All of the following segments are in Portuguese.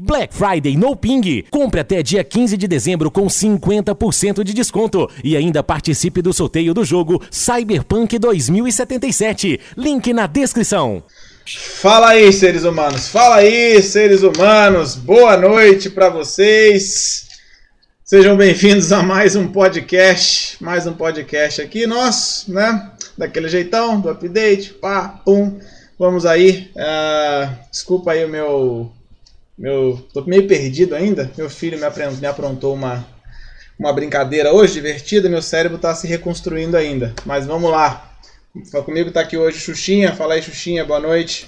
Black Friday no Ping. Compre até dia 15 de dezembro com 50% de desconto e ainda participe do sorteio do jogo Cyberpunk 2077. Link na descrição. Fala aí, seres humanos. Fala aí, seres humanos. Boa noite para vocês. Sejam bem-vindos a mais um podcast, mais um podcast aqui nosso, né? Daquele jeitão, do update, pá, pum. Vamos aí. Uh, desculpa aí o meu meu, tô meio perdido ainda. Meu filho me, me aprontou uma, uma brincadeira hoje divertida. Meu cérebro está se reconstruindo ainda. Mas vamos lá. Comigo está aqui hoje Xuxinha. Fala aí, Xuxinha. Boa noite.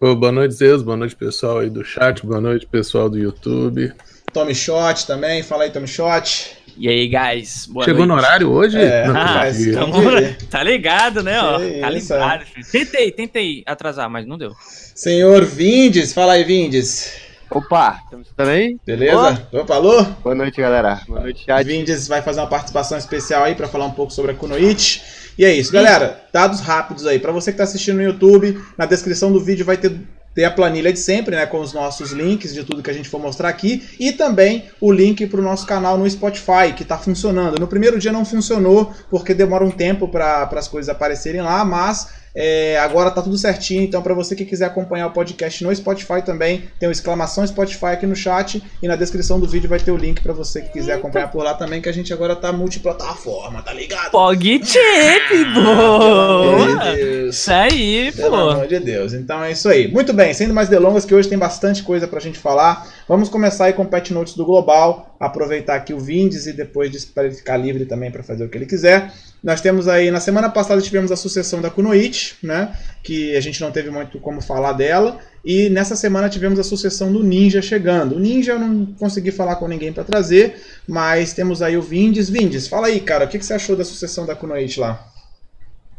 Oh, boa noite, Zeus. Boa noite, pessoal aí do chat. Boa noite, pessoal do YouTube. Tommy Shot também. Fala aí, Tommy Shot. E aí, guys? Boa Chegou noite. no horário hoje? É, não, ah, tá ligado, né? Ó, tá ligado. Tentei, tentei atrasar, mas não deu. Senhor Vindes, fala aí, Vindes. Opa, estamos aí? Beleza? Opa, alô? Boa noite, galera. Boa noite, chat. Vindes vai fazer uma participação especial aí para falar um pouco sobre a Kunoichi. E é isso, galera. Dados rápidos aí. Para você que está assistindo no YouTube, na descrição do vídeo vai ter ter a planilha de sempre, né, com os nossos links de tudo que a gente for mostrar aqui e também o link para o nosso canal no Spotify que está funcionando. No primeiro dia não funcionou porque demora um tempo para as coisas aparecerem lá, mas é, agora tá tudo certinho, então para você que quiser acompanhar o podcast no Spotify também, tem uma exclamação Spotify aqui no chat e na descrição do vídeo vai ter o link para você que quiser acompanhar por lá também, que a gente agora tá multiplataforma, tá ligado? Pogtip, boa! Isso aí, pô! Pelo amor de Deus, então é isso aí. Muito bem, sendo mais delongas, que hoje tem bastante coisa pra gente falar, vamos começar aí com o Pet Notes do Global, aproveitar aqui o Vindes e depois para ele ficar livre também para fazer o que ele quiser. Nós temos aí, na semana passada tivemos a sucessão da Kunoichi, né? Que a gente não teve muito como falar dela. E nessa semana tivemos a sucessão do Ninja chegando. O Ninja eu não consegui falar com ninguém para trazer, mas temos aí o Vindes. Vindes, fala aí, cara, o que, que você achou da sucessão da Kunoichi lá?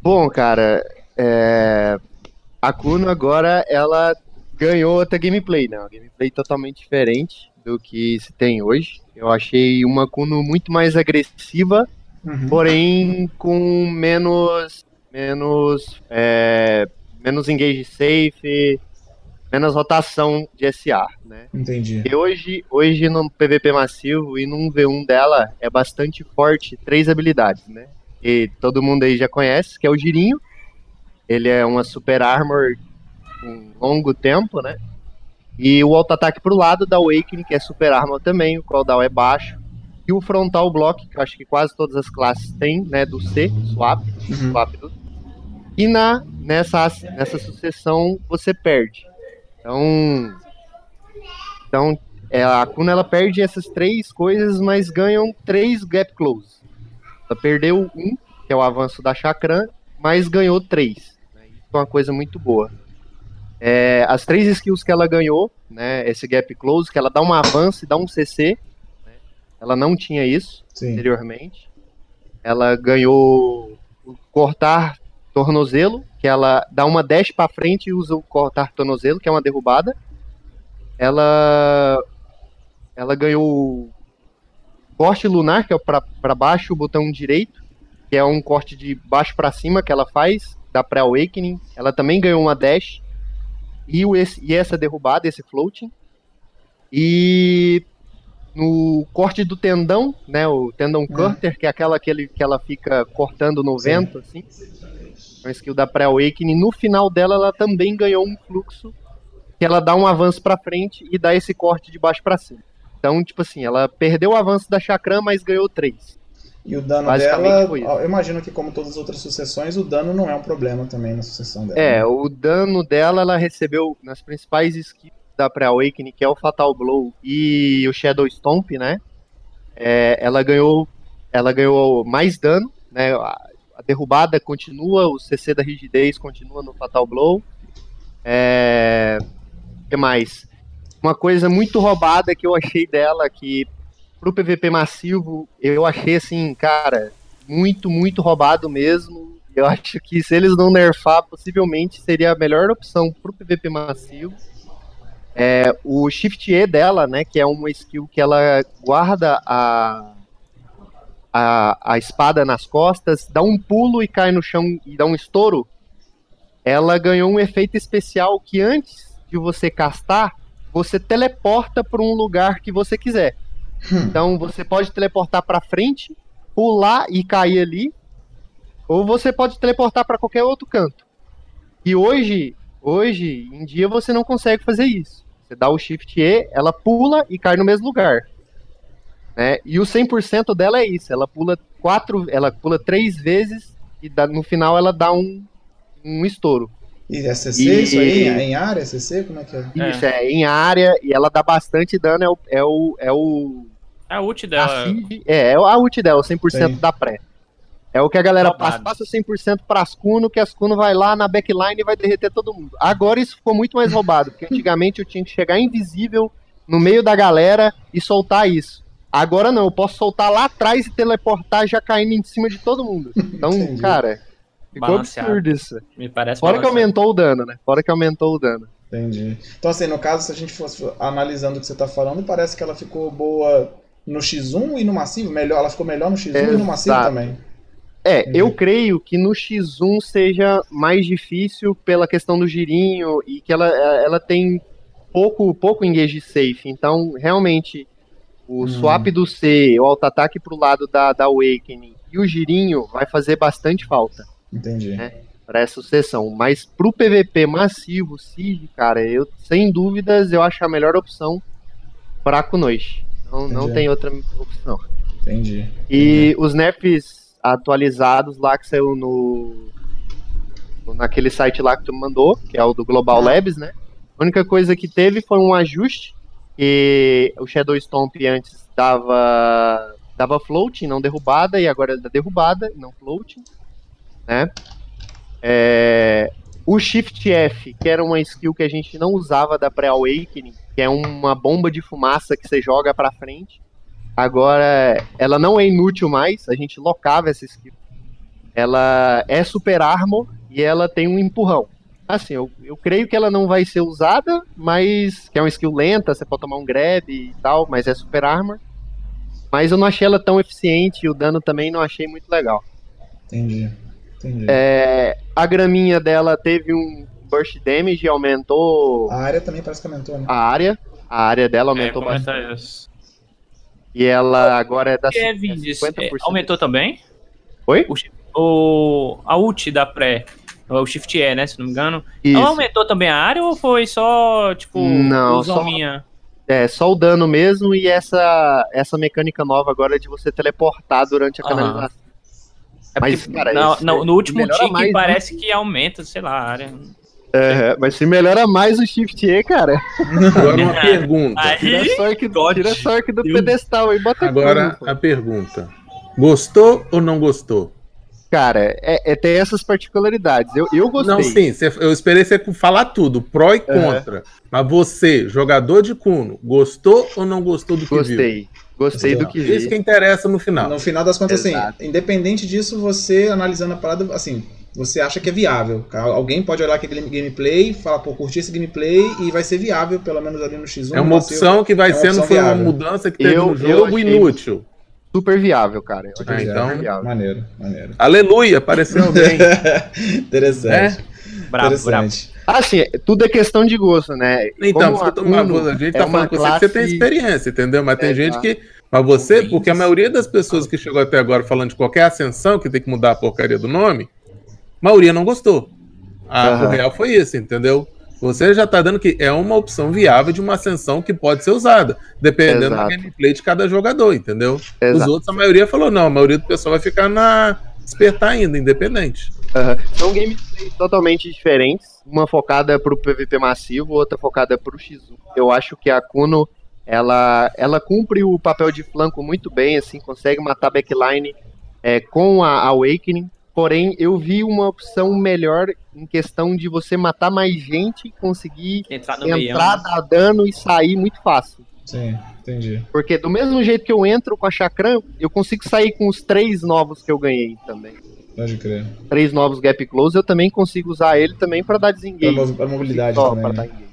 Bom, cara, é... a Kuno agora ela ganhou outra gameplay, né? Uma gameplay totalmente diferente do que se tem hoje. Eu achei uma Kuno muito mais agressiva Uhum. Porém, com menos. Menos. É, menos engage safe, menos rotação de SA, né? Entendi. E hoje, hoje no PVP massivo e num V1 dela é bastante forte três habilidades, né? E todo mundo aí já conhece, que é o Girinho. Ele é uma super armor com longo tempo, né? E o auto-ataque pro lado da Awakening, que é super armor também, o cooldown é baixo. E o frontal block, que eu acho que quase todas as classes têm, né, do C, swap, uhum. swap do... E na, nessa, nessa sucessão você perde. Então, então é, a Kuna ela perde essas três coisas, mas ganham três gap close. Ela perdeu um, que é o avanço da Chakran, mas ganhou três. Né? Isso é uma coisa muito boa. É, as três skills que ela ganhou, né, esse gap close, que ela dá um avanço e dá um CC, ela não tinha isso Sim. anteriormente. Ela ganhou o cortar tornozelo, que ela dá uma dash para frente e usa o cortar tornozelo, que é uma derrubada. Ela ela ganhou o corte lunar, que é para baixo, o botão direito, que é um corte de baixo para cima que ela faz, da pré-awakening. Ela também ganhou uma dash e, o, e essa derrubada, esse floating. E no corte do tendão, né, o tendão é. cutter, que é aquela que, ele, que ela fica cortando no vento, assim. Uma skill da pré-awakening. No final dela, ela também ganhou um fluxo que ela dá um avanço para frente e dá esse corte de baixo para cima. Então, tipo assim, ela perdeu o avanço da chakra, mas ganhou três. E o dano dela, eu imagino que como todas as outras sucessões, o dano não é um problema também na sucessão dela. É, né? o dano dela, ela recebeu nas principais skills da Pre-Awakening, que é o Fatal Blow, e o Shadow Stomp, né? É, ela ganhou ela ganhou mais dano, né? A, a, derrubada continua, o CC da rigidez continua no Fatal Blow. É, que mais? Uma coisa muito roubada que eu achei dela, que pro PVP massivo, eu achei assim, cara, muito, muito roubado mesmo. Eu acho que se eles não nerfar, possivelmente seria a melhor opção pro PVP massivo. É, o Shift E dela, né, que é uma skill que ela guarda a, a, a espada nas costas, dá um pulo e cai no chão e dá um estouro, ela ganhou um efeito especial que antes de você castar, você teleporta para um lugar que você quiser. Hum. Então você pode teleportar para frente, pular e cair ali, ou você pode teleportar para qualquer outro canto. E hoje, hoje em dia você não consegue fazer isso. Você dá o Shift E, ela pula e cai no mesmo lugar. Né? E o 100% dela é isso, ela pula quatro, ela pula três vezes e dá, no final ela dá um, um estouro. E é CC e, isso aí? É em área, CC? Como é que é? Isso, é. é em área e ela dá bastante dano, é o... É o, é o é a ult dela. é, é a ult dela, 100% Sim. da pré. É o que a galera passa, passa 100% para as Kuno, que as Kuno vai lá na backline e vai derreter todo mundo. Agora isso ficou muito mais roubado, porque antigamente eu tinha que chegar invisível no meio da galera e soltar isso. Agora não, eu posso soltar lá atrás e teleportar já caindo em cima de todo mundo. Então, Entendi. cara, ficou absurdo isso. Me parece Fora que aumentou o dano, né? Fora que aumentou o dano. Entendi. Então, assim, no caso, se a gente fosse analisando o que você tá falando, parece que ela ficou boa no X1 e no massivo. Melhor, ela ficou melhor no X1 Exato. e no massivo também. É, Entendi. eu creio que no X1 seja mais difícil pela questão do girinho e que ela, ela tem pouco, pouco engage safe. Então, realmente, o hum. swap do C, o auto-ataque pro lado da, da Awakening e o girinho vai fazer bastante falta. Entendi. Né, para essa sucessão. Mas pro PVP massivo, Siege, cara, eu sem dúvidas eu acho a melhor opção pra Kunoichi. Não, não tem outra opção. Entendi. Entendi. E os nerfs atualizados lá que saiu no naquele site lá que tu mandou, que é o do Global ah. Labs, né? A única coisa que teve foi um ajuste e o Shadow Stomp antes dava, dava floating, não derrubada, e agora ele dá derrubada, não floating. Né? É, o Shift F, que era uma skill que a gente não usava da pré-awakening, que é uma bomba de fumaça que você joga para frente. Agora, ela não é inútil mais, a gente locava essa skill. Ela é super armor e ela tem um empurrão. Assim, eu, eu creio que ela não vai ser usada, mas que é uma skill lenta, você pode tomar um grab e tal, mas é super armor. Mas eu não achei ela tão eficiente e o dano também não achei muito legal. Entendi. É, a graminha dela teve um burst damage e aumentou. A área também parece que aumentou, né? A área. A área dela aumentou é, bastante. Isso. E ela agora é da é, 50%. É, aumentou também? Oi? O, o, a ult da pré o Shift E, né? Se não me engano. Isso. Ela aumentou também a área ou foi só, tipo, não, só, minha? É, só o dano mesmo e essa, essa mecânica nova agora de você teleportar durante a canalização. É mas, cara, no, no, no último tique mais, parece né? que aumenta, sei lá, a área. É, mas se melhora mais o Shift E, cara. Agora uma pergunta. Aí, tira a sorte, tira do pedestal e bota Agora a pergunta. Gostou ou não gostou? Cara, é, é ter essas particularidades. Eu, eu gostei. Não, sim, cê, eu esperei você falar tudo, pró e contra. Uhum. Mas você, jogador de Kuno, gostou ou não gostou do que gostei. viu? Gostei. Gostei do que vi. Isso que interessa no final. No final das contas, assim, Exato. assim, independente disso, você analisando a parada, assim, você acha que é viável. Alguém pode olhar aquele gameplay, falar, pô, curti esse gameplay e vai ser viável, pelo menos ali no X1. É uma opção que vai é ser, não foi uma mudança que teve eu, no jogo inútil super viável, cara. Ah, então, viável. maneiro, maneiro. Aleluia, apareceu bem. Interessante. É? Bravo, Interessante. bravo. Assim, tudo é questão de gosto, né? Então, a, a gente tá é falando com classe... você que você tem experiência, entendeu? Mas tem é, gente tá. que. Mas você, porque a maioria das pessoas que chegou até agora falando de qualquer ascensão, que tem que mudar a porcaria do nome, a maioria não gostou. A, uhum. O real foi isso, entendeu? Você já está dando que é uma opção viável de uma ascensão que pode ser usada, dependendo Exato. do gameplay de cada jogador, entendeu? Exato. Os outros, a maioria falou, não, a maioria do pessoal vai ficar na despertar ainda, independente. Uhum. São gameplays totalmente diferentes, uma focada para o PVP massivo, outra focada para o X1. Eu acho que a Kuno, ela, ela cumpre o papel de flanco muito bem, assim, consegue matar backline é, com a Awakening, Porém, eu vi uma opção melhor em questão de você matar mais gente e conseguir entrar, no entrar dar dano e sair muito fácil. Sim, entendi. Porque do mesmo jeito que eu entro com a Chakram, eu consigo sair com os três novos que eu ganhei também. Pode crer. Três novos Gap Close, eu também consigo usar ele também para dar desengage. Para mobilidade Só, também. Pra né? dar engage.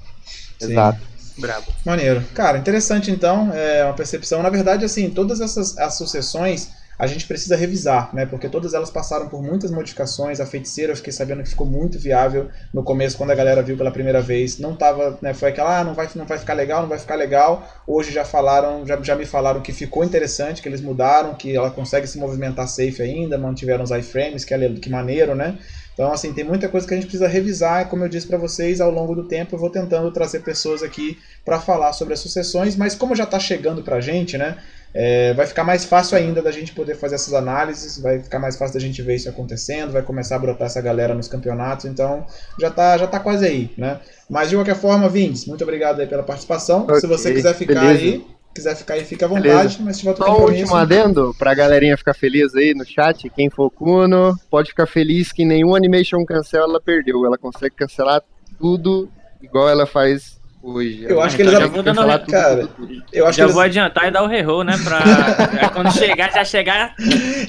Exato. Bravo. Maneiro. Cara, interessante então, é uma percepção. Na verdade, assim, todas essas as sucessões a gente precisa revisar, né? Porque todas elas passaram por muitas modificações. A feiticeira, eu fiquei sabendo que ficou muito viável no começo, quando a galera viu pela primeira vez. Não tava, né? Foi aquela, ah, não vai, não vai ficar legal, não vai ficar legal. Hoje já falaram, já, já me falaram que ficou interessante, que eles mudaram, que ela consegue se movimentar safe ainda, mantiveram os iframes, que, é, que maneiro, né? Então, assim, tem muita coisa que a gente precisa revisar, como eu disse para vocês, ao longo do tempo eu vou tentando trazer pessoas aqui para falar sobre as sucessões, mas como já está chegando para a gente, né, é, vai ficar mais fácil ainda da gente poder fazer essas análises, vai ficar mais fácil da gente ver isso acontecendo, vai começar a brotar essa galera nos campeonatos, então já está já tá quase aí, né. Mas de qualquer forma, Vindes, muito obrigado aí pela participação. Okay, Se você quiser ficar beleza. aí, quiser ficar aí, fica à vontade, Beleza. mas se tiver outro Só compromisso... último adendo, pra galerinha ficar feliz aí no chat, quem for Kuno, pode ficar feliz que nenhum Animation Cancel ela perdeu, ela consegue cancelar tudo igual ela faz hoje. Eu acho que eles já vou dando tudo, cara, tudo, eu acho já que vou eles... adiantar e dar o reroll, né, pra quando chegar já chegar.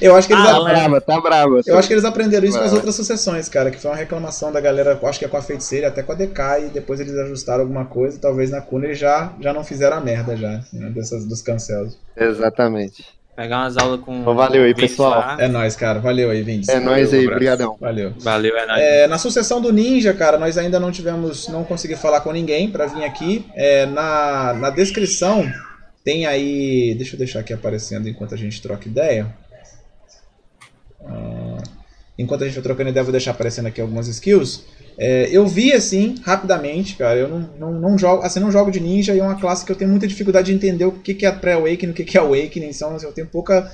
Eu acho que eles ah, tá brava, tá brava. Eu acho que eles aprenderam isso com as outras sucessões, cara, que foi uma reclamação da galera, acho que é com a feiticeira, até com a DK e depois eles ajustaram alguma coisa, talvez na Kuna eles já já não fizeram a merda já, né, dessas dos cancels. Exatamente. Pegar umas aulas com. Então, valeu aí, pessoal. Lá. É nóis, cara. Valeu aí, Vindes. É nóis aí, obrigadão. Valeu. Valeu, é nóis. É, na sucessão do Ninja, cara, nós ainda não tivemos, não consegui falar com ninguém para vir aqui. É, na, na descrição tem aí. Deixa eu deixar aqui aparecendo enquanto a gente troca ideia. Uh, enquanto a gente vai trocando ideia, vou deixar aparecendo aqui algumas skills. É, eu vi assim, rapidamente, cara. Eu não, não, não, jogo. Assim, não jogo de ninja e é uma classe que eu tenho muita dificuldade de entender o que, que é pré-awakening, o que, que é awakening. Então, assim, eu tenho pouca,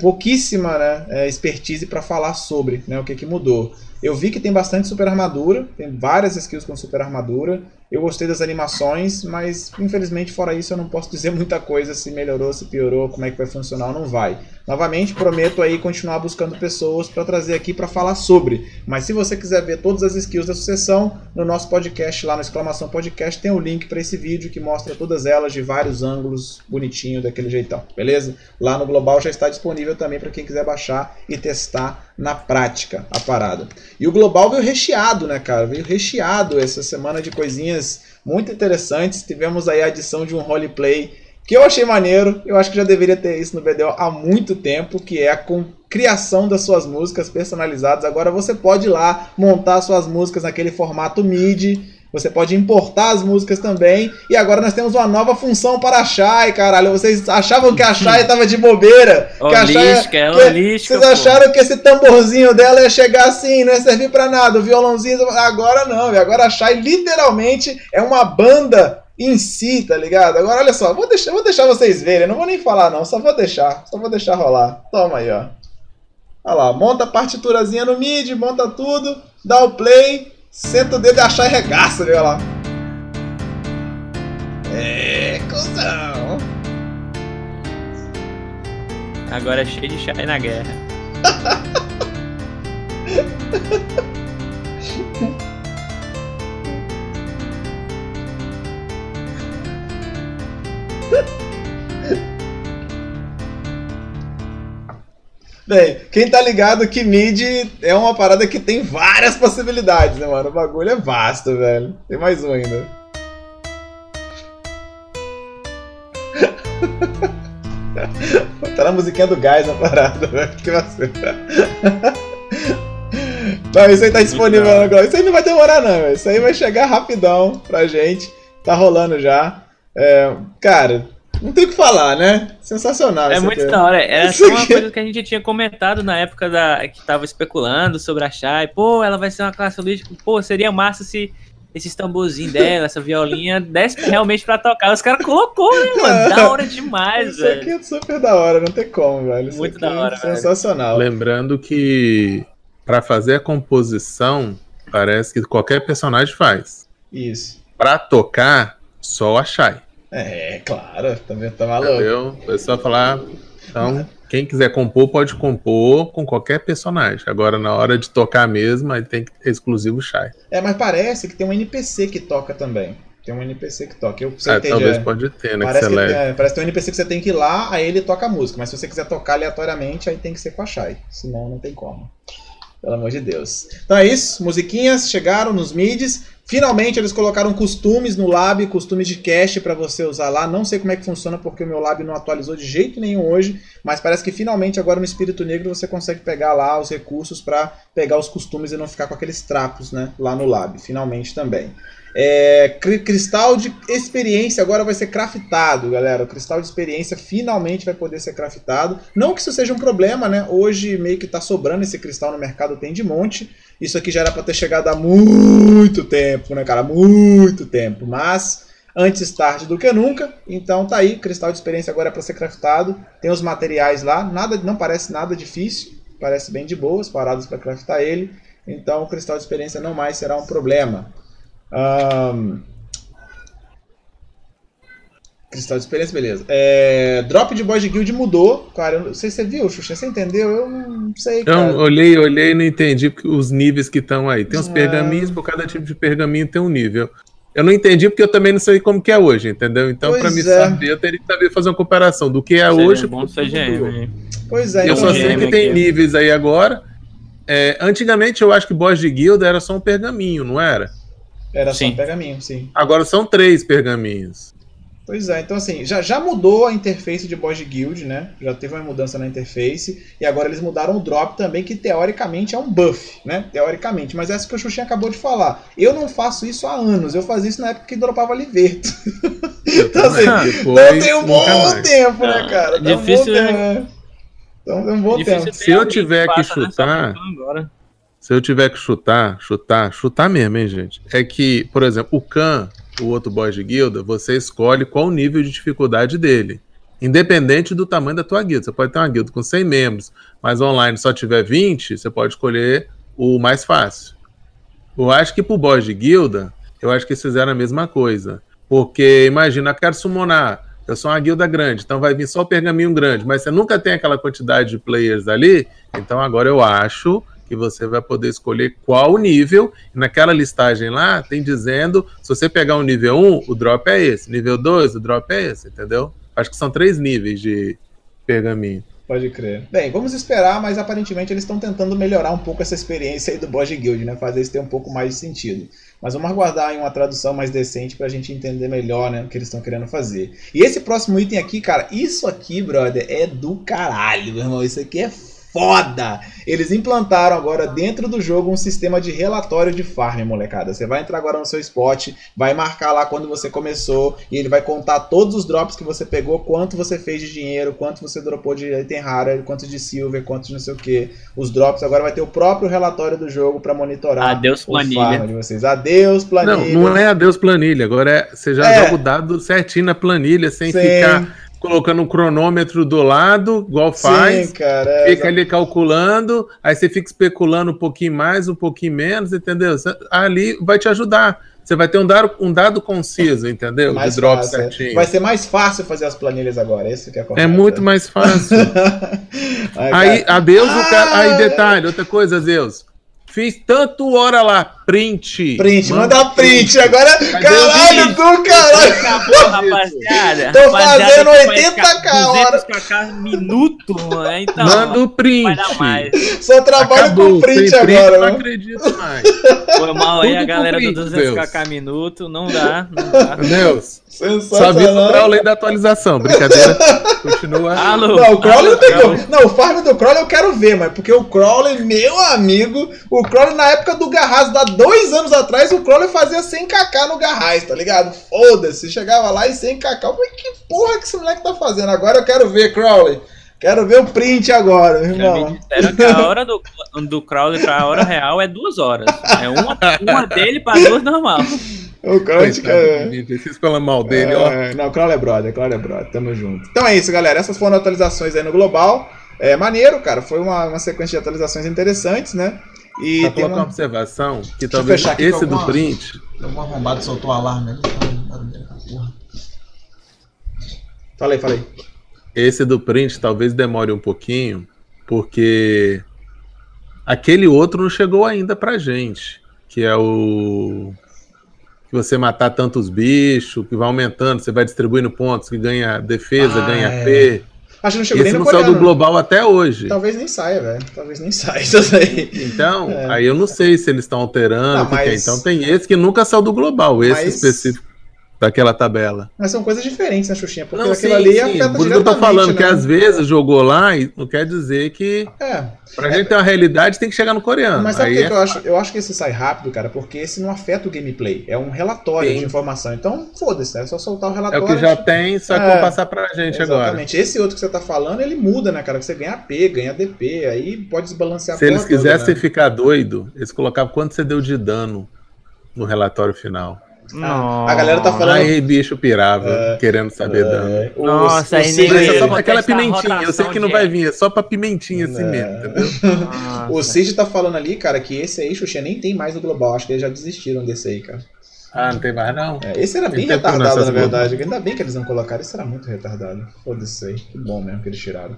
pouquíssima né, é, expertise para falar sobre né, o que, que mudou. Eu vi que tem bastante super armadura, tem várias skills com super armadura. Eu gostei das animações, mas infelizmente fora isso eu não posso dizer muita coisa se melhorou, se piorou, como é que vai funcionar ou não vai. Novamente, prometo aí continuar buscando pessoas para trazer aqui para falar sobre. Mas se você quiser ver todas as skills da sucessão, no nosso podcast lá no exclamação podcast tem o um link para esse vídeo que mostra todas elas de vários ângulos, bonitinho daquele jeitão, beleza? Lá no global já está disponível também para quem quiser baixar e testar na prática a parada. E o global veio recheado, né, cara? Veio recheado essa semana de coisinhas muito interessantes. Tivemos aí a adição de um roleplay que eu achei maneiro, eu acho que já deveria ter isso no BDO há muito tempo, que é a criação das suas músicas personalizadas. Agora você pode ir lá montar suas músicas naquele formato MIDI, você pode importar as músicas também. E agora nós temos uma nova função para a Shai, caralho. Vocês achavam que a Shai estava de bobeira? que a Shai, que, Vocês acharam que esse tamborzinho dela ia chegar assim, não ia servir para nada, o violãozinho. Agora não, agora a Shai literalmente é uma banda em si, tá ligado? Agora olha só, vou deixar, vou deixar vocês verem, não vou nem falar não, só vou deixar, só vou deixar rolar. Toma aí, ó. Olha lá, monta a partiturazinha no MIDI, monta tudo, dá o play, senta o dedo e achar e regaça, olha lá. É, cuzão. Agora é cheio de chai na guerra. Bem, quem tá ligado que mid é uma parada que tem várias possibilidades, né, mano? O bagulho é vasto, velho. Tem mais um ainda. tá na musiquinha do gás na parada, velho. Que vacina. Não, isso aí tá disponível agora. Isso aí não vai demorar, não, velho. Isso aí vai chegar rapidão pra gente. Tá rolando já. É, cara, não tem o que falar, né? Sensacional. É muito aqui. da hora. Era só uma coisa que a gente tinha comentado na época da que tava especulando sobre a Shai. Pô, ela vai ser uma classe holística. Pô, seria massa se esses tamborzinhos dela, essa violinha, desse realmente pra tocar. Os caras colocou, né, mano? Da hora demais, Isso velho. Isso aqui é super da hora, não tem como, velho. Isso muito da é hora, é Sensacional. Velho. Lembrando que pra fazer a composição, parece que qualquer personagem faz. Isso. Pra tocar, só a Shai. É, claro, também tá maluco. Entendeu? O pessoal falar. Então, quem quiser compor, pode compor com qualquer personagem. Agora, na hora de tocar mesmo, aí tem que ter exclusivo Shai. É, mas parece que tem um NPC que toca também. Tem um NPC que toca. Eu, é, talvez pode ter, né? Parece que, que é, parece que tem um NPC que você tem que ir lá, aí ele toca a música. Mas se você quiser tocar aleatoriamente, aí tem que ser com a Shai. Senão não tem como. Pelo amor de Deus. Então é isso, musiquinhas chegaram nos mids. Finalmente eles colocaram costumes no lab, costumes de cache para você usar lá. Não sei como é que funciona porque o meu lab não atualizou de jeito nenhum hoje, mas parece que finalmente agora no Espírito Negro você consegue pegar lá os recursos para pegar os costumes e não ficar com aqueles trapos, né, lá no lab. Finalmente também. É, cristal de experiência agora vai ser craftado, galera. O cristal de experiência finalmente vai poder ser craftado. Não que isso seja um problema, né? Hoje meio que tá sobrando esse cristal no mercado, tem de monte. Isso aqui já era para ter chegado há muito tempo, né, cara? Muito tempo. Mas antes tarde do que nunca. Então tá aí, cristal de experiência agora é para ser craftado. Tem os materiais lá, nada, não parece nada difícil, parece bem de boas, paradas para craftar ele. Então o cristal de experiência não mais será um problema. Um... Cristal de experiência, beleza. É... Drop de Boys de Guild mudou. Cara, eu não sei se você viu, Xuxa. Você entendeu? Eu não sei, cara. Eu olhei, olhei e não entendi os níveis que estão aí. Tem uns ah. pergaminhos, por cada tipo de pergaminho tem um nível. Eu não entendi porque eu também não sei como que é hoje, entendeu? Então, para me é. saber, eu teria que saber fazer uma comparação do que é Seria hoje. Bom CGM, pois é. Eu só sei que tem níveis aí agora. É, antigamente eu acho que boss de guilda era só um pergaminho, não era? Era sim. só um pergaminho, sim. Agora são três pergaminhos. Pois é, então assim, já, já mudou a interface de boss de guild, né? Já teve uma mudança na interface. E agora eles mudaram o drop também, que teoricamente é um buff, né? Teoricamente. Mas essa que o Xuxinha acabou de falar. Eu não faço isso há anos. Eu fazia isso na época que dropava Liverto. então assim, não tem um bom tempo, né, cara? Tá difícil, um né? Então tem um bom tempo. Se eu tiver que chutar. Se eu tiver que chutar, chutar, chutar mesmo, hein, gente? É que, por exemplo, o Khan, o outro boss de guilda, você escolhe qual o nível de dificuldade dele. Independente do tamanho da tua guilda. Você pode ter uma guilda com 100 membros, mas online só tiver 20, você pode escolher o mais fácil. Eu acho que pro boss de guilda, eu acho que eles fizeram a mesma coisa. Porque, imagina, eu quero summonar, eu sou uma guilda grande, então vai vir só o pergaminho grande, mas você nunca tem aquela quantidade de players ali, então agora eu acho que você vai poder escolher qual nível. E naquela listagem lá, tem dizendo, se você pegar o um nível 1, o drop é esse. Nível 2, o drop é esse, entendeu? Acho que são três níveis de pergaminho. Pode crer. Bem, vamos esperar, mas aparentemente eles estão tentando melhorar um pouco essa experiência aí do Boss Guild, né? Fazer isso ter um pouco mais de sentido. Mas vamos aguardar aí uma tradução mais decente pra gente entender melhor, né? O que eles estão querendo fazer. E esse próximo item aqui, cara, isso aqui, brother, é do caralho, meu irmão. Isso aqui é foda. Eles implantaram agora dentro do jogo um sistema de relatório de farm, molecada. Você vai entrar agora no seu spot, vai marcar lá quando você começou e ele vai contar todos os drops que você pegou, quanto você fez de dinheiro, quanto você dropou de item raro, quanto de silver, quanto de não sei o que. Os drops agora vai ter o próprio relatório do jogo para monitorar adeus, planilha. de vocês. Adeus planilha. Não, não é adeus planilha, agora é você já é. joga o dado certinho na planilha sem Sim. ficar colocando um cronômetro do lado, igual faz. Sim, cara. É, fica ali calculando, aí você fica especulando um pouquinho mais, um pouquinho menos, entendeu? Ali vai te ajudar. Você vai ter um dado, um dado conciso, entendeu? Mais drop fácil, é. certinho. Vai ser mais fácil fazer as planilhas agora, esse que é correto. É muito mais fácil. aí, adeus, ah! o cara. Aí, detalhe, outra coisa, Zeus. Fiz tanto hora lá, print. Print, manda, manda print. print. Agora, Cadê caralho, do caralho. Acabou, rapaziada. Tô rapaziada, fazendo 80k hora. 200 minuto, então. Manda o print. Só trabalho Acabou, com print, print agora. Não acredito mais. Foi mal aí a galera print, do 200kk minuto. Não dá, não dá. Deus. Só vi o Crowley da atualização. Brincadeira. Continua. Alô, não, o Crowley não tem como. Não, o farm do Crowley eu quero ver, mas porque o Crowley, meu amigo, o Crowley na época do Garraz, há dois anos atrás, o Crowley fazia 100kk no Garraz, tá ligado? Foda-se, chegava lá e 100kk. Eu falei, que porra que esse moleque tá fazendo? Agora eu quero ver, Crowley. Quero ver o print agora, meu irmão. Me disseram que a hora do, do Crowley pra hora real é duas horas. É uma, uma dele pra duas normal. O Crowley é... Vocês falam mal dele, é, ó. Não, o Crowley é brother, o Crowley é brother, tamo junto. Então é isso, galera. Essas foram atualizações aí no Global. É maneiro, cara. Foi uma, uma sequência de atualizações interessantes, né? E Só tem uma... uma observação que talvez esse alguma, do print. Algum arrombado soltou o alarme ali. Falei, falei. Esse do print talvez demore um pouquinho, porque aquele outro não chegou ainda pra gente, que é o que você matar tantos bichos, que vai aumentando, você vai distribuindo pontos, que ganha defesa, ah, ganha é. P. Acho que não chegou Esse nem no não coreano. saiu do global até hoje. Talvez nem saia, velho. Talvez nem saia Então, é. aí eu não sei se eles estão alterando. Não, mas... Então tem esse que nunca saiu do global, esse mas... específico daquela tabela. Mas são coisas diferentes, né, Xuxinha? Porque não, aquilo sim, ali sim. afeta Por isso eu tô falando né? que às vezes jogou lá e não quer dizer que. É. Pra é. gente ter uma realidade, tem que chegar no coreano. Mas sabe o que, é... que, eu acho? Eu acho que esse sai rápido, cara, porque esse não afeta o gameplay. É um relatório sim. de informação. Então, foda-se, é só soltar o relatório. É o que já tem, só que é, vou passar pra gente exatamente. agora. Exatamente. Esse outro que você tá falando, ele muda, né, cara? Você ganha AP, ganha DP, aí pode desbalancear Se eles quisessem toda, né? ficar doido, eles colocavam quanto você deu de dano no relatório final. Nossa. A galera tá falando. Aí, bicho pirava, é, querendo saber é, dano. Nossa, aí nem. É só pra aquela pimentinha. Eu sei que não vai vir, é só pra pimentinha assim mesmo, entendeu? o Cid tá falando ali, cara, que esse aí, Xuxa, nem tem mais no global. Acho que eles já desistiram desse aí, cara. Ah, não tem mais não? É, esse era bem retardado, na verdade. Ainda bem que eles não colocaram. Esse era muito retardado. Foda-se aí. Que bom mesmo que eles tiraram.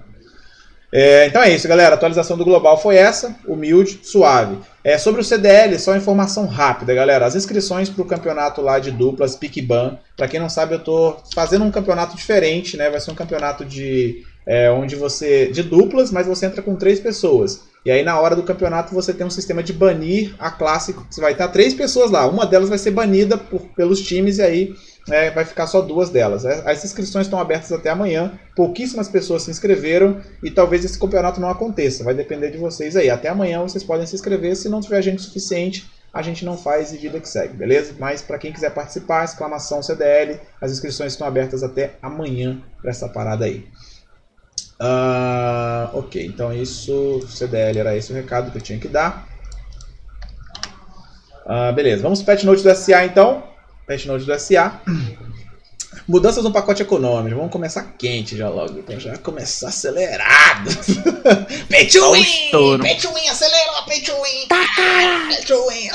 É, então é isso, galera. A atualização do global foi essa, humilde, suave. É, sobre o CDL, só informação rápida, galera. As inscrições para o campeonato lá de duplas PicBan, para quem não sabe, eu estou fazendo um campeonato diferente, né? Vai ser um campeonato de é, onde você de duplas, mas você entra com três pessoas. E aí na hora do campeonato você tem um sistema de banir a classe. Você vai estar três pessoas lá. Uma delas vai ser banida por, pelos times e aí é, vai ficar só duas delas. É, as inscrições estão abertas até amanhã. Pouquíssimas pessoas se inscreveram e talvez esse campeonato não aconteça. Vai depender de vocês aí. Até amanhã vocês podem se inscrever. Se não tiver gente suficiente, a gente não faz e vida que segue, beleza? Mas para quem quiser participar, exclamação CDL. As inscrições estão abertas até amanhã para essa parada aí. Uh, ok, então isso, CDL era esse o recado que eu tinha que dar. Uh, beleza, vamos para patch note do SA então patch notes do SA. Mudanças no pacote econômico. Vamos começar quente já logo. Então já começar acelerado. pay to win! Pay to win, acelerou, pay to win! Tá, pay to win!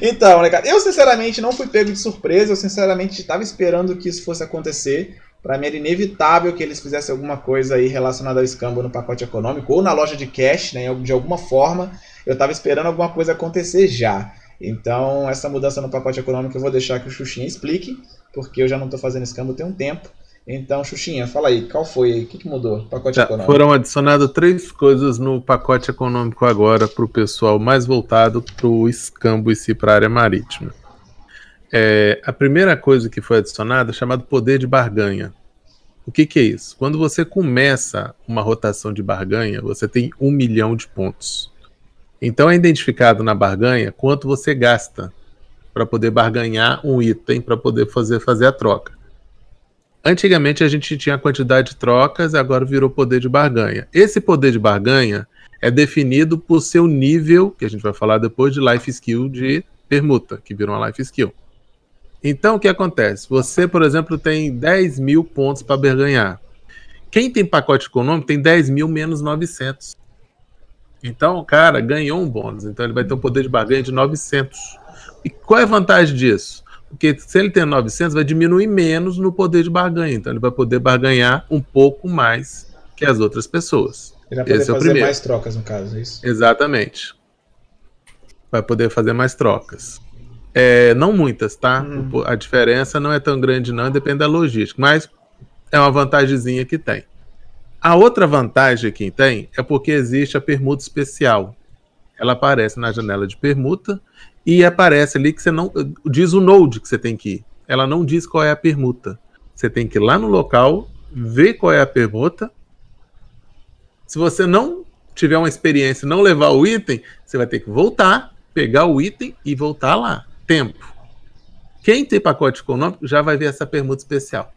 então, né, cara, eu sinceramente não fui pego de surpresa. Eu sinceramente estava esperando que isso fosse acontecer. Para mim era inevitável que eles fizessem alguma coisa aí relacionada ao escambo no pacote econômico ou na loja de cash, né, de alguma forma. Eu estava esperando alguma coisa acontecer já. Então, essa mudança no pacote econômico eu vou deixar que o Xuxinha explique, porque eu já não estou fazendo escambo tem um tempo. Então, Xuxinha, fala aí, qual foi? O que, que mudou no pacote Já econômico? Foram adicionadas três coisas no pacote econômico agora para o pessoal mais voltado para o escambo e si para a área marítima. É, a primeira coisa que foi adicionada é chamado poder de barganha. O que, que é isso? Quando você começa uma rotação de barganha, você tem um milhão de pontos. Então é identificado na barganha quanto você gasta para poder barganhar um item para poder fazer, fazer a troca. Antigamente a gente tinha a quantidade de trocas, agora virou poder de barganha. Esse poder de barganha é definido por seu nível, que a gente vai falar depois, de life skill de permuta, que virou uma life skill. Então o que acontece? Você, por exemplo, tem 10 mil pontos para barganhar. Quem tem pacote econômico tem 10 mil menos 900. Então, o cara ganhou um bônus. Então, ele vai ter um poder de barganha de 900. E qual é a vantagem disso? Porque se ele tem 900, vai diminuir menos no poder de barganha. Então, ele vai poder barganhar um pouco mais que as outras pessoas. Ele vai poder Esse fazer é mais trocas, no caso, é isso? Exatamente. Vai poder fazer mais trocas. É, não muitas, tá? Hum. A diferença não é tão grande, não, depende da logística. Mas é uma vantagemzinha que tem. A outra vantagem que tem é porque existe a permuta especial. Ela aparece na janela de permuta e aparece ali que você não. Diz o node que você tem que ir. Ela não diz qual é a permuta. Você tem que ir lá no local, ver qual é a permuta. Se você não tiver uma experiência e não levar o item, você vai ter que voltar, pegar o item e voltar lá. Tempo. Quem tem pacote econômico já vai ver essa permuta especial.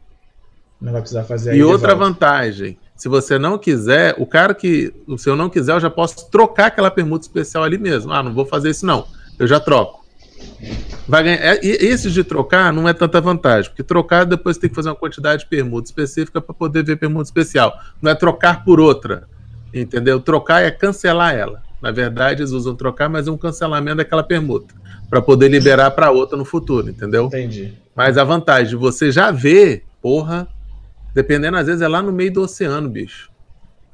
Não vai precisar fazer E outra vantagem, se você não quiser, o cara que. Se eu não quiser, eu já posso trocar aquela permuta especial ali mesmo. Ah, não vou fazer isso, não. Eu já troco. Vai ganhar. É, esse de trocar não é tanta vantagem, porque trocar depois tem que fazer uma quantidade de permuta específica para poder ver permuta especial. Não é trocar por outra. Entendeu? Trocar é cancelar ela. Na verdade, eles usam trocar, mas é um cancelamento daquela permuta. Para poder liberar para outra no futuro, entendeu? Entendi. Mas a vantagem de você já ver, porra, Dependendo, às vezes, é lá no meio do oceano, bicho.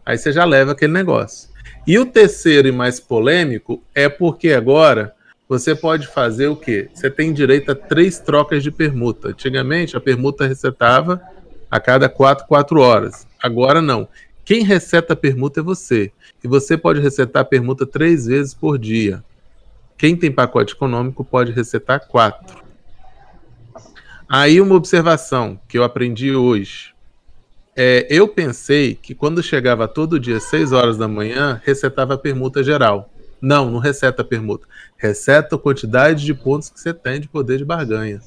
Aí você já leva aquele negócio. E o terceiro e mais polêmico é porque agora você pode fazer o quê? Você tem direito a três trocas de permuta. Antigamente, a permuta recetava a cada 4, 4 horas. Agora não. Quem receta a permuta é você. E você pode recetar a permuta três vezes por dia. Quem tem pacote econômico pode recetar quatro. Aí uma observação que eu aprendi hoje. É, eu pensei que quando chegava todo dia 6 horas da manhã, recetava a permuta geral. Não, não receta a permuta. Receta a quantidade de pontos que você tem de poder de barganha.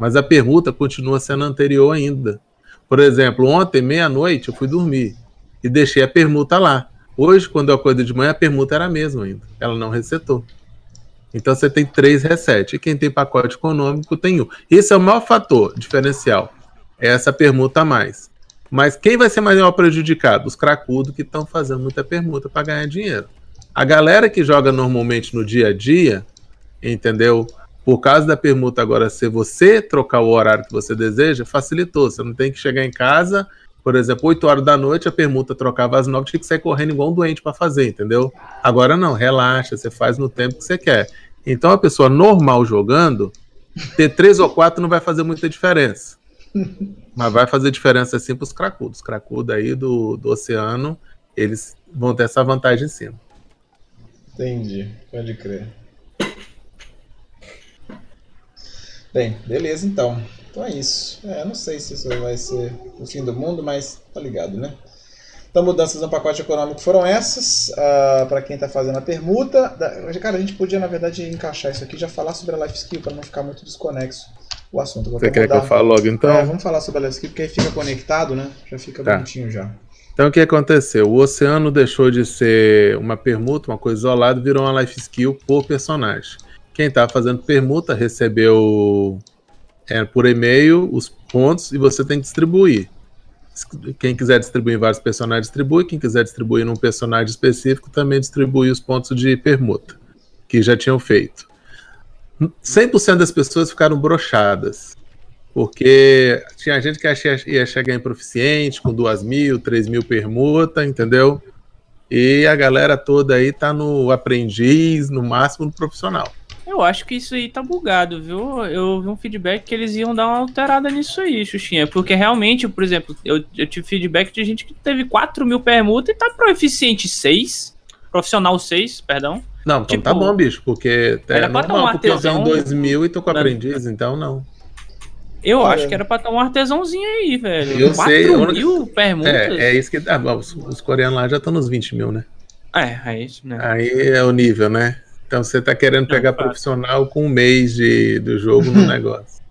Mas a permuta continua sendo anterior ainda. Por exemplo, ontem, meia-noite, eu fui dormir e deixei a permuta lá. Hoje, quando eu acordei de manhã, a permuta era a mesma ainda. Ela não resetou. Então você tem três resets. E quem tem pacote econômico tem um. Esse é o maior fator diferencial. É essa permuta a mais. Mas quem vai ser maior prejudicado? Os cracudos que estão fazendo muita permuta para ganhar dinheiro. A galera que joga normalmente no dia a dia, entendeu? Por causa da permuta agora ser você trocar o horário que você deseja, facilitou. Você não tem que chegar em casa, por exemplo, 8 horas da noite, a permuta trocava às 9, tinha que sair correndo igual um doente para fazer, entendeu? Agora não, relaxa, você faz no tempo que você quer. Então a pessoa normal jogando, ter três ou quatro não vai fazer muita diferença. Mas vai fazer diferença assim para os cracudos. Os cracudos aí do, do oceano, eles vão ter essa vantagem em cima. Entendi, pode crer. Bem, beleza então. Então é isso. É, não sei se isso vai ser o fim do mundo, mas tá ligado, né? Então, mudanças no pacote econômico foram essas. Uh, ah, para quem está fazendo a permuta. Da... Cara, a gente podia, na verdade, encaixar isso aqui e já falar sobre a Life Skill para não ficar muito desconexo o assunto. Vou Você quer mudar. que eu fale logo então? É, vamos falar sobre a Life Skill porque aí fica conectado, né? Já fica tá. bonitinho já. Então o que aconteceu? O oceano deixou de ser uma permuta, uma coisa isolada, virou uma life skill por personagem. Quem estava fazendo permuta recebeu é, por e-mail os pontos e você tem que distribuir. Quem quiser distribuir em vários personagens, distribui. Quem quiser distribuir num personagem específico, também distribui os pontos de permuta, que já tinham feito. 100% das pessoas ficaram brochadas. Porque tinha gente que ia chegar em proficiente com 2 mil, 3 mil permuta, entendeu? E a galera toda aí tá no aprendiz, no máximo no profissional. Eu acho que isso aí tá bugado, viu? Eu vi um feedback que eles iam dar uma alterada nisso aí, Xuxinha. Porque realmente, por exemplo, eu, eu tive feedback de gente que teve 4 mil permuta e tá proficiente 6. Profissional 6, perdão. Não, então tipo, tá bom, bicho, porque é era normal, um porque eu tenho 2 mil e tô com aprendiz, então não. Eu acho que era pra ter um artesãozinho aí, velho. Eu 4 sei. mil permutas? É, é isso que. Ah, os, os coreanos lá já estão nos 20 mil, né? É, é isso, né? Aí é o nível, né? Então você tá querendo pegar profissional com um mês de, do jogo no negócio.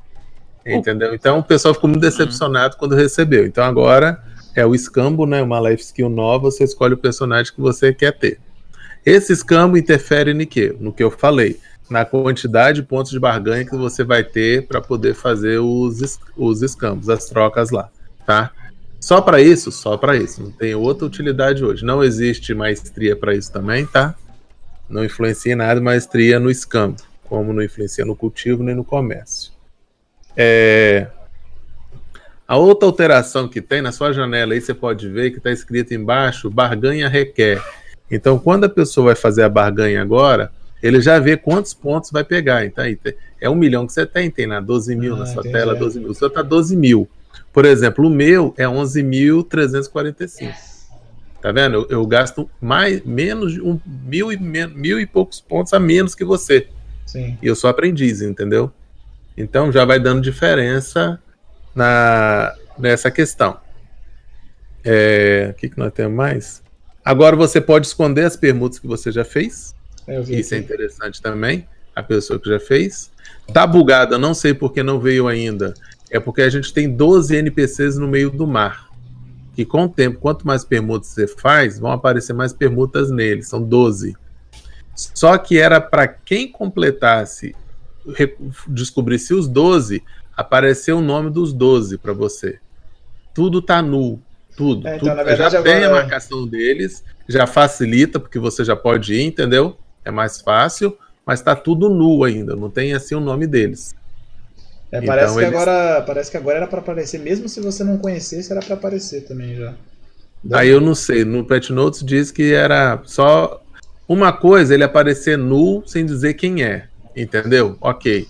Entendeu? Então o pessoal ficou muito decepcionado quando recebeu. Então agora é o escambo, né? Uma life skill nova, você escolhe o personagem que você quer ter. Esse escambo interfere no que? No que eu falei na quantidade de pontos de barganha que você vai ter para poder fazer os, os escambos, as trocas lá, tá? Só para isso, só para isso. Não tem outra utilidade hoje. Não existe maestria para isso também, tá? Não influencia em nada maestria no escambo, como não influencia no cultivo nem no comércio. É... A outra alteração que tem na sua janela aí, você pode ver que está escrito embaixo: barganha requer. Então, quando a pessoa vai fazer a barganha agora, ele já vê quantos pontos vai pegar. Então, aí, é um milhão que você tem, tem na 12 mil ah, na sua tela, 12 mil. O seu tá 12 mil. Por exemplo, o meu é 11.345. Tá vendo? Eu, eu, gasto mais, menos de um mil e, mil e poucos pontos a menos que você. Sim. E eu sou aprendiz, entendeu? Então já vai dando diferença na, nessa questão. É, o que, que nós temos mais? Agora você pode esconder as permutas que você já fez. Isso é interessante também. A pessoa que já fez. Tá bugada, não sei porque não veio ainda. É porque a gente tem 12 NPCs no meio do mar. E com o tempo, quanto mais permutas você faz, vão aparecer mais permutas neles. São 12. Só que era para quem completasse, descobrisse os 12, aparecer o nome dos 12 para você. Tudo tá nu. Tudo. É, então, tudo. Verdade, já tem a marcação deles, já facilita, porque você já pode ir, entendeu? é mais fácil, mas está tudo nu ainda, não tem assim o nome deles. É, parece, então, que eles... agora, parece que agora era para aparecer, mesmo se você não conhecesse, era para aparecer também já. Aí eu não sei, no Pet Notes diz que era só uma coisa ele aparecer nu sem dizer quem é, entendeu? Ok.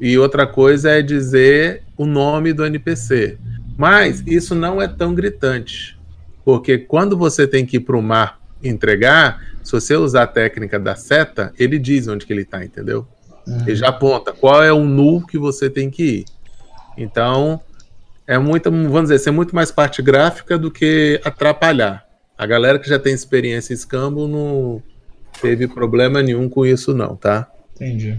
E outra coisa é dizer o nome do NPC. Mas isso não é tão gritante. Porque quando você tem que ir para o mar entregar, se você usar a técnica da seta, ele diz onde que ele está, entendeu? Uhum. Ele já aponta qual é o nu que você tem que ir. Então, é muito, vamos dizer, ser muito mais parte gráfica do que atrapalhar. A galera que já tem experiência em escambo não teve problema nenhum com isso, não, tá? Entendi.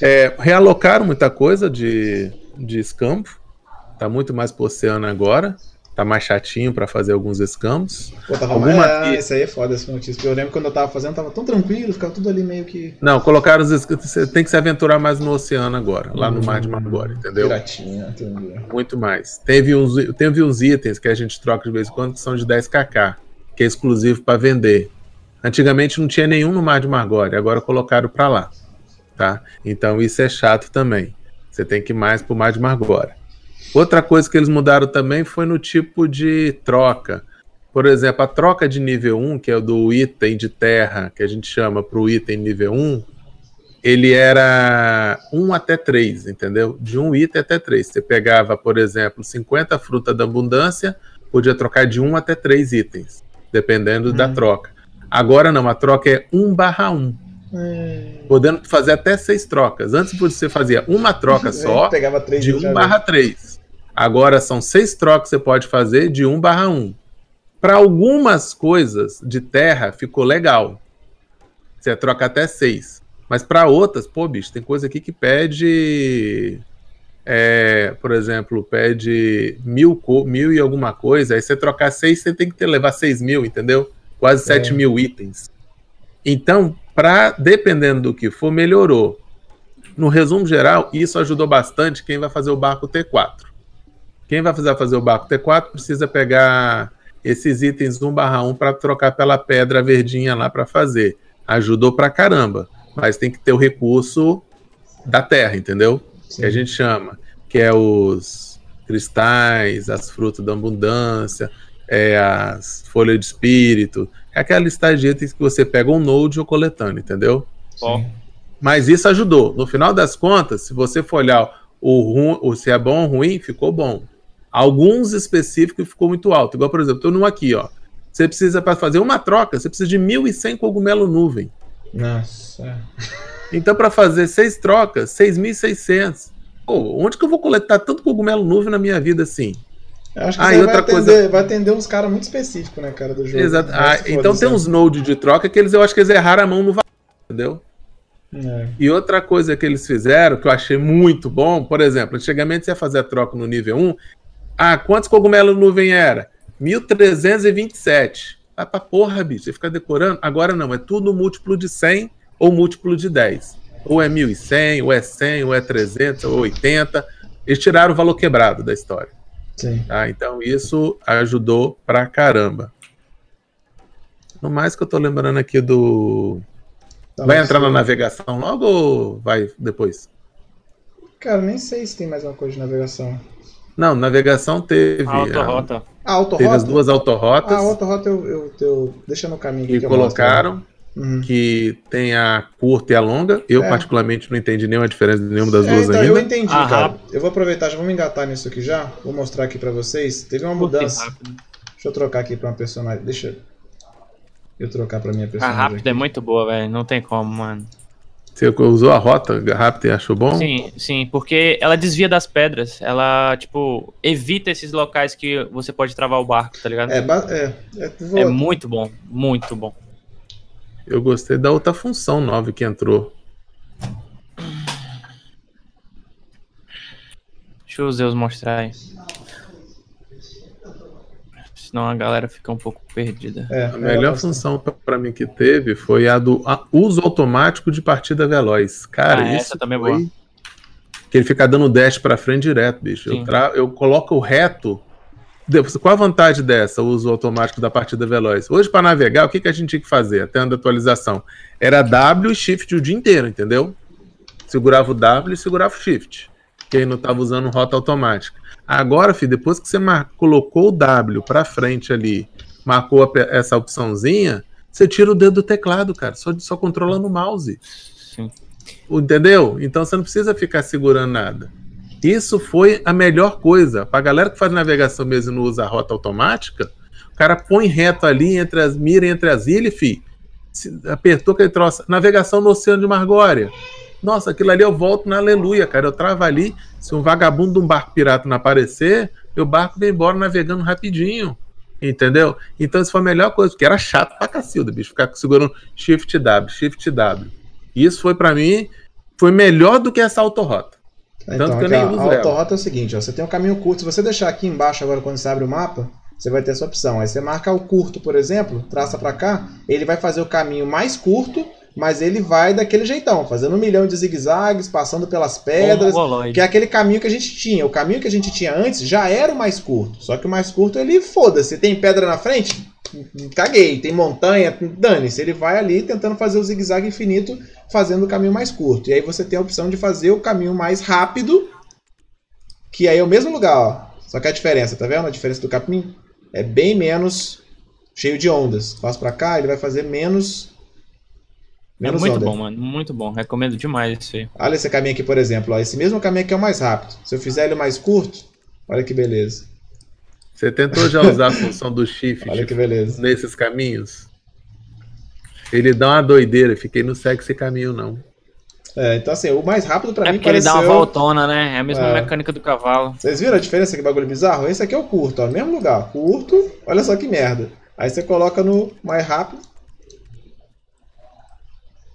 É, realocaram muita coisa de, de escambo. Tá muito mais pro oceano agora tá mais chatinho para fazer alguns escampos. Pô, tava Alguma... é, isso aí é foda essa notícia. Eu lembro quando eu tava fazendo, tava tão tranquilo, ficava tudo ali meio que. Não, colocaram os Você tem que se aventurar mais no oceano agora, lá no Mar de Margore, entendeu? Piratinha, entendi. Muito mais. Teve uns, teve uns itens que a gente troca de vez em quando que são de 10kk, que é exclusivo para vender. Antigamente não tinha nenhum no Mar de Margore, agora colocaram para lá. Tá? Então isso é chato também. Você tem que ir mais pro Mar de Margore. Outra coisa que eles mudaram também foi no tipo de troca. Por exemplo, a troca de nível 1, que é do item de terra, que a gente chama para o item nível 1, ele era 1 até 3, entendeu? De um item até 3. Você pegava, por exemplo, 50 frutas da abundância, podia trocar de 1 até 3 itens, dependendo hum. da troca. Agora não, a troca é 1 barra 1. Hum. Podendo fazer até 6 trocas. Antes você fazia uma troca só, de 1 barra 3. Agora são seis trocas que você pode fazer de 1 barra 1. Para algumas coisas de terra ficou legal. Você troca até seis. Mas para outras, pô, bicho, tem coisa aqui que pede. É, por exemplo, pede mil, mil e alguma coisa. Aí você trocar seis, você tem que ter, levar seis mil, entendeu? Quase é. sete mil itens. Então, para dependendo do que for, melhorou. No resumo geral, isso ajudou bastante quem vai fazer o barco T4. Quem vai fazer, fazer o barco T4 precisa pegar esses itens 1/1 para trocar pela pedra verdinha lá para fazer. Ajudou pra caramba, mas tem que ter o recurso da terra, entendeu? Sim. Que a gente chama, que é os cristais, as frutas da abundância, é as folhas de espírito, é aquela lista de itens que você pega um node ou coletando, entendeu? Sim. Mas isso ajudou. No final das contas, se você for olhar o, o se é bom ou ruim, ficou bom. Alguns específicos ficou muito alto. Igual, por exemplo, estou num aqui, ó. Você precisa, para fazer uma troca, você precisa de 1.100 cogumelo nuvem. Nossa. Então, para fazer seis trocas, 6.600. Pô, onde que eu vou coletar tanto cogumelo nuvem na minha vida assim? Eu acho que ah, outra vai, atender, coisa... vai atender uns caras muito específicos, né, cara, do jogo. Exato. Ah, então tem uns nodes de troca que eles, eu acho que eles erraram a mão no valor, entendeu? É. E outra coisa que eles fizeram, que eu achei muito bom, por exemplo, antigamente você ia fazer a troca no nível 1, ah, quantos cogumelos nuvem era? 1327. Ah, pra porra, bicho, você fica decorando? Agora não, é tudo múltiplo de 100 ou múltiplo de 10. Ou é 1100, ou é 100, ou é 300, ou 80. Eles tiraram o valor quebrado da história. Sim. Tá? Então isso ajudou pra caramba. No mais que eu tô lembrando aqui do. Tá vai entrar na navegação logo ou vai depois? Cara, nem sei se tem mais uma coisa de navegação. Não, navegação teve. Autorota. A, autorota. Teve as duas autorrotas. A autorota eu, eu, eu deixa no caminho. Que, que colocaram. Uhum. Que tem a curta e a longa. Eu, é. particularmente, não entendi nenhuma diferença de nenhuma das é, duas então, ainda. Eu entendi, ah, cara. Eu vou aproveitar, já vou me engatar nisso aqui já. Vou mostrar aqui pra vocês. Teve uma mudança. Deixa eu trocar aqui pra uma personagem. Deixa eu trocar pra minha personagem. A rápida é muito boa, velho. Não tem como, mano. Você usou a rota rápida e achou bom? Sim, sim, porque ela desvia das pedras. Ela, tipo, evita esses locais que você pode travar o barco, tá ligado? É, é, é, é muito bom, muito bom. Eu gostei da outra função nova que entrou. Deixa os Zeus mostrar aí senão a galera fica um pouco perdida. É, a melhor função para mim que teve foi a do a, uso automático de partida veloz. Cara, ah, isso também é foi... Que ele fica dando dash para frente direto, bicho. Eu, tra... eu coloco o reto. Qual a vantagem dessa, o uso automático da partida veloz? Hoje, para navegar, o que, que a gente tinha que fazer, até a atualização? Era W e Shift o dia inteiro, entendeu? Segurava o W e segurava o Shift. Quem não estava usando rota automática. Agora, filho, depois que você colocou o W para frente ali, marcou a, essa opçãozinha, você tira o dedo do teclado, cara, só, só controlando o mouse. Sim. Entendeu? Então você não precisa ficar segurando nada. Isso foi a melhor coisa. Pra galera que faz navegação mesmo e não usa a rota automática, o cara põe reto ali entre as miras, entre as ilhas, fi. Apertou aquele troço. Navegação no Oceano de Margória. Nossa, aquilo ali eu volto na aleluia, cara. Eu travo ali. Se um vagabundo de um barco pirata não aparecer, meu barco vem embora navegando rapidinho. Entendeu? Então isso foi a melhor coisa, porque era chato pra cacilda, bicho, ficar segurando Shift W, Shift W. Isso foi para mim, foi melhor do que essa autorrota. Então, Tanto que eu nem uso a autorrota é o seguinte, ó, você tem um caminho curto, se você deixar aqui embaixo agora quando você abre o mapa, você vai ter essa opção. Aí você marca o curto, por exemplo, traça para cá, ele vai fazer o caminho mais curto mas ele vai daquele jeitão, fazendo um milhão de zigue-zagues, passando pelas pedras, que é aquele caminho que a gente tinha. O caminho que a gente tinha antes já era o mais curto, só que o mais curto ele foda-se, tem pedra na frente, caguei, tem montanha, dane-se, ele vai ali tentando fazer o zigue-zague infinito, fazendo o caminho mais curto. E aí você tem a opção de fazer o caminho mais rápido, que aí é o mesmo lugar, ó. Só que a diferença, tá vendo? A diferença do capim é bem menos cheio de ondas. Faz para cá, ele vai fazer menos Menos é muito onda. bom, mano. Muito bom. Recomendo demais isso aí. Olha esse caminho aqui, por exemplo. Ó. Esse mesmo caminho aqui é o mais rápido. Se eu fizer ele mais curto, olha que beleza. Você tentou já usar a função do shift olha que beleza. nesses caminhos? Ele dá uma doideira. Fiquei não segue esse caminho, não. É, então assim, o mais rápido pra é mim porque pareceu... ele dá uma voltona, né? É a mesma é. mecânica do cavalo. Vocês viram a diferença? Que bagulho bizarro? Esse aqui é o curto, ó. Mesmo lugar. Curto, olha só que merda. Aí você coloca no mais rápido,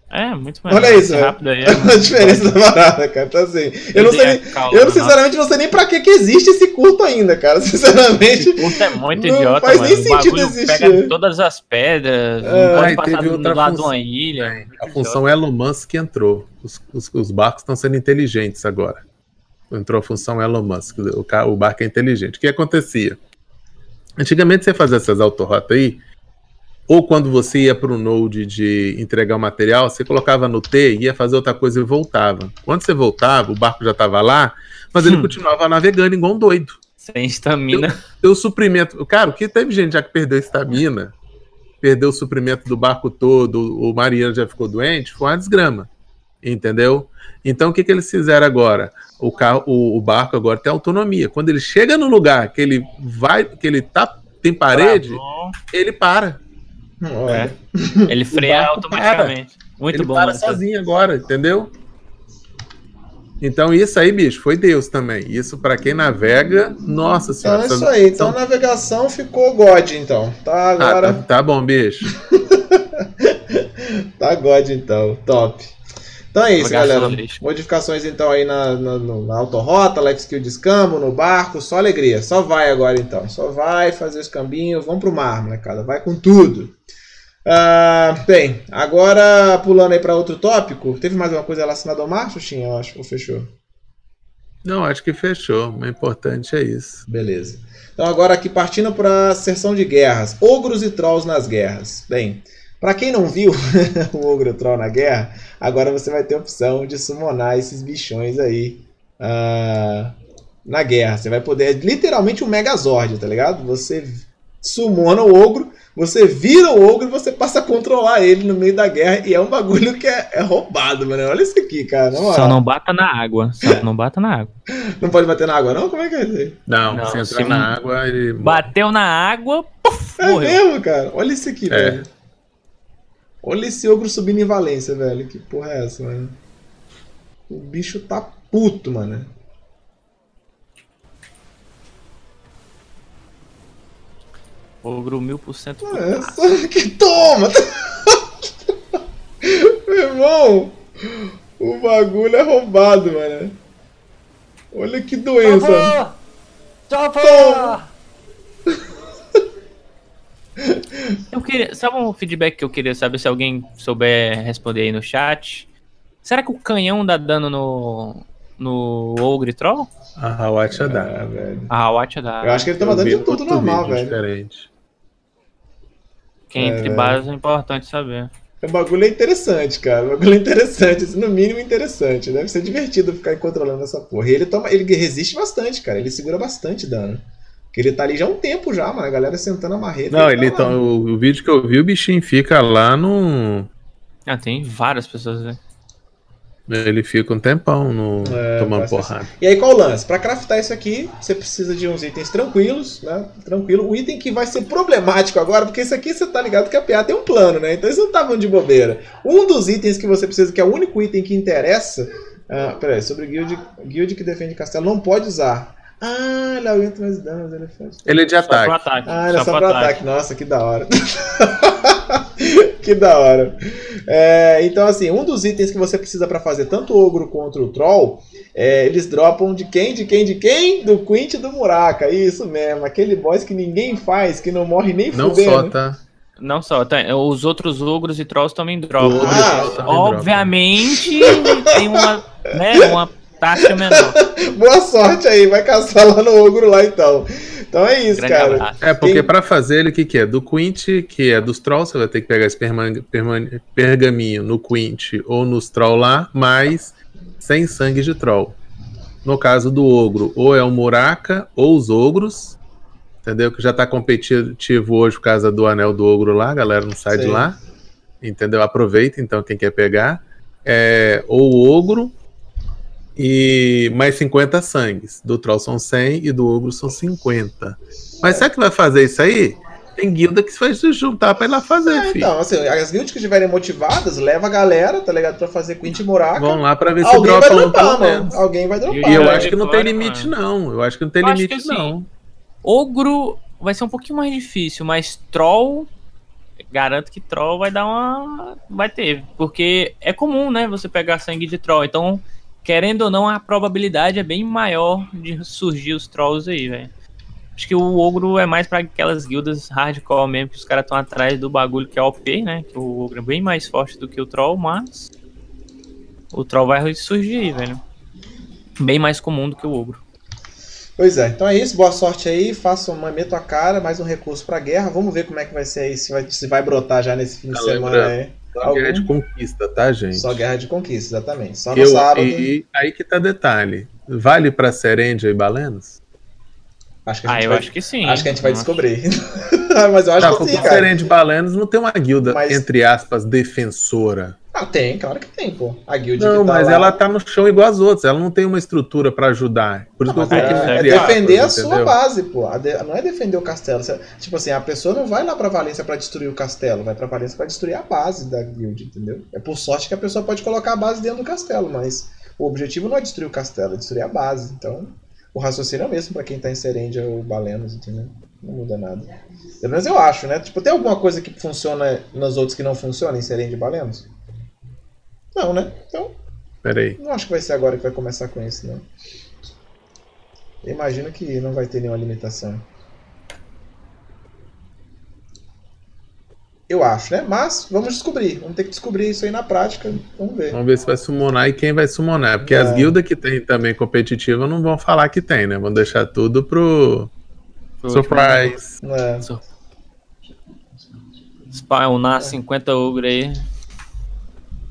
é, muito mais Olha isso, rápido aí. É a diferença da parada, cara. Então, assim, eu não sei nem, eu sinceramente não sei nem pra que, que existe esse curto ainda, cara. Sinceramente. Esse curto é muito idiota, faz mano. nem sentido existir. Pega todas as pedras, é, não pode passar do lado de uma ilha. É, a função Elon Musk que entrou. Os, os, os, barcos estão sendo inteligentes agora. Entrou a função Elon Musk. O, o barco é inteligente. O que acontecia? Antigamente você fazia essas autorrotas aí, ou quando você ia para o Node de entregar o material, você colocava no T, ia fazer outra coisa e voltava. Quando você voltava, o barco já estava lá, mas ele hum. continuava navegando igual um doido. Sem estamina. O suprimento. Cara, o que teve gente já que perdeu estamina, perdeu o suprimento do barco todo, o marinheiro já ficou doente, foi uma desgrama. Entendeu? Então o que, que eles fizeram agora? O, carro, o, o barco agora tem autonomia. Quando ele chega no lugar que ele vai, que ele tá, tem parede, ele para. É. Ele freia automaticamente. Para. Muito ele bom. Ele para sozinho agora, entendeu? Então isso aí, bicho, foi Deus também. Isso para quem navega, nossa senhora. Então é isso aí. Então a navegação ficou God, então. Tá agora. Ah, tá, tá bom, bicho. tá God, então. Top. Então é isso, galera. Modificações então aí na, na, na autorrota, life skill de escambo, no barco, só alegria. Só vai agora então. Só vai fazer os cambinhos. Vamos pro mar, molecada. Vai com tudo. Uh, bem, agora pulando aí para outro tópico, teve mais alguma coisa relacionada ao mar, Xuxinha, eu acho, ou fechou? Não, acho que fechou. O importante é isso. Beleza. Então agora aqui partindo para a sessão de guerras. Ogros e Trolls nas guerras. Bem, para quem não viu o Ogro Troll na guerra, agora você vai ter a opção de summonar esses bichões aí uh, na guerra. Você vai poder, literalmente um Megazord, tá ligado? Você summona o Ogro você vira o ogro e você passa a controlar ele no meio da guerra. E é um bagulho que é, é roubado, mano. Olha isso aqui, cara. Não, Só não bata na água. Só não bata na água. não pode bater na água, não? Como é que é isso Não, não se entrar na água, ele. Bateu na água, puf, É morreu. mesmo, cara. Olha isso aqui, é. velho. Olha esse ogro subindo em Valência, velho. Que porra é essa, mano? O bicho tá puto, mano. Ogro mil por cento. É, que toma! Meu irmão, o bagulho é roubado, mano. Olha que doença. Toma! Eu queria. Sabe um feedback que eu queria saber se alguém souber responder aí no chat? Será que o canhão dá dano no. no Ogre Troll? A Hawacha dá, é, velho. A Hawacha dá. Eu acho que ele tava dando de tudo normal, velho. Diferente. Quem entre é... bases é importante saber. O bagulho é interessante, cara. O bagulho é interessante, no mínimo interessante. Deve ser divertido ficar controlando essa porra. E ele toma, ele resiste bastante, cara. Ele segura bastante dano. Porque ele tá ali já há um tempo já, mano. A galera sentando a marreta. Não, ele, tá, o, o, vídeo que eu vi, o bichinho fica lá no. Ah, tem várias pessoas, né? Ele fica um tempão no, é, tomando porrada. E aí qual o lance? Para craftar isso aqui, você precisa de uns itens tranquilos, né? Tranquilo. O item que vai ser problemático agora, porque isso aqui você tá ligado que a PA tem um plano, né? Então eles não estavam de bobeira. Um dos itens que você precisa, que é o único item que interessa. Ah, peraí, sobre guild, guild que defende castelo, não pode usar. Ah, ele aumenta mais danos, ele faz. Ele é de ataque. ataque. Ah, ele é só, só pro ataque. ataque. Nossa, que da hora. que da hora. É, então, assim, um dos itens que você precisa para fazer tanto o ogro quanto o troll, é, eles dropam de quem? De quem? De quem? Do Quint do Muraka. Isso mesmo, aquele boss que ninguém faz, que não morre nem não fudendo. Não solta. Não só, tá, os outros ogros e trolls também dropam. Ah, obviamente tem uma, né, uma taxa menor. Boa sorte aí, vai caçar lá no ogro lá então. Então é isso, Grande cara. Abraço. É, porque Quem... para fazer ele, o que, que é? Do Quint, que é dos Trolls, você vai ter que pegar esse pergaminho no Quint ou nos Troll lá, mas sem sangue de Troll. No caso do Ogro, ou é o Muraka ou os Ogros, entendeu? Que já tá competitivo hoje por causa do Anel do Ogro lá, a galera não sai Sim. de lá. Entendeu? Aproveita então quem quer pegar. É, ou o Ogro, e mais 50 sangues. Do Troll são 100 e do Ogro são 50. Mas será que vai fazer isso aí? Tem guilda que vai se juntar pra ir lá fazer, é, filho. Então, assim, as guildas que estiverem motivadas, leva a galera, tá ligado? Pra fazer Quint Muraca. Vão lá pra ver se Alguém dropa vai dropar, um, Alguém vai dropar. E eu acho que não tem limite, não. Eu acho que não tem limite, assim, não. Ogro vai ser um pouquinho mais difícil, mas Troll garanto que troll vai dar uma. Vai ter. Porque é comum, né? Você pegar sangue de troll. Então, querendo ou não, a probabilidade é bem maior de surgir os trolls aí, velho. Acho que o ogro é mais para aquelas guildas hardcore mesmo, que os caras estão atrás do bagulho que é OP, né? Que o ogro é bem mais forte do que o troll, mas. O troll vai surgir aí, velho. Bem mais comum do que o ogro. Pois é, então é isso, boa sorte aí, faça uma meto a cara, mais um recurso pra guerra. Vamos ver como é que vai ser aí, se vai, se vai brotar já nesse fim de semana aí. Só Algum... guerra de conquista, tá, gente? Só guerra de conquista, exatamente. Só no eu, sábado. E, aí que tá detalhe. Vale pra Serendia e Balenos? Acho que a gente ah, eu vai, acho que sim. Acho que a gente vai descobrir. Mas eu acho não, que sim, cara. Serendia e Balenos não tem uma guilda, Mas... entre aspas, defensora. Ah, tem, claro que tem, pô. A guild Não, tá mas lá... ela tá no chão igual as outras. Ela não tem uma estrutura para ajudar. Por isso não, que eu é, é defender a sua base, pô. De... Não é defender o castelo. Tipo assim, a pessoa não vai lá pra Valência para destruir o castelo. Vai pra Valência para destruir a base da guild, entendeu? É por sorte que a pessoa pode colocar a base dentro do castelo, mas o objetivo não é destruir o castelo, é destruir a base. Então, o raciocínio é o mesmo para quem tá em Serendia ou Balenos, entendeu? Não muda nada. Pelo menos eu acho, né? Tipo, tem alguma coisa que funciona nos outros que não funciona em Serendia e Balenos? Não, né? Então. Peraí. Não acho que vai ser agora que vai começar com isso, não. Eu imagino que não vai ter nenhuma limitação. Eu acho, né? Mas vamos descobrir. Vamos ter que descobrir isso aí na prática. Vamos ver. Vamos ver se vai summonar e quem vai summonar. Porque é. as guildas que tem também competitiva não vão falar que tem, né? Vão deixar tudo pro. Surprise. É. Spawnar 50 ogre aí.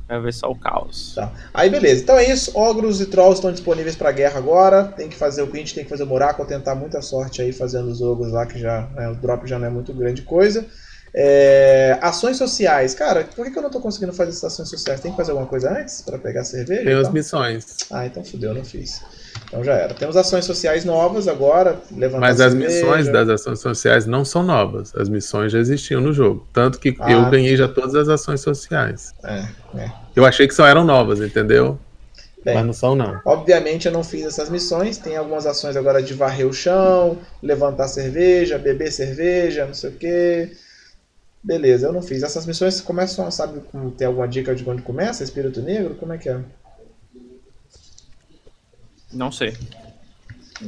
Vai ver só o caos. Tá. Aí beleza. Então é isso. Ogros e Trolls estão disponíveis pra guerra agora. Tem que fazer o Quint, tem que fazer o Muraco, tentar muita sorte aí fazendo os ogros lá, que já né, o drop já não é muito grande coisa. É, ações sociais. Cara, por que eu não tô conseguindo fazer essas ações sociais? Tem que fazer alguma coisa antes para pegar cerveja? Tem as missões. Ah, então fudeu, não fiz. Então já era. Temos ações sociais novas agora. Mas as cerveja. missões das ações sociais não são novas. As missões já existiam no jogo. Tanto que ah, eu ganhei já todas as ações sociais. É, é. Eu achei que só eram novas, entendeu? Bem, Mas não são, não. Obviamente eu não fiz essas missões. Tem algumas ações agora de varrer o chão, levantar cerveja, beber cerveja, não sei o quê. Beleza, eu não fiz. Essas missões começam, sabe, tem alguma dica de onde começa? Espírito Negro? Como é que é? Não sei.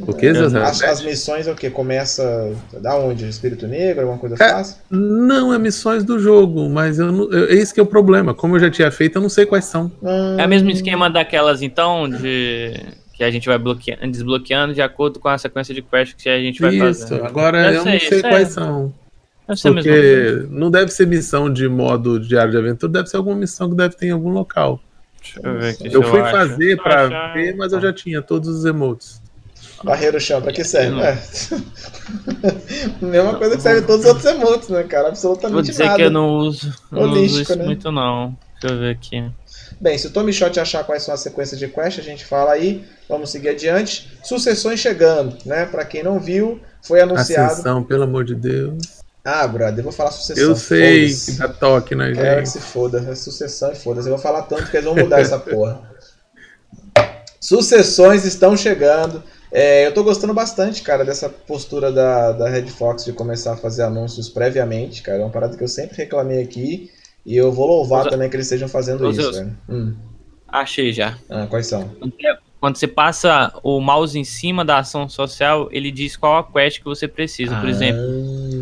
O que, Zezé? As, as missões é o que? Começa da onde? Espírito Negro? Alguma coisa é, fácil? Não, é missões do jogo, mas eu não, eu, esse que é o problema. Como eu já tinha feito, eu não sei quais são. É o mesmo esquema daquelas, então, de que a gente vai bloqueando, desbloqueando de acordo com a sequência de quests que a gente vai Isso, fazer. agora eu, eu sei, não sei quais é. são. Porque não deve ser missão de modo diário de aventura, deve ser alguma missão que deve ter em algum local. Deixa eu ver aqui. Eu fui eu fazer para achar... ver, mas eu já tinha todos os emotes. Barreira o chão, pra que serve? É. Mesma coisa que serve todos os outros emotes, né, cara? Absolutamente Vou dizer nada. que eu não uso, não uso isso né? muito, não. Deixa eu ver aqui. Bem, se o Tommy Shot achar quais são as sequências de quest, a gente fala aí. Vamos seguir adiante. Sucessões chegando, né? Para quem não viu, foi anunciado. Ascensão, pelo amor de Deus. Ah, brother, eu vou falar sucessão. Eu sei que dá toque na gente. É, que se foda. É sucessão e foda-se. Eu vou falar tanto que eles vão mudar essa porra. Sucessões estão chegando. É, eu tô gostando bastante, cara, dessa postura da, da Red Fox de começar a fazer anúncios previamente, cara. É uma parada que eu sempre reclamei aqui. E eu vou louvar Os... também que eles estejam fazendo Os isso, velho. Hum. Achei já. Ah, quais são? Quando você passa o mouse em cima da ação social, ele diz qual a quest que você precisa. Por ah. exemplo,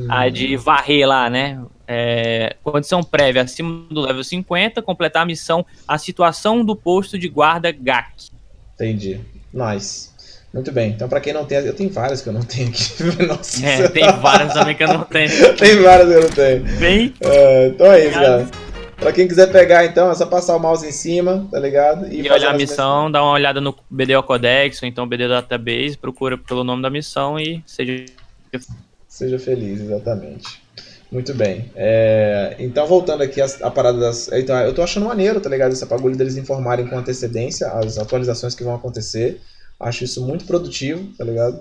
a de varrer lá, né? É, condição prévia acima do level 50, completar a missão A Situação do Posto de Guarda GAC. Entendi. Nice. Muito bem. Então, para quem não tem, eu tenho várias que eu não tenho aqui. Nossa. É, tem várias também que eu não tenho. tem várias que eu não tenho. Bem. É, então é isso, cara. Pra quem quiser pegar, então, é só passar o mouse em cima, tá ligado? E, e olhar a missão, dá uma olhada no BDO Codex ou então BDO Database, procura pelo nome da missão e seja. Seja feliz, exatamente. Muito bem. É, então, voltando aqui a, parada das. Então, eu tô achando maneiro, tá ligado? Essa bagulho deles informarem com antecedência as atualizações que vão acontecer. Acho isso muito produtivo, tá ligado?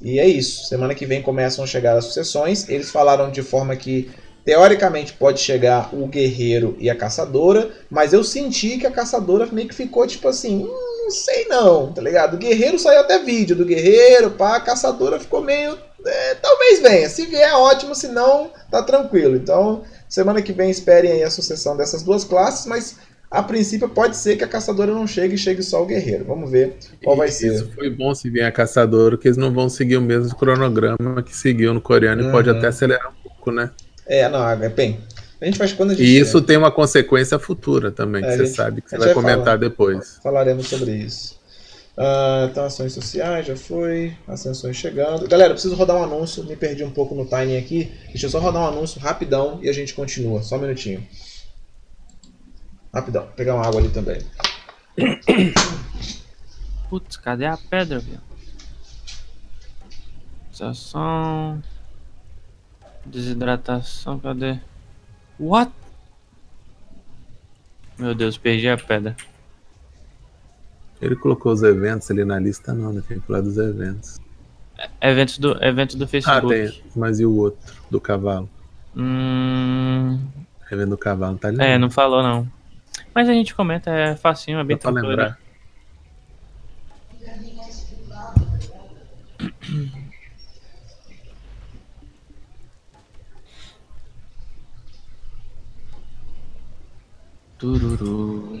E é isso. Semana que vem começam a chegar as sucessões. Eles falaram de forma que teoricamente pode chegar o guerreiro e a caçadora, mas eu senti que a caçadora meio que ficou tipo assim, hum, não sei não, tá ligado? O guerreiro saiu até vídeo do guerreiro, pá, a caçadora ficou meio. É, talvez venha. Se vier, ótimo, se não, tá tranquilo. Então, semana que vem esperem aí a sucessão dessas duas classes, mas a princípio pode ser que a caçadora não chegue e chegue só o guerreiro. Vamos ver qual vai ser. Isso foi bom se vier a caçadora, que eles não vão seguir o mesmo cronograma que seguiu no coreano uhum. e pode uhum. até acelerar um pouco, né? É, não, é bem. A gente faz quando a gente. E isso tem uma consequência futura também, é, que você gente, sabe que você vai, vai comentar falar, depois. Falaremos sobre isso. Uh, então, ações sociais, já foi. Ascensões chegando. Galera, preciso rodar um anúncio. Me perdi um pouco no timing aqui. Deixa eu só rodar um anúncio rapidão e a gente continua. Só um minutinho. Rapidão, Vou pegar uma água ali também. Putz, cadê a pedra, velho? Sensação. Desidratação, cadê? What? Meu Deus, perdi a pedra. Ele colocou os eventos ali na lista, não, né? Tem que falar dos eventos. É, eventos do, evento do Facebook. Ah, tem. Mas e o outro? Do cavalo? Hum... Evento do cavalo, tá ali? É, não falou não. Mas a gente comenta, é facinho, é bem tranquilo. lembrar. Tururu.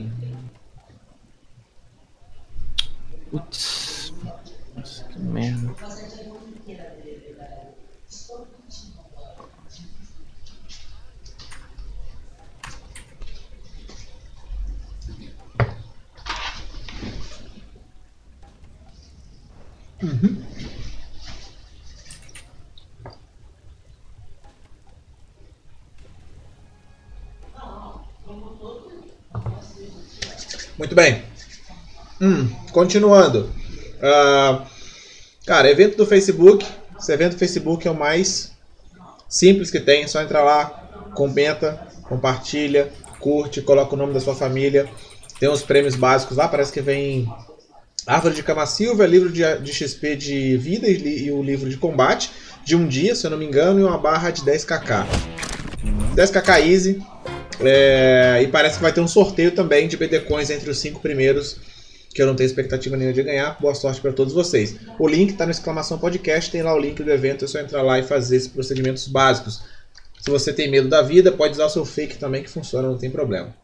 Putz. Nossa, que merda. Muito bem. Hum, continuando. Uh, cara, evento do Facebook. Esse evento do Facebook é o mais simples que tem. É só entrar lá, comenta, compartilha, curte, coloca o nome da sua família. Tem uns prêmios básicos lá, parece que vem Árvore de Cama Silva, livro de, de XP de vida e, e, o livro de combate de um dia, se eu não me engano, e uma barra de 10kk. 10kk easy. É, e parece que vai ter um sorteio também de BD Coins entre os cinco primeiros, que eu não tenho expectativa nenhuma de ganhar. Boa sorte para todos vocês. O link está no exclamação podcast, tem lá o link do evento, é só entrar lá e fazer esses procedimentos básicos. Se você tem medo da vida, pode usar o seu fake também, que funciona, não tem problema.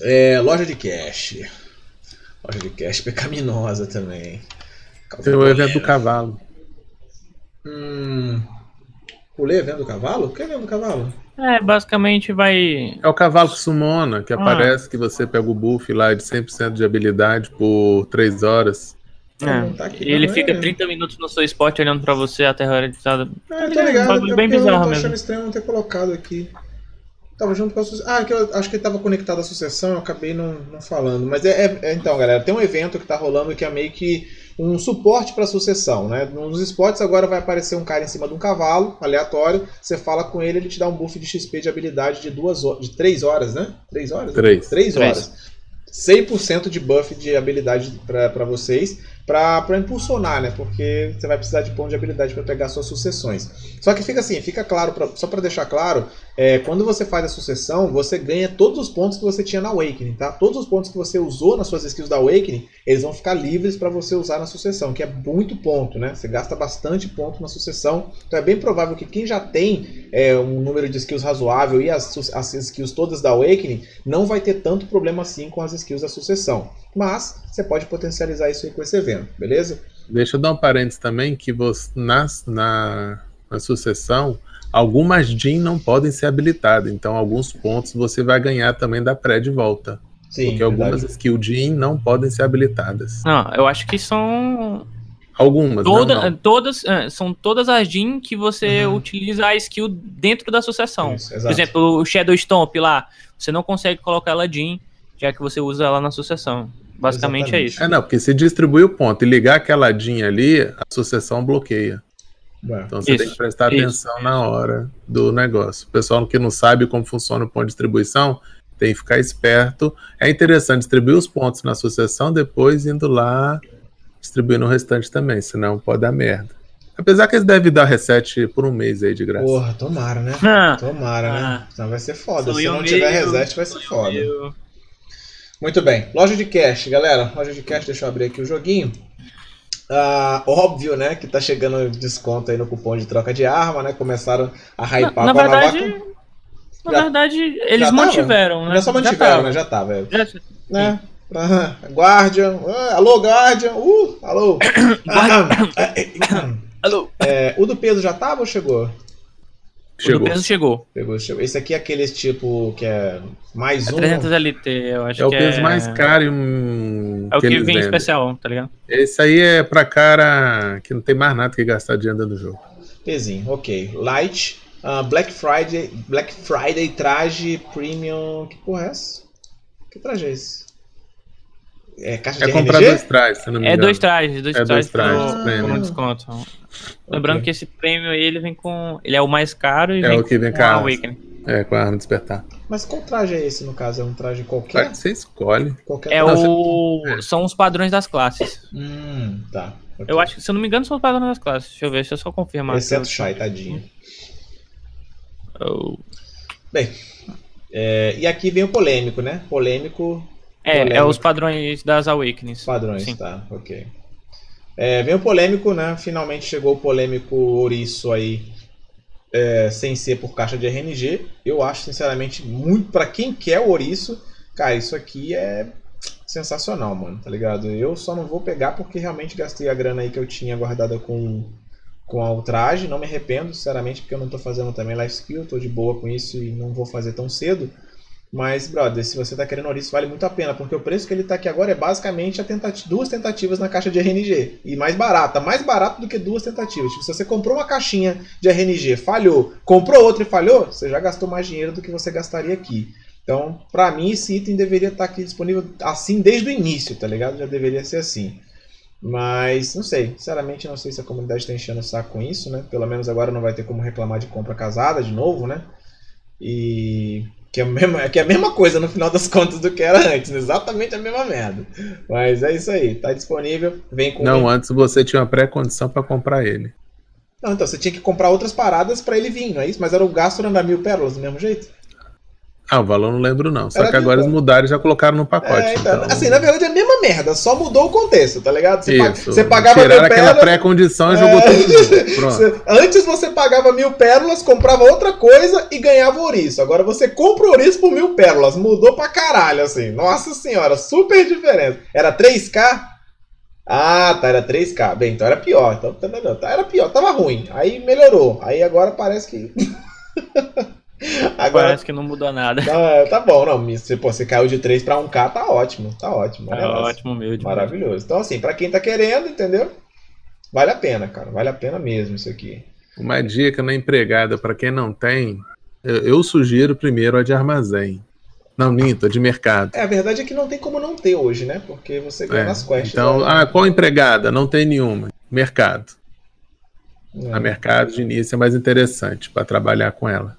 É, loja de cash. Loja de cash pecaminosa também. Tem o evento do cavalo. Hum. Pulei evento do cavalo? O que é evento do cavalo? É, basicamente vai. É o cavalo que sumona, que ah. aparece que você pega o buff lá de 100% de habilidade por 3 horas. É. Tá aqui, ele fica é. 30 minutos no seu spot olhando pra você até a editada. É, tá ligado. É bem bizarro eu tô achando estranho não ter colocado aqui. Tava junto com a sucessão. Ah, que eu acho que ele tava conectado à sucessão, eu acabei não, não falando. Mas é, é, é, Então, galera, tem um evento que tá rolando que é meio que um suporte para sucessão, né? Nos spots agora vai aparecer um cara em cima de um cavalo, aleatório. Você fala com ele, ele te dá um buff de XP de habilidade de duas de três horas, né? Três horas? Três. Três horas. 100% de buff de habilidade para vocês para impulsionar, né? Porque você vai precisar de ponto de habilidade para pegar suas sucessões. Só que fica assim, fica claro, pra, só para deixar claro, é, quando você faz a sucessão, você ganha todos os pontos que você tinha na Awakening, tá? Todos os pontos que você usou nas suas skills da Awakening, eles vão ficar livres para você usar na sucessão, que é muito ponto, né? Você gasta bastante ponto na sucessão, então é bem provável que quem já tem é, um número de skills razoável e as, as skills todas da Awakening, não vai ter tanto problema assim com as skills da sucessão. Mas você pode potencializar isso aí com esse evento, beleza? Deixa eu dar um parênteses também que você, na, na, na sucessão, algumas DIN não podem ser habilitadas, então alguns pontos você vai ganhar também da pré de volta. Sim, porque verdade. algumas skill DIN não podem ser habilitadas. Não, eu acho que são Algumas. Toda, não, não. Todas, é, são todas as DIN que você uhum. utiliza a skill dentro da sucessão. Isso, Por exemplo, o Shadow Stomp lá, você não consegue colocar ela DIN, já que você usa ela na sucessão. Basicamente Exatamente. é isso. É, não, porque se distribuir o ponto e ligar aquela DIN ali, a sucessão bloqueia. Então você isso, tem que prestar isso, atenção isso. na hora do negócio. O pessoal que não sabe como funciona o ponto de distribuição tem que ficar esperto. É interessante distribuir os pontos na sucessão, depois indo lá distribuindo o restante também, senão pode dar merda. Apesar que eles devem dar reset por um mês aí de graça. Porra, tomara, né? Ah, tomara, né? ah, né? Senão vai ser foda. Se não tiver reset, vai ser foda. Meu. Muito bem. Loja de cash, galera. Loja de cash, deixa eu abrir aqui o joguinho. Ah, óbvio, né, que tá chegando desconto aí no cupom de troca de arma, né? Começaram a hypar na, na verdade, nova... Na já, verdade, eles mantiveram, né? Já só mantiveram, já né? Já tá, velho. Já, né? Guardian. Ah, alô, Guardian. Uh, alô. alô. É, o do peso já tava ou chegou? Chegou. O do peso chegou. Pegou, chegou. Esse aqui é aquele tipo que é mais é um. 300 LT, eu acho é que é. o peso mais caro um. É o que, que vem vendem. especial, tá ligado? Esse aí é pra cara que não tem mais nada que gastar de anda no jogo. Pezinho, ok. Light. Uh, Black Friday. Black Friday traje premium. Que porra é essa? Que traje é esse? É, caixa é de comprar RNG? dois trajes, se não me é engano. É dois trajes, dois é trajes, dois trajes pro, com desconto. Lembrando okay. que esse prêmio ele vem com. Ele é o mais caro e é vem o que vem com a Awakening. É, com a arma despertar. Mas qual traje é esse, no caso? É um traje qualquer? Você escolhe. Qualquer é o... É. São os padrões das classes. Hum, tá. Okay. Eu acho que, se eu não me engano, são os padrões das classes. Deixa eu ver, deixa eu só confirmar. Exceto o Shai, tadinho. Oh. Bem, é, e aqui vem o polêmico, né? Polêmico é, é os padrões das Awakenings. Padrões, Sim. tá, ok. É, vem o polêmico, né? Finalmente chegou o polêmico ouriço aí, é, sem ser por caixa de RNG. Eu acho, sinceramente, muito para quem quer o ouriço, cara, isso aqui é sensacional, mano, tá ligado? Eu só não vou pegar porque realmente gastei a grana aí que eu tinha guardada com com a ultraje, não me arrependo, sinceramente, porque eu não tô fazendo também life skill, tô de boa com isso e não vou fazer tão cedo. Mas, brother, se você tá querendo ouriço, vale muito a pena, porque o preço que ele tá aqui agora é basicamente tentati duas tentativas na caixa de RNG. E mais barata, mais barato do que duas tentativas. Tipo, se você comprou uma caixinha de RNG, falhou, comprou outra e falhou, você já gastou mais dinheiro do que você gastaria aqui. Então, pra mim, esse item deveria estar tá aqui disponível assim desde o início, tá ligado? Já deveria ser assim. Mas, não sei, sinceramente não sei se a comunidade está enchendo o saco com isso, né? Pelo menos agora não vai ter como reclamar de compra casada de novo, né? E que é, a mesma, que é a mesma coisa no final das contas do que era antes, exatamente a mesma merda. Mas é isso aí, tá disponível, vem com. Não, antes você tinha uma pré-condição para comprar ele. Não, então você tinha que comprar outras paradas para ele vir, não é isso? Mas era o gasto era mil pérolas do mesmo jeito? Ah, o valor não lembro não. Só Era que agora eles mudaram e já colocaram no pacote. É, então, então... Assim, na verdade é a mesma merda, só mudou o contexto, tá ligado? Você, Isso. você pagava Tiraram mil aquela pré-condição e é... jogou tudo. Pronto. Antes você pagava mil pérolas, comprava outra coisa e ganhava ouriço. Agora você compra ouriço por mil pérolas. Mudou pra caralho, assim. Nossa senhora, super diferença. Era 3K? Ah, tá, era 3K. Bem, então era pior. Então, tá, tá, era pior, tava ruim. Aí melhorou. Aí agora parece que... Agora, Parece que não mudou nada. Não, tá bom, não. Você, pô, você caiu de 3 para 1K, tá ótimo. Tá ótimo. Tá ótimo mesmo. Maravilhoso. Então, assim, para quem tá querendo, entendeu? Vale a pena, cara. Vale a pena mesmo isso aqui. Uma dica na empregada, para quem não tem, eu, eu, sugiro primeiro a de armazém. Não, minto, a de mercado. É, a verdade é que não tem como não ter hoje, né? Porque você ganha é, nas quests. Então, né? ah, qual empregada? Não tem nenhuma. Mercado. É. A mercado de início é mais interessante para trabalhar com ela.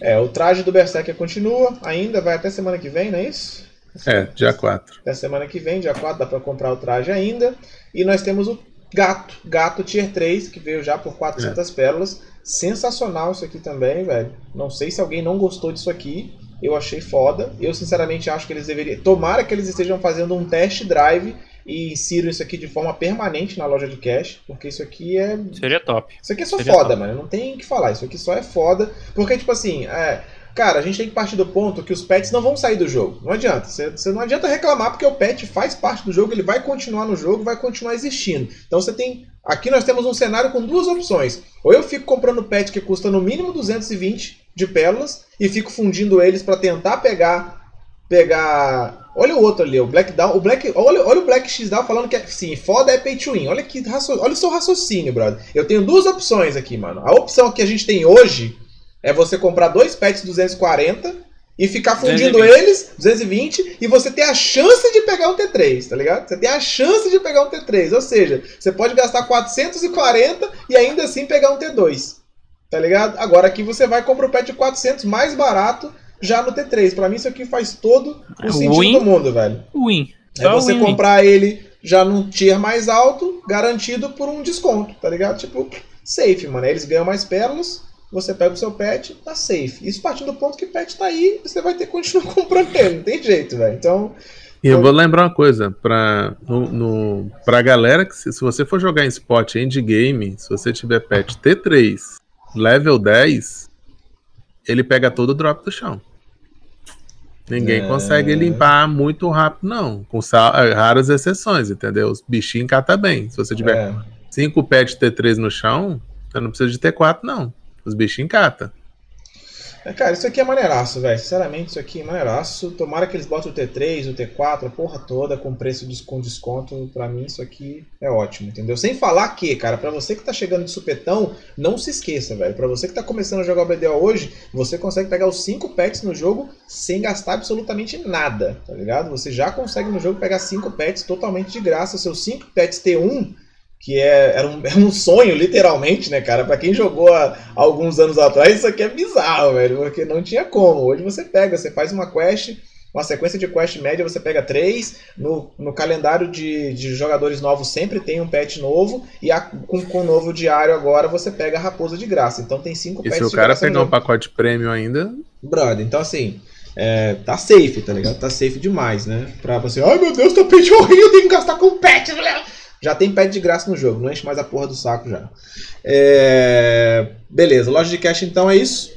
É, o traje do Berserker continua ainda, vai até semana que vem, não é isso? É, dia 4. Da semana que vem, dia 4, dá pra comprar o traje ainda. E nós temos o Gato, Gato Tier 3, que veio já por 400 é. pérolas. Sensacional isso aqui também, velho. Não sei se alguém não gostou disso aqui. Eu achei foda. Eu, sinceramente, acho que eles deveriam. Tomara que eles estejam fazendo um test drive e insiram isso aqui de forma permanente na loja de cash, porque isso aqui é. Seria top. Isso aqui é só Seria foda, top. mano. Não tem o que falar. Isso aqui só é foda. Porque, tipo assim, é. Cara, a gente tem que partir do ponto que os pets não vão sair do jogo. Não adianta. Você, você não adianta reclamar porque o pet faz parte do jogo, ele vai continuar no jogo, vai continuar existindo. Então você tem. Aqui nós temos um cenário com duas opções. Ou eu fico comprando pet que custa no mínimo 220 de pérolas e fico fundindo eles para tentar pegar pegar. Olha o outro ali, o Black Down. O Black, olha, olha o Black X Down falando que é, sim, foda é pay to win. Olha, que olha o seu raciocínio, brother. Eu tenho duas opções aqui, mano. A opção que a gente tem hoje é você comprar dois pets 240 e ficar fundindo 220. eles, 220, e você ter a chance de pegar um T3, tá ligado? Você tem a chance de pegar um T3, ou seja, você pode gastar 440 e ainda assim pegar um T2, tá ligado? Agora aqui você vai comprar o pet de 400 mais barato já no T3. Para mim, isso aqui faz todo o é sentido win, do mundo, velho. Win. É você win, comprar win. ele já num tier mais alto, garantido por um desconto, tá ligado? Tipo, safe, mano. eles ganham mais pérolas, você pega o seu pet, tá safe. Isso partindo do ponto que o pet tá aí, você vai ter que continuar comprando ele, não tem jeito, velho. Então. E eu vou lembrar uma coisa, pra, no, no, pra galera que se, se você for jogar em spot endgame, se você tiver pet T3, level 10, ele pega todo o drop do chão. Ninguém é... consegue limpar muito rápido, não. Com raras exceções, entendeu? Os bichinhos catam bem. Se você tiver 5 é. pets T3 no chão, você não precisa de T4, não. Os bichinhos catam. Cara, isso aqui é maneiraço, velho. Sinceramente, isso aqui é maneiraço. Tomara que eles botem o T3, o T4, a porra toda, com preço de, com desconto. Pra mim, isso aqui é ótimo, entendeu? Sem falar que, cara, pra você que tá chegando de supetão, não se esqueça, velho. Pra você que tá começando a jogar o BDO hoje, você consegue pegar os 5 pets no jogo sem gastar absolutamente nada, tá ligado? Você já consegue no jogo pegar 5 pets totalmente de graça. Seus 5 pets T1 que é, era, um, era um sonho, literalmente, né, cara? Para quem jogou há, há, alguns anos atrás, isso aqui é bizarro, velho, porque não tinha como. Hoje você pega, você faz uma quest, uma sequência de quest média, você pega três, no, no calendário de, de jogadores novos sempre tem um pet novo, e a, com, com o novo diário agora você pega a raposa de graça. Então tem cinco e pets se o cara pegar um pacote premium ainda... Brother, então assim... É, tá safe, tá ligado? Tá safe demais, né? Pra você, ai meu Deus, tô pet horrível, tenho que gastar com pet. Já tem pet de graça no jogo, não enche mais a porra do saco já. É... Beleza, loja de cash então é isso.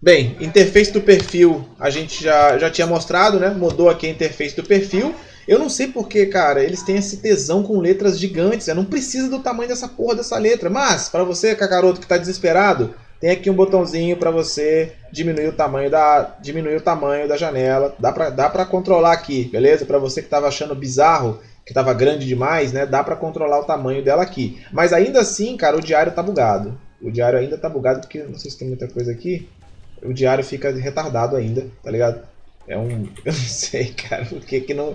Bem, interface do perfil a gente já, já tinha mostrado, né? Mudou aqui a interface do perfil. Eu não sei porque, cara, eles têm esse tesão com letras gigantes. Eu não precisa do tamanho dessa porra dessa letra. Mas, para você, cacaroto, que tá desesperado, tem aqui um botãozinho para você diminuir o tamanho da diminuir o tamanho da janela. Dá para dá para controlar aqui, beleza? Para você que estava achando bizarro, que estava grande demais, né? Dá para controlar o tamanho dela aqui. Mas ainda assim, cara, o diário tá bugado. O diário ainda tá bugado porque não sei se tem muita coisa aqui. O diário fica retardado ainda, tá ligado? É um, eu não sei, cara, por que que não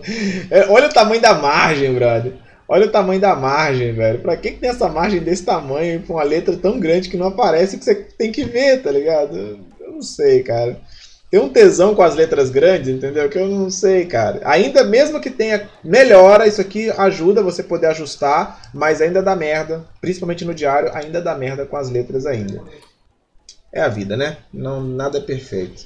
é, Olha o tamanho da margem, brother. Olha o tamanho da margem, velho. Pra que, que tem essa margem desse tamanho com uma letra tão grande que não aparece que você tem que ver, tá ligado? Eu não sei, cara. Tem um tesão com as letras grandes, entendeu? Que eu não sei, cara. Ainda mesmo que tenha melhora, isso aqui ajuda você poder ajustar, mas ainda dá merda, principalmente no diário, ainda dá merda com as letras ainda. É a vida, né? Não nada é perfeito.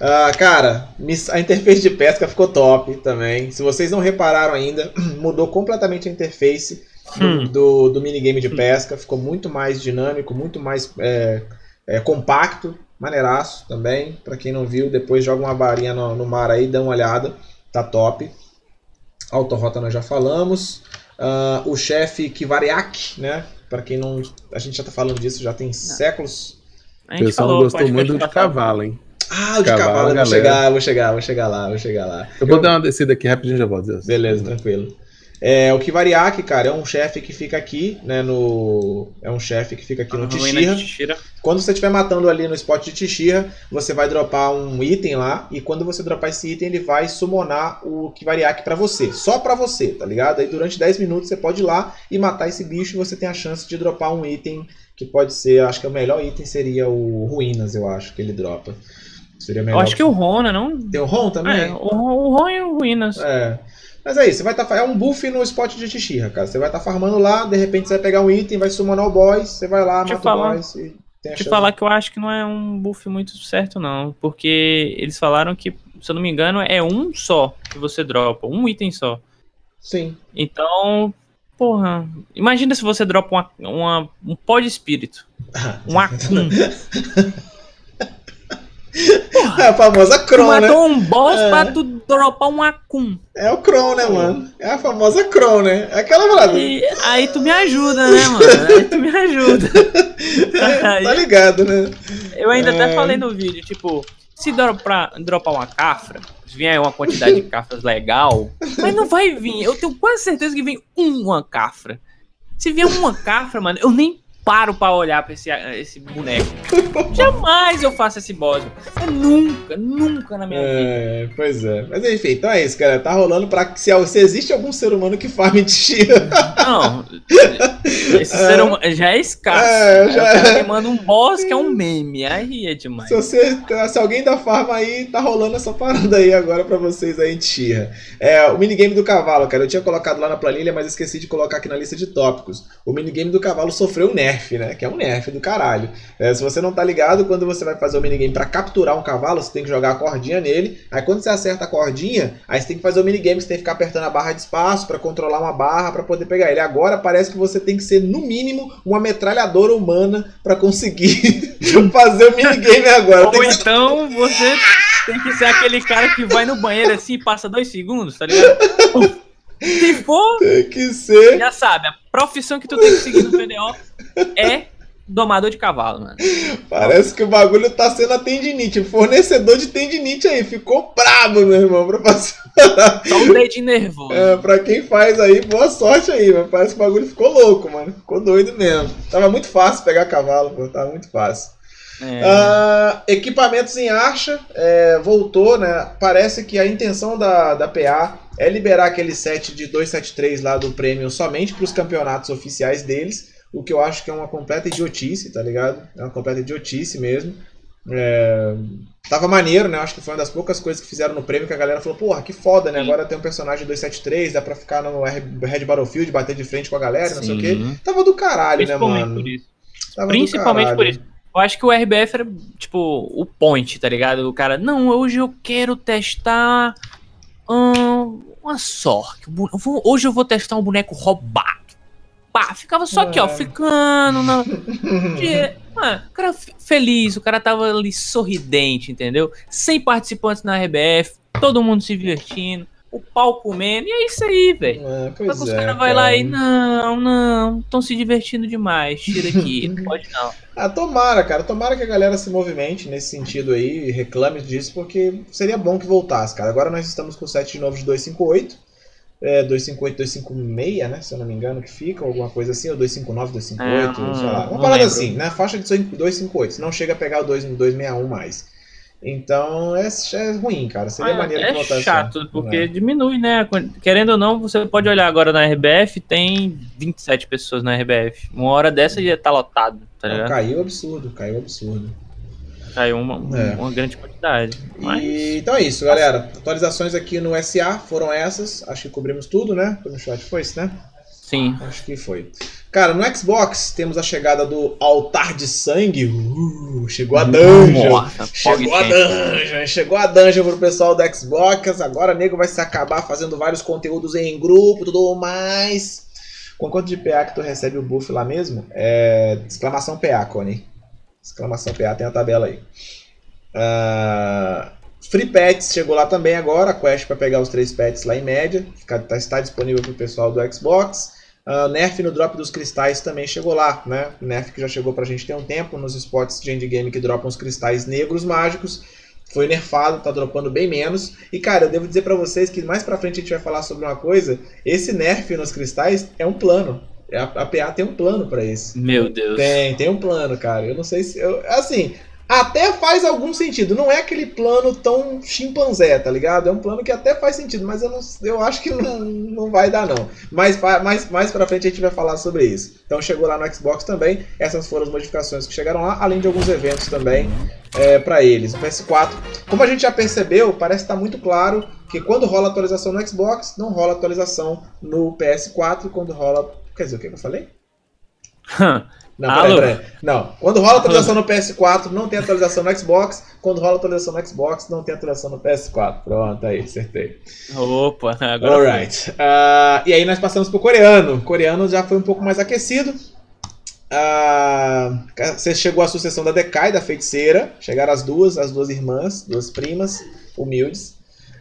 Uh, cara, a interface de pesca ficou top também. Se vocês não repararam ainda, mudou completamente a interface do, hum. do, do minigame de pesca. Ficou muito mais dinâmico, muito mais é, é, compacto. Maneiraço também. Para quem não viu, depois joga uma varinha no, no, mar aí, dá uma olhada. Tá top. Autorota nós já falamos. Uh, o chefe Kivariak, né? Para quem não. A gente já tá falando disso já tem não. séculos. O pessoal falou, gostou muito de cavalo, hein? Ah, o de cavalo, cavalo vou chegar, vou chegar, vou chegar lá, vou chegar lá. Eu, eu vou dar uma descida aqui rapidinho já volto. Deus. Beleza, tranquilo. É, o Kivariak, cara, é um chefe que fica aqui, né, no... É um chefe que fica aqui no Tishira. Quando você estiver matando ali no spot de Tishira, você vai dropar um item lá, e quando você dropar esse item, ele vai summonar o Kivariak para você. Só para você, tá ligado? Aí durante 10 minutos você pode ir lá e matar esse bicho, e você tem a chance de dropar um item que pode ser, acho que o melhor item seria o Ruínas, eu acho, que ele dropa. Seria melhor. Eu acho que o Rona, não. Tem o Ron também? É, o, o Ron e o Ruinas. É. Mas é isso, você vai estar. Tá, é um buff no spot de Tishira, cara. Você vai estar tá farmando lá, de repente você vai pegar um item, vai summonar o boss, você vai lá, Deixa mata falar, o boss e tem Te falar que eu acho que não é um buff muito certo, não. Porque eles falaram que, se eu não me engano, é um só que você dropa, um item só. Sim. Então, porra. Imagina se você dropa uma, uma um pó de espírito. Um Akun. Porra, é a famosa Kron, né? matou um boss é. pra tu dropar um Akun. É o Kron, né, mano? É a famosa Kron, né? É aquela parada. E aí tu me ajuda, né, mano? Aí tu me ajuda. aí, tá ligado, né? Eu ainda é... até falei no vídeo, tipo, se dropar, dropar uma cafra, se vier uma quantidade de cafras legal, mas não vai vir. Eu tenho quase certeza que vem uma cafra. Se vier uma cafra, mano, eu nem paro pra olhar pra esse, esse boneco. Jamais eu faço esse boss. É nunca, nunca na minha é, vida. Pois é. Mas enfim, então é isso, cara. Tá rolando pra que se, se existe algum ser humano que farme de tira. Não. Esse é, ser humano já é escasso. É, já é. manda um boss que é um meme. Aí é demais. Se, você, se alguém da farma aí, tá rolando essa parada aí agora pra vocês aí em. É, o minigame do cavalo, cara. Eu tinha colocado lá na planilha, mas esqueci de colocar aqui na lista de tópicos. O minigame do cavalo sofreu um nerf nerf, né? Que é um nerf do caralho. É, se você não tá ligado, quando você vai fazer o minigame para capturar um cavalo, você tem que jogar a cordinha nele. Aí quando você acerta a cordinha, aí você tem que fazer o minigame, você tem que ficar apertando a barra de espaço para controlar uma barra para poder pegar ele. Agora parece que você tem que ser, no mínimo, uma metralhadora humana para conseguir fazer o minigame agora. Ou então você tem que ser aquele cara que vai no banheiro assim e passa dois segundos, tá ligado? Se for, tem que ser. Já sabe, a profissão que tu tem que seguir no PDO é domador de cavalo, mano. Parece que o bagulho tá sendo a tendinite. Fornecedor de tendinite aí ficou brabo, meu irmão, pra fazer. Só um dedinho nervoso. É, pra quem faz aí, boa sorte aí, mano. Parece que o bagulho ficou louco, mano. Ficou doido mesmo. Tava muito fácil pegar cavalo, pô. Tava muito fácil. É. Uh, equipamentos em archa é, voltou, né? Parece que a intenção da, da PA é liberar aquele set de 273 lá do prêmio somente para os campeonatos oficiais deles, o que eu acho que é uma completa idiotice, tá ligado? É uma completa idiotice mesmo. É... Tava maneiro, né? Acho que foi uma das poucas coisas que fizeram no prêmio que a galera falou, porra, que foda, né? Sim. Agora tem um personagem 273, dá pra ficar no Red Battlefield, bater de frente com a galera, Sim. não sei o quê. Tava do caralho, né, mano? Por isso. Principalmente por isso. Eu acho que o RBF era, tipo, o point, tá ligado? O cara, não, hoje eu quero testar hum, uma sorte. Hoje eu vou testar um boneco roubado. Pá, ficava só aqui, ó, é. ficando na. Mano, o cara feliz, o cara tava ali sorridente, entendeu? Sem participantes na RBF, todo mundo se divertindo o pau comendo, e é isso aí, velho. É, Só que os é, caras vão lá e, não, não, estão se divertindo demais, tira aqui, não pode não. Ah, tomara, cara, tomara que a galera se movimente nesse sentido aí, reclame disso, porque seria bom que voltasse, cara. Agora nós estamos com o set de novo de 258, é, 258, 256, né, se eu não me engano, que fica, alguma coisa assim, ou 259, 258, é, sei lá. Uma parada assim, né, faixa de 258, não chega a pegar o 261 mais. Então é, é ruim, cara. Seria ah, maneiro é que voltasse. É chato, porque é. diminui, né? Querendo ou não, você pode olhar agora na RBF, tem 27 pessoas na RBF. Uma hora dessa já tá lotado, tá ligado? caiu absurdo, caiu absurdo. Caiu uma, é. uma grande quantidade. Mas... E, então é isso, galera. Atualizações aqui no SA foram essas. Acho que cobrimos tudo, né? No chat foi isso, né? Sim. Acho que foi. Cara, no Xbox temos a chegada do Altar de Sangue. Uh, chegou a dungeon. Nossa, chegou a dungeon. Chegou a dungeon pro pessoal do Xbox. Agora o nego vai se acabar fazendo vários conteúdos em grupo e tudo mais. Com quanto de PA que tu recebe o buff lá mesmo? É... Exclamação PA, Connie. Exclamação PA, tem a tabela aí. Uh... Free Pets chegou lá também agora, a quest para pegar os três pets lá em média, tá, está disponível para o pessoal do Xbox. Uh, nerf no drop dos cristais também chegou lá, né? Nerf que já chegou pra gente tem um tempo nos spots de endgame que dropam os cristais negros mágicos. Foi nerfado, tá dropando bem menos. E cara, eu devo dizer para vocês que mais pra frente a gente vai falar sobre uma coisa. Esse nerf nos cristais é um plano. A, a PA tem um plano para isso. Meu Deus. Tem, tem um plano, cara. Eu não sei se. Eu, assim, até faz algum sentido. Não é aquele plano tão chimpanzé, tá ligado? É um plano que até faz sentido, mas eu, não, eu acho que não, não vai dar, não. Mas mais, mais pra frente a gente vai falar sobre isso. Então chegou lá no Xbox também. Essas foram as modificações que chegaram lá, além de alguns eventos também é, para eles. O PS4, como a gente já percebeu, parece estar tá muito claro que quando rola atualização no Xbox, não rola atualização no PS4. Quando rola. Quer dizer, o que eu falei? Não, peraí, peraí. Não, quando rola atualização no PS4, não tem atualização no Xbox. Quando rola atualização no Xbox, não tem atualização no PS4. Pronto, aí, acertei. Opa, agora. Alright. Uh, e aí nós passamos pro coreano. O coreano já foi um pouco mais aquecido. Uh, você chegou à sucessão da Decai, da feiticeira. Chegaram as duas, as duas irmãs, duas primas, humildes.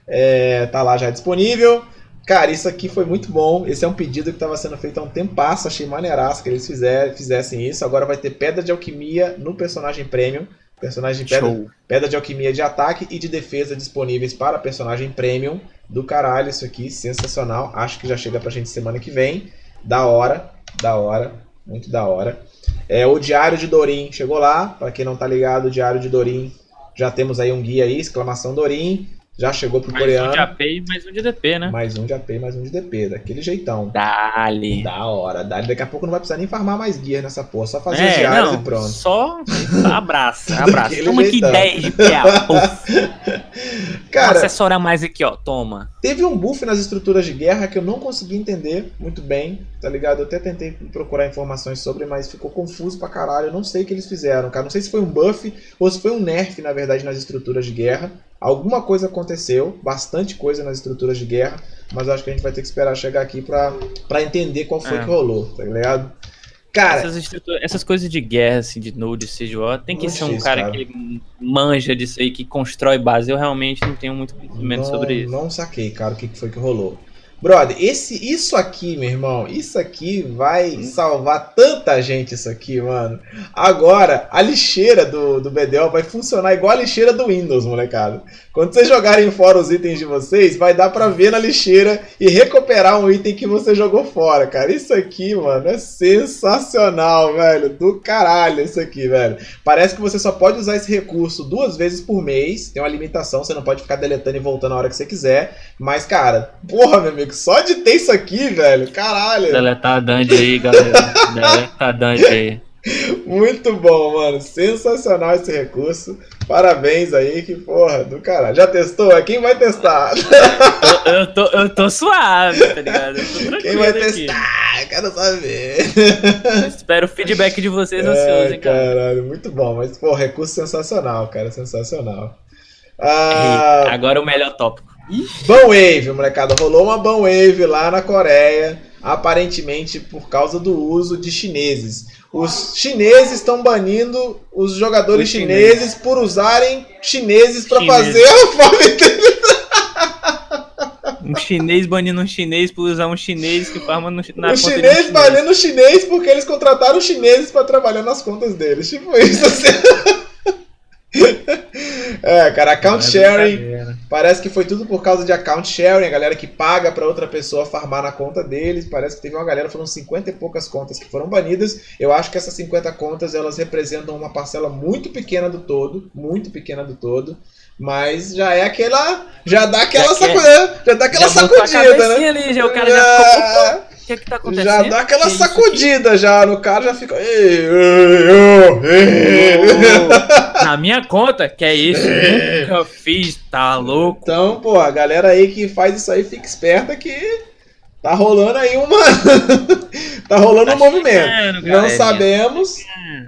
É, tá lá já disponível. Cara, isso aqui foi muito bom. Esse é um pedido que estava sendo feito há um tempo. Achei maneiraço que eles fizer, fizessem isso. Agora vai ter pedra de alquimia no personagem premium. Personagem pedra, pedra de alquimia de ataque e de defesa disponíveis para personagem premium. Do caralho, isso aqui, sensacional. Acho que já chega pra gente semana que vem. Da hora, da hora, muito da hora. É, o Diário de Dorim chegou lá. Para quem não tá ligado, o Diário de Dorim já temos aí um guia aí, exclamação Dorim. Já chegou pro mais coreano. Mais um de AP e mais um de DP, né? Mais um de AP e mais um de DP, daquele jeitão. Dali. Da hora, dali. Daqui a pouco não vai precisar nem farmar mais guia nessa porra, só fazer é, os diários não, e pronto. Só abraça, abraça. toma aqui 10 de PA. Cara, assessora mais aqui, ó, toma. Teve um buff nas estruturas de guerra que eu não consegui entender muito bem, tá ligado? Eu até tentei procurar informações sobre, mas ficou confuso pra caralho. Eu não sei o que eles fizeram, cara. Não sei se foi um buff ou se foi um nerf, na verdade, nas estruturas de guerra. Alguma coisa aconteceu, bastante coisa nas estruturas de guerra, mas acho que a gente vai ter que esperar chegar aqui para entender qual foi é. que rolou, tá ligado? Cara, essas, essas, coisas de guerra, assim, de Node, CGO, tem que ser um cara, cara, que manja disso aí, que constrói base. Eu realmente não tenho muito conhecimento não, sobre isso. Não saquei, cara, o que foi que rolou. Brother, esse, isso aqui, meu irmão, isso aqui vai salvar tanta gente, isso aqui, mano. Agora, a lixeira do, do Bedel vai funcionar igual a lixeira do Windows, molecada. Quando vocês jogarem fora os itens de vocês, vai dar pra ver na lixeira e recuperar um item que você jogou fora, cara. Isso aqui, mano, é sensacional, velho. Do caralho isso aqui, velho. Parece que você só pode usar esse recurso duas vezes por mês. Tem uma limitação, você não pode ficar deletando e voltando a hora que você quiser. Mas, cara, porra, meu amigo, só de ter isso aqui, velho, caralho. Deletar a Dandy aí, galera. Deletar a Dandy aí. Muito bom, mano. Sensacional esse recurso. Parabéns aí, que porra do caralho. Já testou? É quem vai testar? Eu, eu, tô, eu tô suave, tá ligado? quem vai testar? Aqui. Quero saber. Eu espero o feedback de vocês ansioso, hein, cara. Caralho, muito bom. Mas, pô, recurso sensacional, cara. Sensacional. Ah, Agora o melhor tópico. Wave, molecada. Rolou uma Wave lá na Coreia, aparentemente por causa do uso de chineses. Os chineses estão banindo os jogadores os chineses, chineses por usarem chineses para fazer a forma Um chinês banindo um chinês por usar um chinês que farma no, na o chinês banindo o chinês porque eles contrataram chineses para trabalhar nas contas deles. Tipo isso, assim. É, cara, account é sharing. Parece que foi tudo por causa de account sharing, a galera que paga para outra pessoa farmar na conta deles. Parece que teve uma galera, foram 50 e poucas contas que foram banidas. Eu acho que essas 50 contas elas representam uma parcela muito pequena do todo, muito pequena do todo. Mas já é aquela. Já dá aquela já sacudida. Já dá aquela já sacudida, né? Ali, já, o cara já ficou. O que, é que tá acontecendo? Já dá aquela que sacudida já no cara, já fica. Na minha conta, que é isso, nunca fiz, tá louco. Então, pô, a galera aí que faz isso aí fica esperta que tá rolando aí uma. tá rolando tá um movimento. Não sabemos.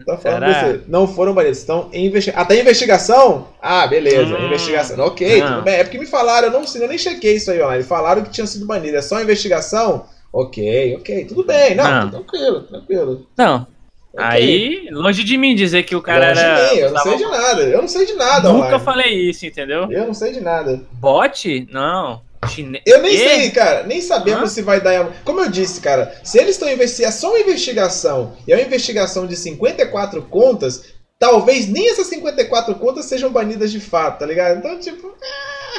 Tá falando você. Não foram banidos. Estão em investigação. Até investigação? Ah, beleza. Hum, investigação. Ok, não. tudo bem. É porque me falaram, eu não sei, eu nem chequei isso aí, ó. Eles falaram que tinha sido banido. É só investigação? Ok, ok, tudo bem. Não, não. tranquilo, tranquilo. Não. Okay. Aí, longe de mim dizer que o cara longe era. De mim, eu não sei de nada. Eu não sei de nada, Nunca online. falei isso, entendeu? Eu não sei de nada. Bot? Não. Chine... Eu nem e? sei, cara. Nem sabemos se vai dar. Como eu disse, cara, se eles estão investigando. É só uma investigação e é uma investigação de 54 contas, talvez nem essas 54 contas sejam banidas de fato, tá ligado? Então, tipo. Ah...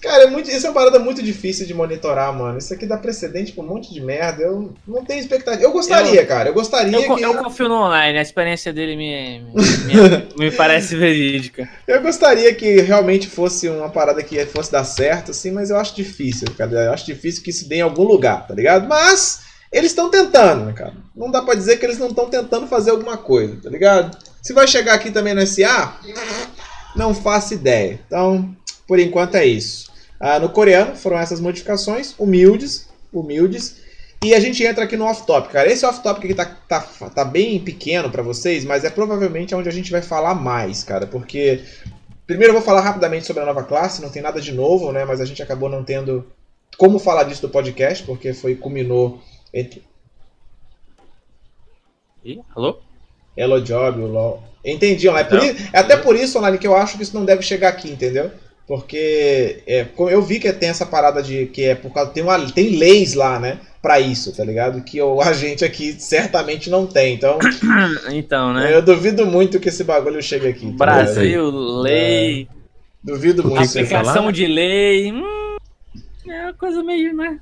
Cara, é muito, isso é uma parada muito difícil de monitorar, mano. Isso aqui dá precedente pra um monte de merda. Eu não tenho expectativa. Eu gostaria, eu, cara. Eu gostaria eu, que. Eu confio no online, a experiência dele me, me, me, parece verídica. Eu gostaria que realmente fosse uma parada que fosse dar certo, assim, mas eu acho difícil, cara. Eu acho difícil que isso dê em algum lugar, tá ligado? Mas eles estão tentando, né, cara? Não dá pra dizer que eles não estão tentando fazer alguma coisa, tá ligado? Se vai chegar aqui também no SA, não faço ideia. Então, por enquanto é isso. Ah, no coreano foram essas modificações, humildes, humildes. E a gente entra aqui no off-topic, cara. Esse off-topic aqui tá, tá, tá bem pequeno para vocês, mas é provavelmente onde a gente vai falar mais, cara. Porque, primeiro eu vou falar rapidamente sobre a nova classe, não tem nada de novo, né? Mas a gente acabou não tendo como falar disso do podcast, porque foi culminou entre. Ih, alô? Hello Job, o LOL. Entendi, online. Por isso, é até por isso, online, que eu acho que isso não deve chegar aqui, entendeu? Porque é, eu vi que tem essa parada de que é por causa. Tem, uma, tem leis lá, né? Pra isso, tá ligado? Que o, a gente aqui certamente não tem. Então. então, né? Eu duvido muito que esse bagulho chegue aqui. Tá Brasil, lei. É, duvido muito. Aplicação de lei. Hum, é uma coisa meio, né?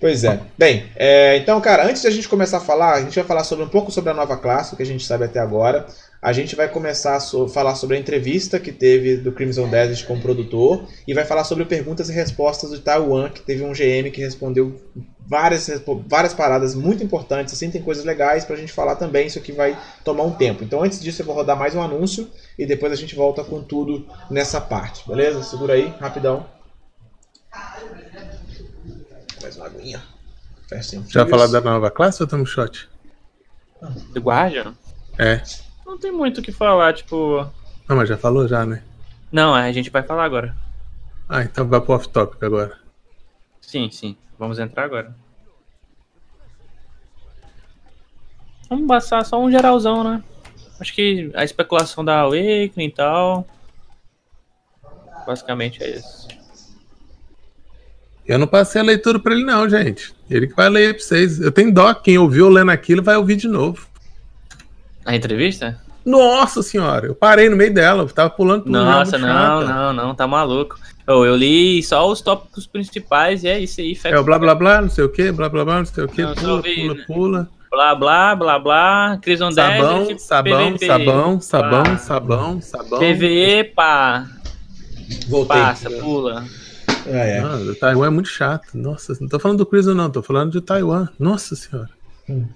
Pois é. Bem, é, então, cara, antes de a gente começar a falar, a gente vai falar sobre um pouco sobre a nova classe, o que a gente sabe até agora. A gente vai começar a so falar sobre a entrevista que teve do Crimson Desert com o produtor e vai falar sobre perguntas e respostas do Taiwan, que teve um GM que respondeu várias, várias paradas muito importantes, assim, tem coisas legais pra gente falar também, isso aqui vai tomar um tempo. Então antes disso eu vou rodar mais um anúncio e depois a gente volta com tudo nessa parte, beleza? Segura aí, rapidão. Mais uma aguinha. Já falar da nova classe ou estamos shot? Do Guardian? É. Não tem muito o que falar, tipo. Não, mas já falou já, né? Não, a gente vai falar agora. Ah, então vai pro off-topic agora. Sim, sim. Vamos entrar agora. Vamos passar só um geralzão, né? Acho que a especulação da Awakening e tal. Basicamente é isso. Eu não passei a leitura pra ele, não, gente. Ele que vai ler pra vocês. Eu tenho dó. Quem ouviu lendo aquilo vai ouvir de novo. A entrevista? Nossa senhora, eu parei no meio dela, eu tava pulando tudo. Nossa, não, não, não, tá maluco. Eu, eu li só os tópicos principais e é isso aí. É o blá blá blá, não sei o que, blá blá blá, não sei o que, pula, pula, pula. Blá blá blá blá, Crison sabão, 10, sabão, PVP, sabão, sabão, pá. sabão, sabão. PVE, pá. Voltei. Passa, pula. Ah, é. Ah, o Taiwan é muito chato. Nossa, não tô falando do Crison não, tô falando de Taiwan. Nossa senhora. Hum.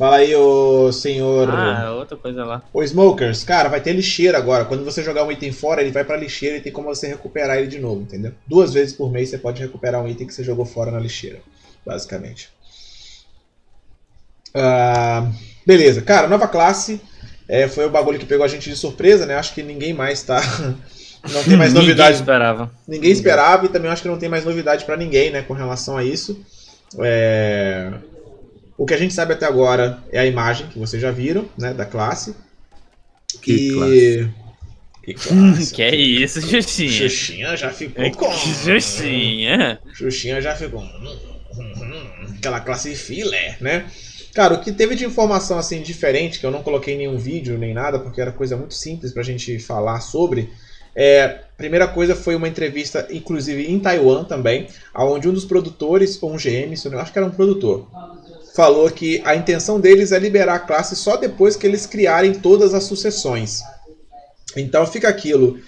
Fala aí, o senhor. Ah, outra coisa lá. O Smokers, cara, vai ter lixeira agora. Quando você jogar um item fora, ele vai pra lixeira e tem como você recuperar ele de novo, entendeu? Duas vezes por mês você pode recuperar um item que você jogou fora na lixeira, basicamente. Uh, beleza, cara, nova classe. É, foi o bagulho que pegou a gente de surpresa, né? Acho que ninguém mais tá. Não tem mais novidade. Ninguém esperava. Ninguém esperava e também acho que não tem mais novidade para ninguém, né, com relação a isso. É... O que a gente sabe até agora é a imagem que vocês já viram, né, da classe. Que e... classe. Que, classe. que é isso, Xuxinha? Xuxinha já ficou é com. Xuxinha? Xuxinha já ficou. Aquela classe filé, né? Cara, o que teve de informação assim diferente, que eu não coloquei nenhum vídeo nem nada, porque era coisa muito simples pra gente falar sobre, é, primeira coisa foi uma entrevista, inclusive em Taiwan também, onde um dos produtores, ou um GM, eu acho que era um produtor, falou que a intenção deles é liberar a classe só depois que eles criarem todas as sucessões. Então fica aquilo.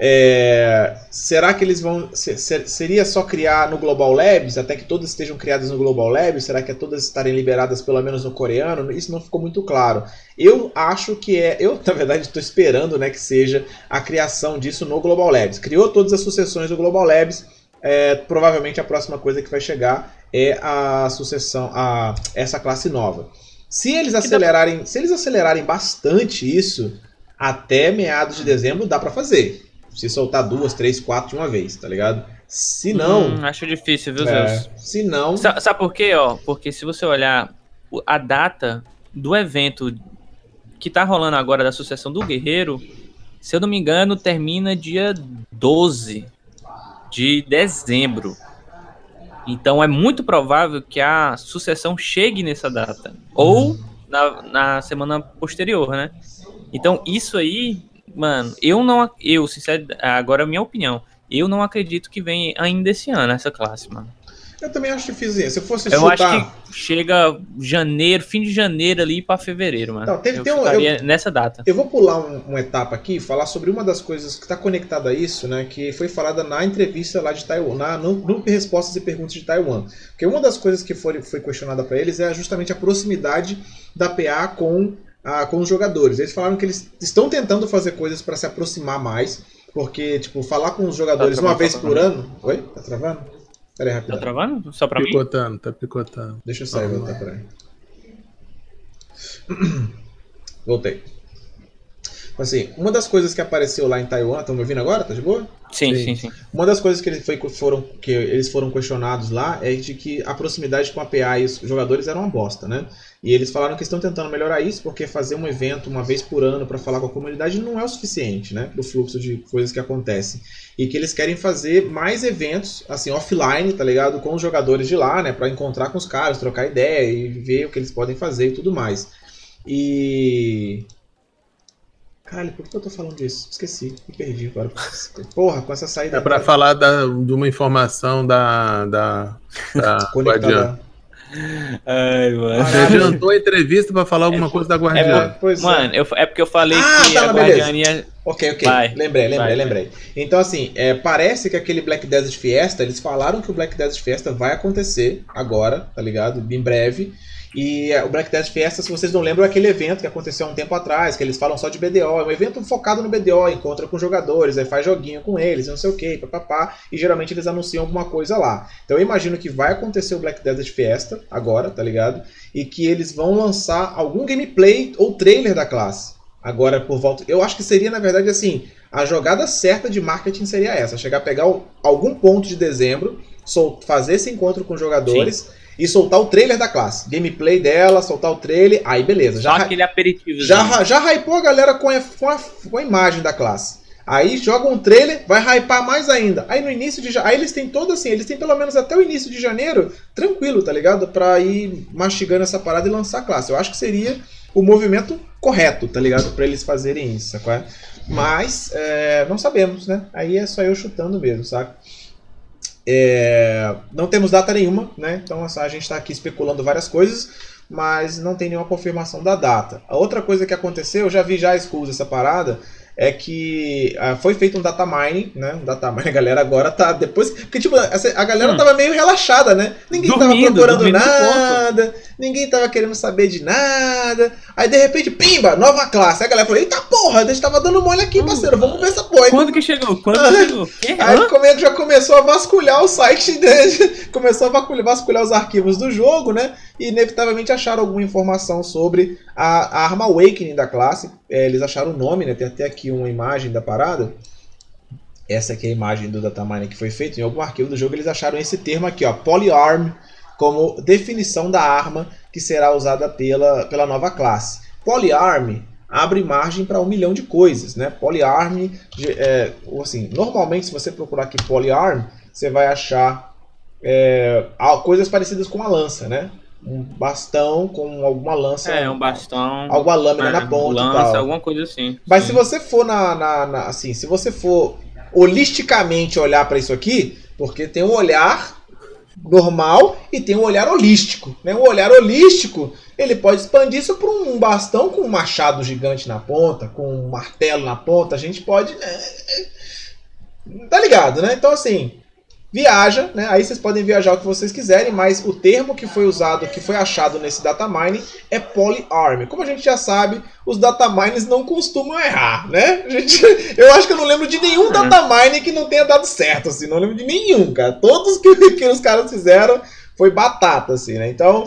É, será que eles vão. seria só criar no Global Labs, até que todas estejam criadas no Global Labs? Será que é todas estarem liberadas pelo menos no coreano? Isso não ficou muito claro. Eu acho que é. Eu, na verdade, estou esperando né, que seja a criação disso no Global Labs. Criou todas as sucessões do Global Labs. É, provavelmente a próxima coisa que vai chegar é a sucessão, a essa classe nova. Se eles acelerarem, se eles acelerarem bastante isso, até meados de dezembro dá para fazer se soltar duas, três, quatro de uma vez, tá ligado? Se não. Hum, acho difícil, viu, é, Zeus? Se não. Sa sabe por quê, ó? Porque se você olhar a data do evento que tá rolando agora da sucessão do Guerreiro, se eu não me engano, termina dia 12 de dezembro. Então é muito provável que a sucessão chegue nessa data. Ou na, na semana posterior, né? Então isso aí Mano, eu não. Eu, sincero, agora é a minha opinião. Eu não acredito que venha ainda esse ano essa classe, mano. Eu também acho difícil. Se eu fosse eu chutar... acho que chega janeiro, fim de janeiro ali para fevereiro, mano. Não, teve, eu tem um, eu, nessa data. Eu vou pular um, uma etapa aqui e falar sobre uma das coisas que está conectada a isso, né? Que foi falada na entrevista lá de Taiwan, na, no grupo de respostas e perguntas de Taiwan. Porque uma das coisas que foi, foi questionada para eles é justamente a proximidade da PA com, a, com os jogadores. Eles falaram que eles estão tentando fazer coisas para se aproximar mais. Porque, tipo, falar com os jogadores tá uma vez tá por ano. Oi? Tá travando? Pera aí, rapidão. Tá travando? Só pra picotando, mim? Tá picotando, Deixa eu sair e voltar pra aí. Voltei. Assim, uma das coisas que apareceu lá em Taiwan, estão me ouvindo agora? Tá de boa? Sim, sim, sim. sim. Uma das coisas que eles, foi, foram, que eles foram questionados lá é de que a proximidade com a PA e os jogadores era uma bosta, né? E eles falaram que estão tentando melhorar isso, porque fazer um evento uma vez por ano para falar com a comunidade não é o suficiente, né? Para o fluxo de coisas que acontecem. E que eles querem fazer mais eventos, assim, offline, tá ligado? Com os jogadores de lá, né? Para encontrar com os caras, trocar ideia e ver o que eles podem fazer e tudo mais. E. Caralho, por que eu tô falando disso? Esqueci, me perdi agora. Porra, com essa saída. É pra falar da, de uma informação da. da, da Conectada. Ai, mano. Você adiantou a entrevista pra falar alguma é, coisa da Guardiã. É, mano, eu, é porque eu falei ah, que tá, a Guardiã ia... Ok, ok. Vai, lembrei, lembrei, vai, lembrei. Então, assim, é, parece que aquele Black Desert Fiesta, eles falaram que o Black Desert Fiesta vai acontecer agora, tá ligado? Em breve. E é, o Black Death Fiesta, se vocês não lembram, é aquele evento que aconteceu há um tempo atrás, que eles falam só de BDO. É um evento focado no BDO, encontra com jogadores, aí faz joguinho com eles, não sei o que, papapá. E geralmente eles anunciam alguma coisa lá. Então eu imagino que vai acontecer o Black Desert Fiesta agora, tá ligado? E que eles vão lançar algum gameplay ou trailer da classe. Agora por volta. Eu acho que seria, na verdade, assim. A jogada certa de marketing seria essa: chegar a pegar algum ponto de dezembro, fazer esse encontro com jogadores. Sim e soltar o trailer da classe. Gameplay dela, soltar o trailer, aí beleza. Já Só aquele aperitivo. Já, já hypou a galera com a, com, a, com a imagem da classe. Aí joga um trailer, vai hypar mais ainda. Aí no início de Aí eles têm todo assim, eles têm pelo menos até o início de janeiro, tranquilo, tá ligado? Pra ir mastigando essa parada e lançar a classe. Eu acho que seria o movimento correto, tá ligado? Pra eles fazerem isso, sacou? Mas, é, não sabemos, né? Aí é só eu chutando mesmo, saca? É, não temos data nenhuma, né? Então a gente está aqui especulando várias coisas, mas não tem nenhuma confirmação da data. A outra coisa que aconteceu, eu já vi já escusa essa parada, é que uh, foi feito um data mining, né? Um data mining, a galera agora tá depois. Porque, tipo, a galera hum. tava meio relaxada, né? Ninguém dormindo, tava procurando nada, ninguém tava querendo saber de nada. Aí de repente, pimba, nova classe. Aí a galera falou: Eita porra, a gente tava dando mole aqui, parceiro, vamos ver essa porra. Quando que chegou? Quando que chegou? Aí como já começou a vasculhar o site dele, começou a vasculhar os arquivos do jogo, né? E inevitavelmente acharam alguma informação sobre a, a arma Awakening da classe. É, eles acharam o nome, né? Tem até aqui uma imagem da parada. Essa aqui é a imagem do datamine que foi feito. Em algum arquivo do jogo eles acharam esse termo aqui, ó, Polyarm, como definição da arma que será usada pela, pela nova classe. Polyarm abre margem para um milhão de coisas, né? Polyarm, é, assim, normalmente se você procurar aqui Polyarm, você vai achar é, coisas parecidas com a lança, né? Um bastão com alguma lança. É, um bastão. Alguma lâmina é, na ponta. Lança, alguma coisa assim. Mas sim. se você for na, na, na, Assim, se você for holisticamente olhar para isso aqui, porque tem um olhar normal e tem um olhar holístico. Né? O olhar holístico ele pode expandir isso para um bastão com um machado gigante na ponta, com um martelo na ponta. A gente pode. Né? Tá ligado, né? Então, assim, viaja, né? Aí vocês podem viajar o que vocês quiserem, mas o termo que foi usado, que foi achado nesse datamine é polyarm. Como a gente já sabe, os datamines não costumam errar, né? Gente, eu acho que eu não lembro de nenhum datamine que não tenha dado certo, assim, não lembro de nenhum, cara. Todos que, que os caras fizeram foi batata, assim, né? Então,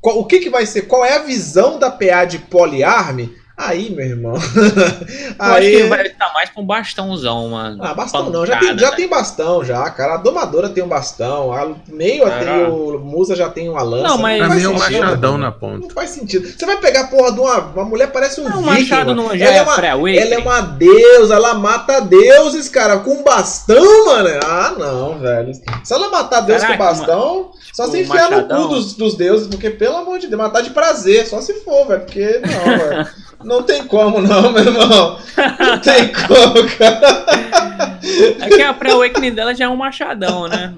qual, o que, que vai ser? Qual é a visão da PA de polyarm? Aí, meu irmão. aí... acho que vai estar mais com bastãozão, mano. Ah, bastão não, já, tem, já né? tem bastão, já, cara. A domadora tem um bastão, a meio tem o Musa já tem uma lança. Não, mas não faz um machadão na ponta. Não faz sentido. Você vai pegar a porra de uma, uma mulher, parece um não, machado não já ela é, uma, ela é uma deusa, ela mata deuses, cara, com bastão, mano. Ah, não, velho. Se ela matar Deus Caraca, com bastão, mano. só se enfiar no cu dos, dos deuses, porque pelo amor de Deus, matar de prazer, só se for, velho, porque não, velho. Não tem como não, meu irmão. Não tem como, cara. É que a pré-awakening dela já é um machadão, né?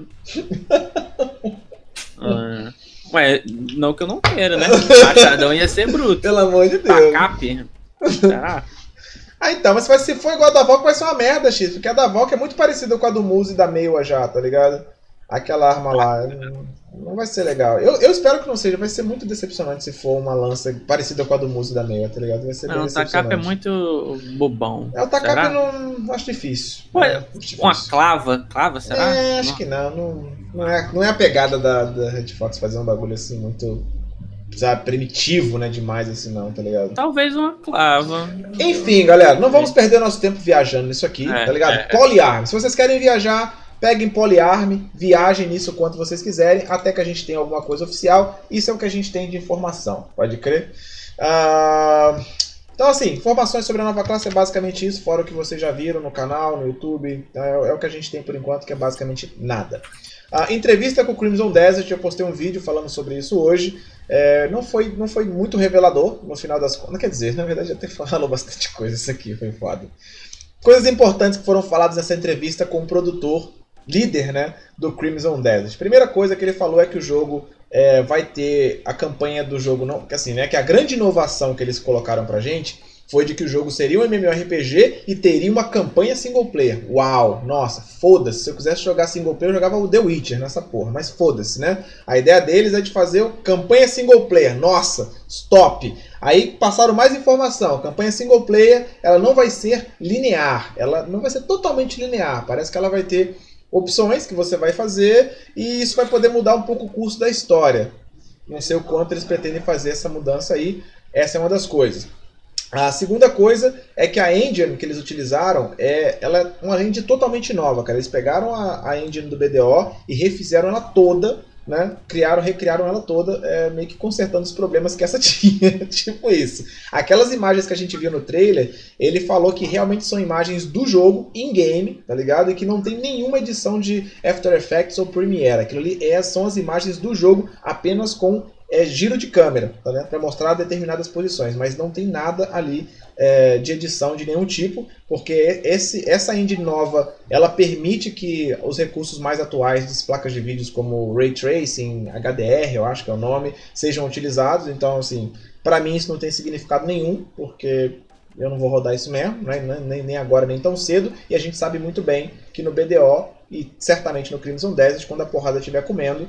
Ah. Ué, não que eu não queira, né? Machadão ia ser bruto. Pelo amor de Deus. Tacape. Ah. ah, então, mas se for igual a da Valk, vai ser uma merda, X. Porque a da Valk é muito parecida com a do Muse e da Meia já, tá ligado? Aquela arma lá. Não vai ser legal. Eu, eu espero que não seja. Vai ser muito decepcionante se for uma lança parecida com a do Muse da Meia, tá ligado? Vai ser não, o Takap é muito bobão. É, o Takap não acho difícil. Ué, é, difícil. Uma clava? Clava, será? É, acho não. que não. Não, não, é, não é a pegada da, da Red Fox fazer um bagulho assim muito sabe, primitivo, né, demais assim não, tá ligado? Talvez uma clava. Enfim, galera, não vamos perder nosso tempo viajando nisso aqui, é, tá ligado? É, Polyarm. Se vocês querem viajar, Peguem poliarme, viajem nisso quanto vocês quiserem, até que a gente tenha alguma coisa oficial. Isso é o que a gente tem de informação, pode crer? Uh, então, assim, informações sobre a nova classe é basicamente isso, fora o que vocês já viram no canal, no YouTube. É, é o que a gente tem por enquanto, que é basicamente nada. A entrevista com o Crimson Desert, eu postei um vídeo falando sobre isso hoje. É, não, foi, não foi muito revelador no final das contas. Quer dizer, na verdade até falou bastante coisa isso aqui, foi foda. Coisas importantes que foram faladas nessa entrevista com o produtor líder né, do Crimson Desert. Primeira coisa que ele falou é que o jogo é, vai ter a campanha do jogo, não, que assim, né, que a grande inovação que eles colocaram pra gente foi de que o jogo seria um MMORPG e teria uma campanha single player. Uau, nossa, foda-se. Se eu quisesse jogar single player, eu jogava o The Witcher nessa porra, mas foda-se, né? A ideia deles é de fazer campanha single player. Nossa, stop. Aí passaram mais informação. A campanha single player, ela não vai ser linear. Ela não vai ser totalmente linear. Parece que ela vai ter opções que você vai fazer e isso vai poder mudar um pouco o curso da história. Não sei o quanto eles pretendem fazer essa mudança aí. Essa é uma das coisas. A segunda coisa é que a engine que eles utilizaram é, ela é uma engine totalmente nova, cara. Eles pegaram a, a engine do BDO e refizeram ela toda né, criaram, recriaram ela toda, é, meio que consertando os problemas que essa tinha, tipo isso. Aquelas imagens que a gente viu no trailer, ele falou que realmente são imagens do jogo in-game, tá ligado? E que não tem nenhuma edição de After Effects ou Premiere. Aquilo ali é, são as imagens do jogo apenas com é, giro de câmera, tá, para mostrar determinadas posições, mas não tem nada ali é, de edição de nenhum tipo, porque esse, essa engine nova ela permite que os recursos mais atuais das placas de vídeos, como Ray Tracing, HDR, eu acho que é o nome, sejam utilizados. Então, assim, para mim isso não tem significado nenhum, porque eu não vou rodar isso mesmo, né? nem, nem agora nem tão cedo, e a gente sabe muito bem que no BDO e certamente no Crimson Desert, quando a porrada estiver comendo,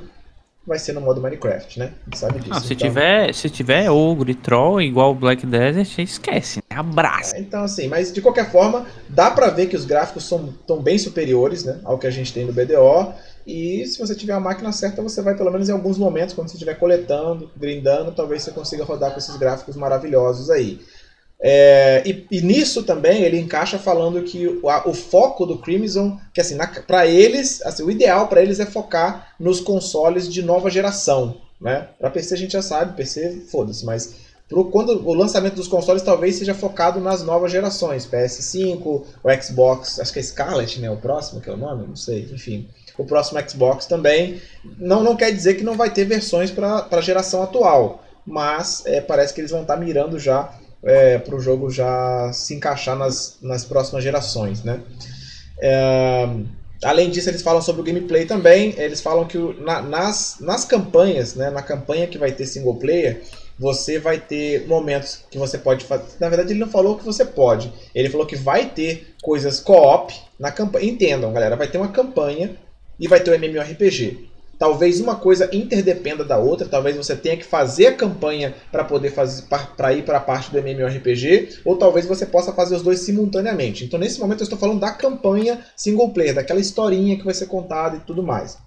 vai ser no modo Minecraft, né? sabe disso. Não, se, então... tiver, se tiver ogro e troll igual o Black Desert, esquece, né? Abraça. É, então, assim, mas de qualquer forma, dá pra ver que os gráficos são tão bem superiores né, ao que a gente tem no BDO. E se você tiver a máquina certa, você vai, pelo menos em alguns momentos, quando você estiver coletando, grindando, talvez você consiga rodar com esses gráficos maravilhosos aí. É, e, e, nisso também ele encaixa falando que o, a, o foco do Crimson, que assim, para eles, assim, o ideal para eles é focar nos consoles de nova geração. Né? Para PC a gente já sabe, PC foda-se, mas pro, quando o lançamento dos consoles talvez seja focado nas novas gerações, PS5, o Xbox, acho que é Scarlet, né, o próximo que é o nome, não sei, enfim. O próximo Xbox também. Não, não quer dizer que não vai ter versões para a geração atual, mas é, parece que eles vão estar tá mirando já é, para o jogo já se encaixar nas, nas próximas gerações, né? É, além disso, eles falam sobre o gameplay também. Eles falam que na, nas, nas campanhas, né, na campanha que vai ter single player, você vai ter momentos que você pode fazer. Na verdade, ele não falou que você pode. Ele falou que vai ter coisas co-op na campanha. Entendam, galera, vai ter uma campanha e vai ter o MMORPG. Talvez uma coisa interdependa da outra, talvez você tenha que fazer a campanha para poder fazer para ir para a parte do MMORPG, ou talvez você possa fazer os dois simultaneamente. Então, nesse momento eu estou falando da campanha single player, daquela historinha que vai ser contada e tudo mais.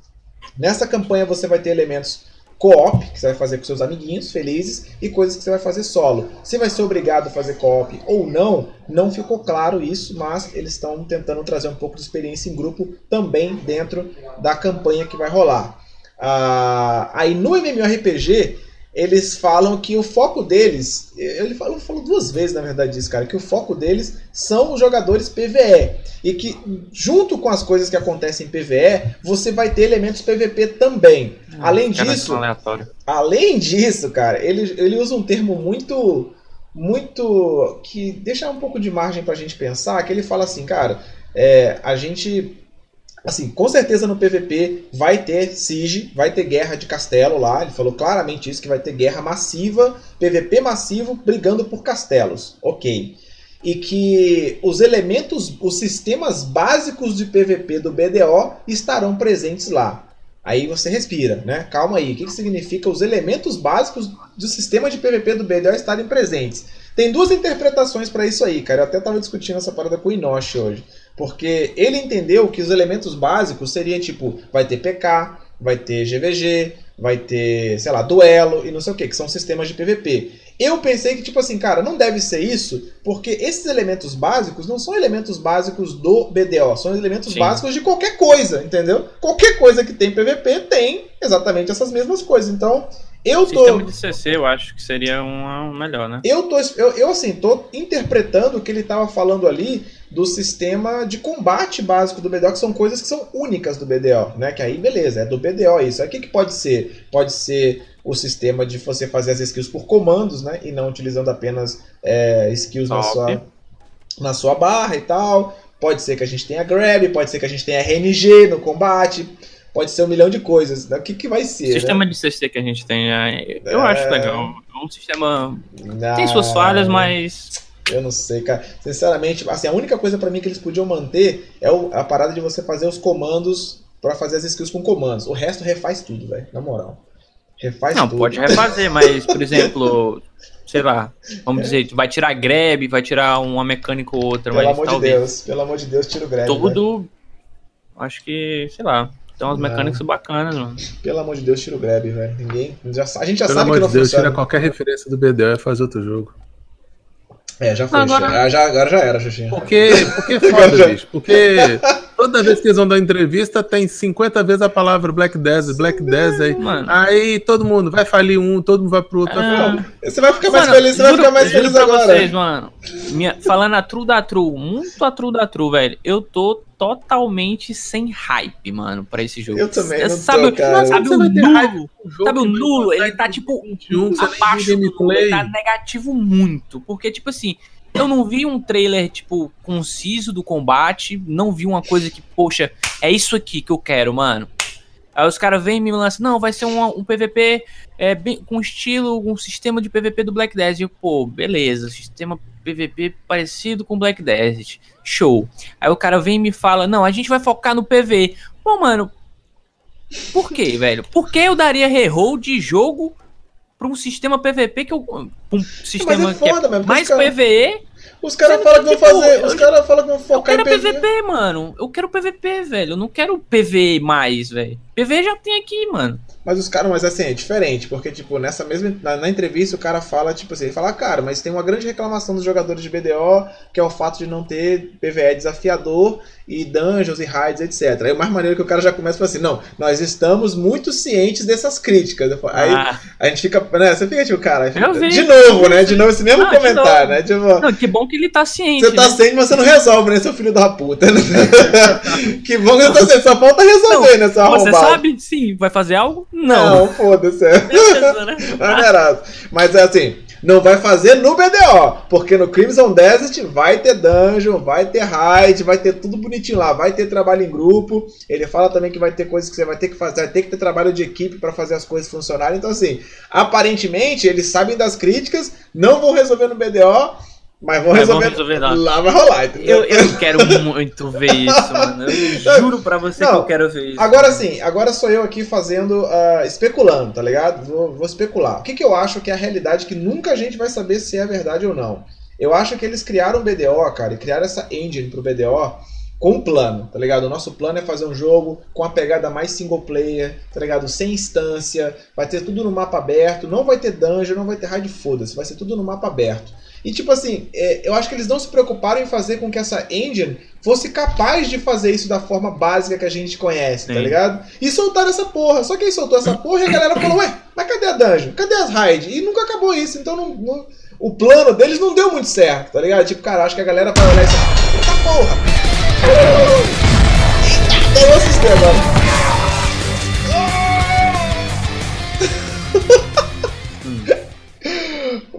Nessa campanha você vai ter elementos co-op, que você vai fazer com seus amiguinhos felizes, e coisas que você vai fazer solo. Se vai ser obrigado a fazer co-op ou não, não ficou claro isso, mas eles estão tentando trazer um pouco de experiência em grupo também dentro da campanha que vai rolar. Ah, aí no MMORPG, eles falam que o foco deles, ele falou, falou duas vezes na verdade isso, cara, que o foco deles são os jogadores PVE e que junto com as coisas que acontecem em PVE, você vai ter elementos PVP também. Hum, além disso, além disso, cara, ele, ele usa um termo muito muito que deixa um pouco de margem pra gente pensar, que ele fala assim, cara, é, a gente Assim, com certeza no PVP vai ter siege, vai ter guerra de castelo lá. Ele falou claramente isso, que vai ter guerra massiva, PVP massivo, brigando por castelos. Ok. E que os elementos, os sistemas básicos de PVP do BDO estarão presentes lá. Aí você respira, né? Calma aí. O que, que significa os elementos básicos do sistema de PVP do BDO estarem presentes? Tem duas interpretações para isso aí, cara. Eu até estava discutindo essa parada com o Inoshi hoje. Porque ele entendeu que os elementos básicos seriam tipo, vai ter PK, vai ter GVG, vai ter, sei lá, duelo e não sei o que, que são sistemas de PVP. Eu pensei que, tipo assim, cara, não deve ser isso, porque esses elementos básicos não são elementos básicos do BDO, são elementos Sim. básicos de qualquer coisa, entendeu? Qualquer coisa que tem PVP tem exatamente essas mesmas coisas. Então, eu tô. Sistema de CC, eu acho que seria um melhor, né? Eu tô, eu, eu assim, tô interpretando o que ele tava falando ali do sistema de combate básico do BDO, que são coisas que são únicas do BDO, né? Que aí, beleza, é do BDO isso. Aí o que, que pode ser? Pode ser o sistema de você fazer as skills por comandos, né? E não utilizando apenas é, skills na sua, na sua barra e tal. Pode ser que a gente tenha grab, pode ser que a gente tenha RNG no combate pode ser um milhão de coisas. Né? O que, que vai ser? O sistema né? de CC que a gente tem, é, eu é... acho legal. É um sistema. Não, tem suas falhas, mas. Eu não sei, cara. Sinceramente, assim, a única coisa para mim que eles podiam manter é a parada de você fazer os comandos para fazer as skills com comandos. O resto refaz tudo, velho. Na moral. Refaz não, tudo. Não, pode refazer, mas, por exemplo, sei lá, vamos é. dizer, vai tirar grab, vai tirar uma mecânica ou outra. Pelo mas, amor talvez, de Deus, pelo amor de Deus, tira o grab. Tudo. Acho que, sei lá. Tem umas mecânicas bacanas, mano. Pelo amor de Deus, tira o grab, velho. Ninguém. Já, a gente já Pelo sabe que não de Deus, funciona. tira qualquer referência do BDO e faz outro jogo. É, já foi. Agora já, já, agora já era, Xuxinha. Porque, porque é foda, bicho. Porque toda vez que eles vão dar entrevista, tem 50 vezes a palavra Black Desert, Black Desert. Mano. Aí todo mundo vai falir um, todo mundo vai pro outro. É. Você vai ficar mais mano, feliz, você vai ficar mais feliz agora. Vocês, mano. Minha, falando a true da true, muito a true da true, velho. Eu tô totalmente sem hype, mano, pra esse jogo. Eu também. Não sabe, tô, cara. sabe o nulo? Sabe o nulo? Ele tá tipo 21, abaixo do nulo, ele tá negativo muito. Porque, tipo assim, eu não vi um trailer, tipo, conciso do combate. Não vi uma coisa que, poxa, é isso aqui que eu quero, mano. Aí os caras vêm e me lançam, não, vai ser um, um PVP é, bem, com estilo, um sistema de PVP do Black Desert. Eu, pô, beleza, sistema PVP parecido com Black Desert. Show. Aí o cara vem e me fala, não, a gente vai focar no PV. Pô, mano, por que, velho? Por que eu daria reroll de jogo para um sistema PVP que eu. Um sistema é foda, que é mais cara, PVE. Os caras falam que vão tipo, fazer. Os caras falam que vão focar eu quero em PVP. PVP, mano. Eu quero PVP, velho. Eu não quero PVE mais, velho. PVE já tem aqui, mano. Mas os caras, mas assim, é diferente, porque, tipo, nessa mesma. Na, na, entrevista o cara fala, tipo assim, ele fala, cara, mas tem uma grande reclamação dos jogadores de BDO, que é o fato de não ter PVE desafiador e dungeons e raids, etc. Aí o mais maneiro é que o cara já começa a falar assim, não, nós estamos muito cientes dessas críticas. Aí ah. a gente fica, né? Você fica tipo, cara, fica, de novo, né? De novo esse mesmo ah, comentário, né? Tipo, não, que bom que ele tá ciente. Você tá né? ciente, mas você não resolve, né, seu filho da puta? Né? que bom que você tá ciente, só falta resolver, não, né, seu Você sabe? Sim, vai fazer algo? Não. Não, foda-se. Beleza, né? Mas é assim, não vai fazer no BDO, porque no Crimson Desert vai ter dungeon, vai ter raid, vai ter tudo bonitinho lá, vai ter trabalho em grupo. Ele fala também que vai ter coisas que você vai ter que fazer, vai ter que ter trabalho de equipe para fazer as coisas funcionarem. Então, assim, aparentemente eles sabem das críticas, não vão resolver no BDO mas vão resolver, resolver lá vai rolar, entendeu? Eu, eu quero muito ver isso, mano. Eu juro pra você não, que eu quero ver isso. Agora sim, agora sou eu aqui fazendo, uh, especulando, tá ligado? Vou, vou especular. O que, que eu acho que é a realidade que nunca a gente vai saber se é verdade ou não. Eu acho que eles criaram o BDO, cara, e criaram essa engine pro BDO com um plano, tá ligado? O nosso plano é fazer um jogo com a pegada mais single player, tá ligado? Sem instância, vai ter tudo no mapa aberto, não vai ter dungeon, não vai ter raid, foda-se, vai ser tudo no mapa aberto. E tipo assim, é, eu acho que eles não se preocuparam em fazer com que essa engine fosse capaz de fazer isso da forma básica que a gente conhece, tá Sim. tá ligado? E soltaram essa porra. Só que aí soltou essa porra e a galera falou, ué, mas cadê a dungeon? Cadê as raids? E nunca acabou isso, então não, não, o plano deles não deu muito certo, tá ligado? Tipo, cara, acho que a galera vai olhar isso eita porra! Eita, deu o sistema.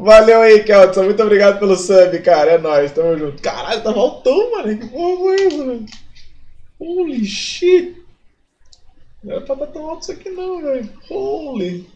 Valeu aí, Kelton. Muito obrigado pelo sub, cara. É nóis, tamo junto. Caralho, tá voltando, mano. Que porra foi isso, velho? Holy shit. Não era pra estar tão alto isso aqui não, velho. Holy.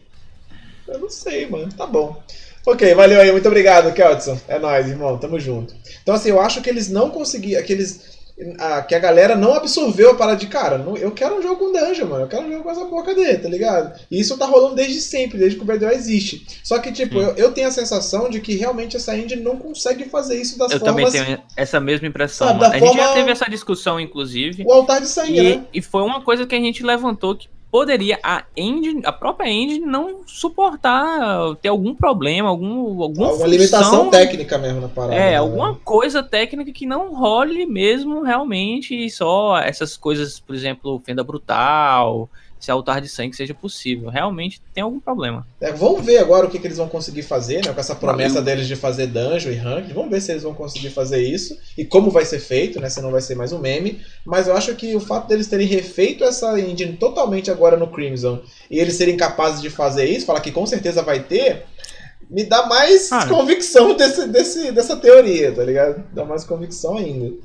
Eu não sei, mano. Tá bom. Ok, valeu aí. Muito obrigado, Kelton. É nóis, irmão. Tamo junto. Então, assim, eu acho que eles não conseguiram. Que eles a, que a galera não absorveu a parada de cara. Não, eu quero um jogo com dungeon, mano. Eu quero um jogo com essa porca dele, tá ligado? E isso tá rolando desde sempre, desde que o BDO existe. Só que, tipo, eu, eu, tenho a sensação de que realmente essa engine não consegue fazer isso das eu formas. Eu também tenho essa mesma impressão. Sabe, a forma... gente já teve essa discussão, inclusive. O altar de sangue, e, né? E foi uma coisa que a gente levantou que poderia a engine, a própria engine não suportar ter algum problema, algum alguma, alguma limitação técnica mesmo na parada. É, né? alguma coisa técnica que não role mesmo realmente só essas coisas, por exemplo, fenda brutal, se altar de sangue seja possível. Realmente tem algum problema. É, vamos ver agora o que, que, eles vão conseguir fazer, né? Com essa promessa Valeu. deles de fazer dungeon e rank. Vamos ver se eles vão conseguir fazer isso e como vai ser feito, né? Se não vai ser mais um meme. Mas eu acho que o fato deles terem refeito essa engine totalmente agora no Crimson e eles serem capazes de fazer isso, falar que com certeza vai ter, me dá mais ah, convicção desse, desse, dessa teoria, tá ligado? Dá mais convicção ainda.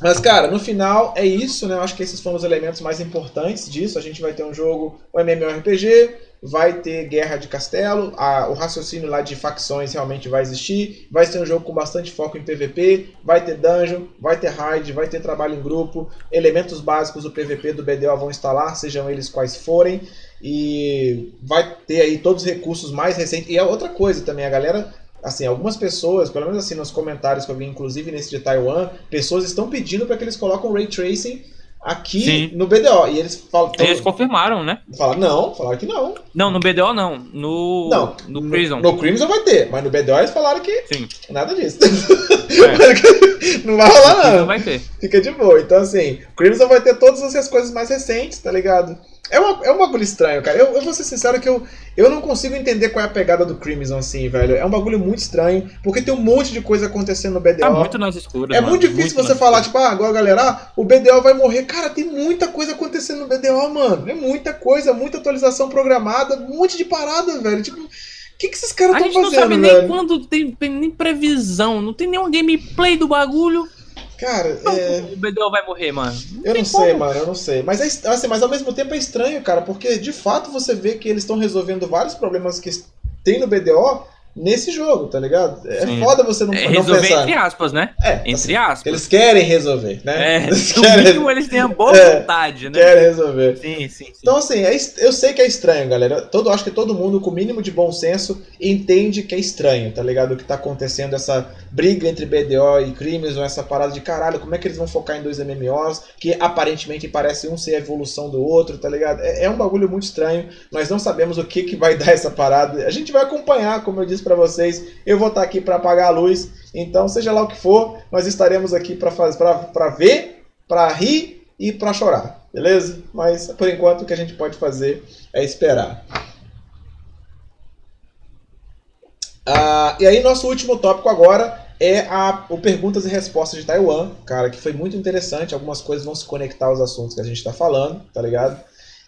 Mas, cara, no final é isso, né? Eu acho que esses foram os elementos mais importantes disso. A gente vai ter um jogo, um MMORPG, vai ter guerra de castelo, a, o raciocínio lá de facções realmente vai existir, vai ser um jogo com bastante foco em PVP, vai ter dungeon, vai ter raid, vai ter trabalho em grupo, elementos básicos do PVP do BDO vão instalar, sejam eles quais forem, e vai ter aí todos os recursos mais recentes. E é outra coisa também, a galera assim, algumas pessoas, pelo menos assim nos comentários que eu vi, inclusive nesse de Taiwan, pessoas estão pedindo para que eles coloquem ray tracing aqui Sim. no BDO. E eles falam. Eles confirmaram, né? Falaram, não, falaram que não. Não, no BDO não. No, não, no Crimson. No, no Crimson vai ter, mas no BDO eles falaram que Sim. nada disso. É. não vai rolar, não. vai ter. Fica de boa. Então, assim, o Crimson vai ter todas essas coisas mais recentes, tá ligado? É, uma, é um bagulho estranho, cara. Eu, eu vou ser sincero que eu, eu não consigo entender qual é a pegada do Crimson, assim, velho. É um bagulho muito estranho, porque tem um monte de coisa acontecendo no BDO. É muito nas escuras. É mano. muito difícil muito você falar, tipo, ah, agora galera, ah, o BDO vai morrer. Cara, tem muita coisa acontecendo no BDO, mano. É muita coisa, muita atualização programada, um monte de parada, velho. Tipo. O que, que esses caras estão fazendo, velho? A gente não sabe nem quando tem, tem nem previsão, não tem nenhum gameplay do bagulho. Cara, é... o BDO vai morrer, mano. Não eu não como. sei, mano, eu não sei. Mas, é, assim, mas ao mesmo tempo é estranho, cara, porque de fato você vê que eles estão resolvendo vários problemas que tem no BDO nesse jogo, tá ligado? É Sim. foda você não, é, não resolver pensar. entre aspas, né? É, entre assim, aspas. Eles querem resolver, né? É, eles querem... eles têm a boa é, vontade, né? Querem resolver. Sim, sim, sim. Então, assim, é, eu sei que é estranho, galera. Todo, acho que todo mundo com o mínimo de bom senso entende que é estranho, tá ligado? O que tá acontecendo, essa briga entre BDO e Crimson, essa parada de caralho, como é que eles vão focar em dois MMOs que aparentemente parecem um ser a evolução do outro, tá ligado? É, é um bagulho muito estranho. Nós não sabemos o que, que vai dar essa parada. A gente vai acompanhar, como eu disse para vocês eu vou estar aqui para apagar a luz. Então, seja lá o que for, nós estaremos aqui para ver, para rir e para chorar, beleza? Mas por enquanto o que a gente pode fazer é esperar. Ah, e aí, nosso último tópico agora é a, o Perguntas e Respostas de Taiwan, cara, que foi muito interessante. Algumas coisas vão se conectar aos assuntos que a gente está falando, tá ligado?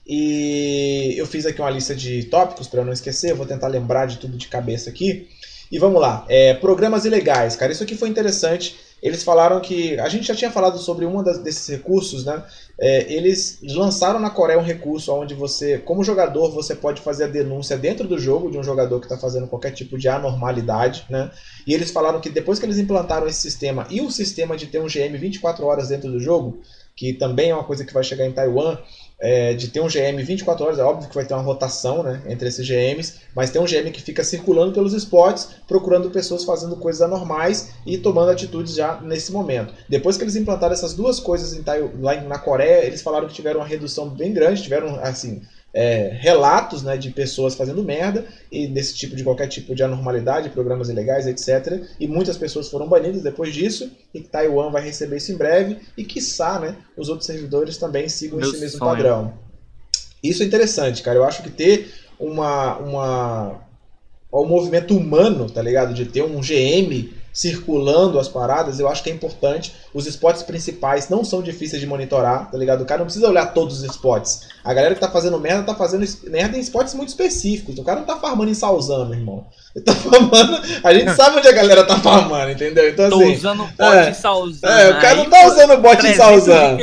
E eu fiz aqui uma lista de tópicos para não esquecer, eu vou tentar lembrar de tudo de cabeça aqui. E vamos lá, é, programas ilegais, cara, isso aqui foi interessante. Eles falaram que. A gente já tinha falado sobre um desses recursos, né? É, eles lançaram na Coreia um recurso onde você, como jogador, você pode fazer a denúncia dentro do jogo de um jogador que está fazendo qualquer tipo de anormalidade, né? E eles falaram que depois que eles implantaram esse sistema e o sistema de ter um GM 24 horas dentro do jogo, que também é uma coisa que vai chegar em Taiwan, é, de ter um GM 24 horas, é óbvio que vai ter uma rotação né, entre esses GMs, mas tem um GM que fica circulando pelos spots, procurando pessoas fazendo coisas anormais e tomando atitudes já nesse momento. Depois que eles implantaram essas duas coisas em, lá na Coreia, eles falaram que tiveram uma redução bem grande, tiveram assim é, relatos né, de pessoas fazendo merda e desse tipo de qualquer tipo de anormalidade, programas ilegais, etc. E muitas pessoas foram banidas depois disso, e Taiwan vai receber isso em breve, e quiçá né, os outros servidores também sigam Meu esse mesmo sonho. padrão. Isso é interessante, cara. Eu acho que ter uma, uma um movimento humano, tá ligado? De ter um GM circulando as paradas, eu acho que é importante. Os spots principais não são difíceis de monitorar, tá ligado? O cara não precisa olhar todos os spots. A galera que tá fazendo merda tá fazendo merda em spots muito específicos. O cara não tá farmando em Salzano, irmão. Ele tá farmando. A gente sabe onde a galera tá farmando, entendeu? Então, Tô assim, usando bot é, em Salzano. É, o cara não tá usando bot em Salzano.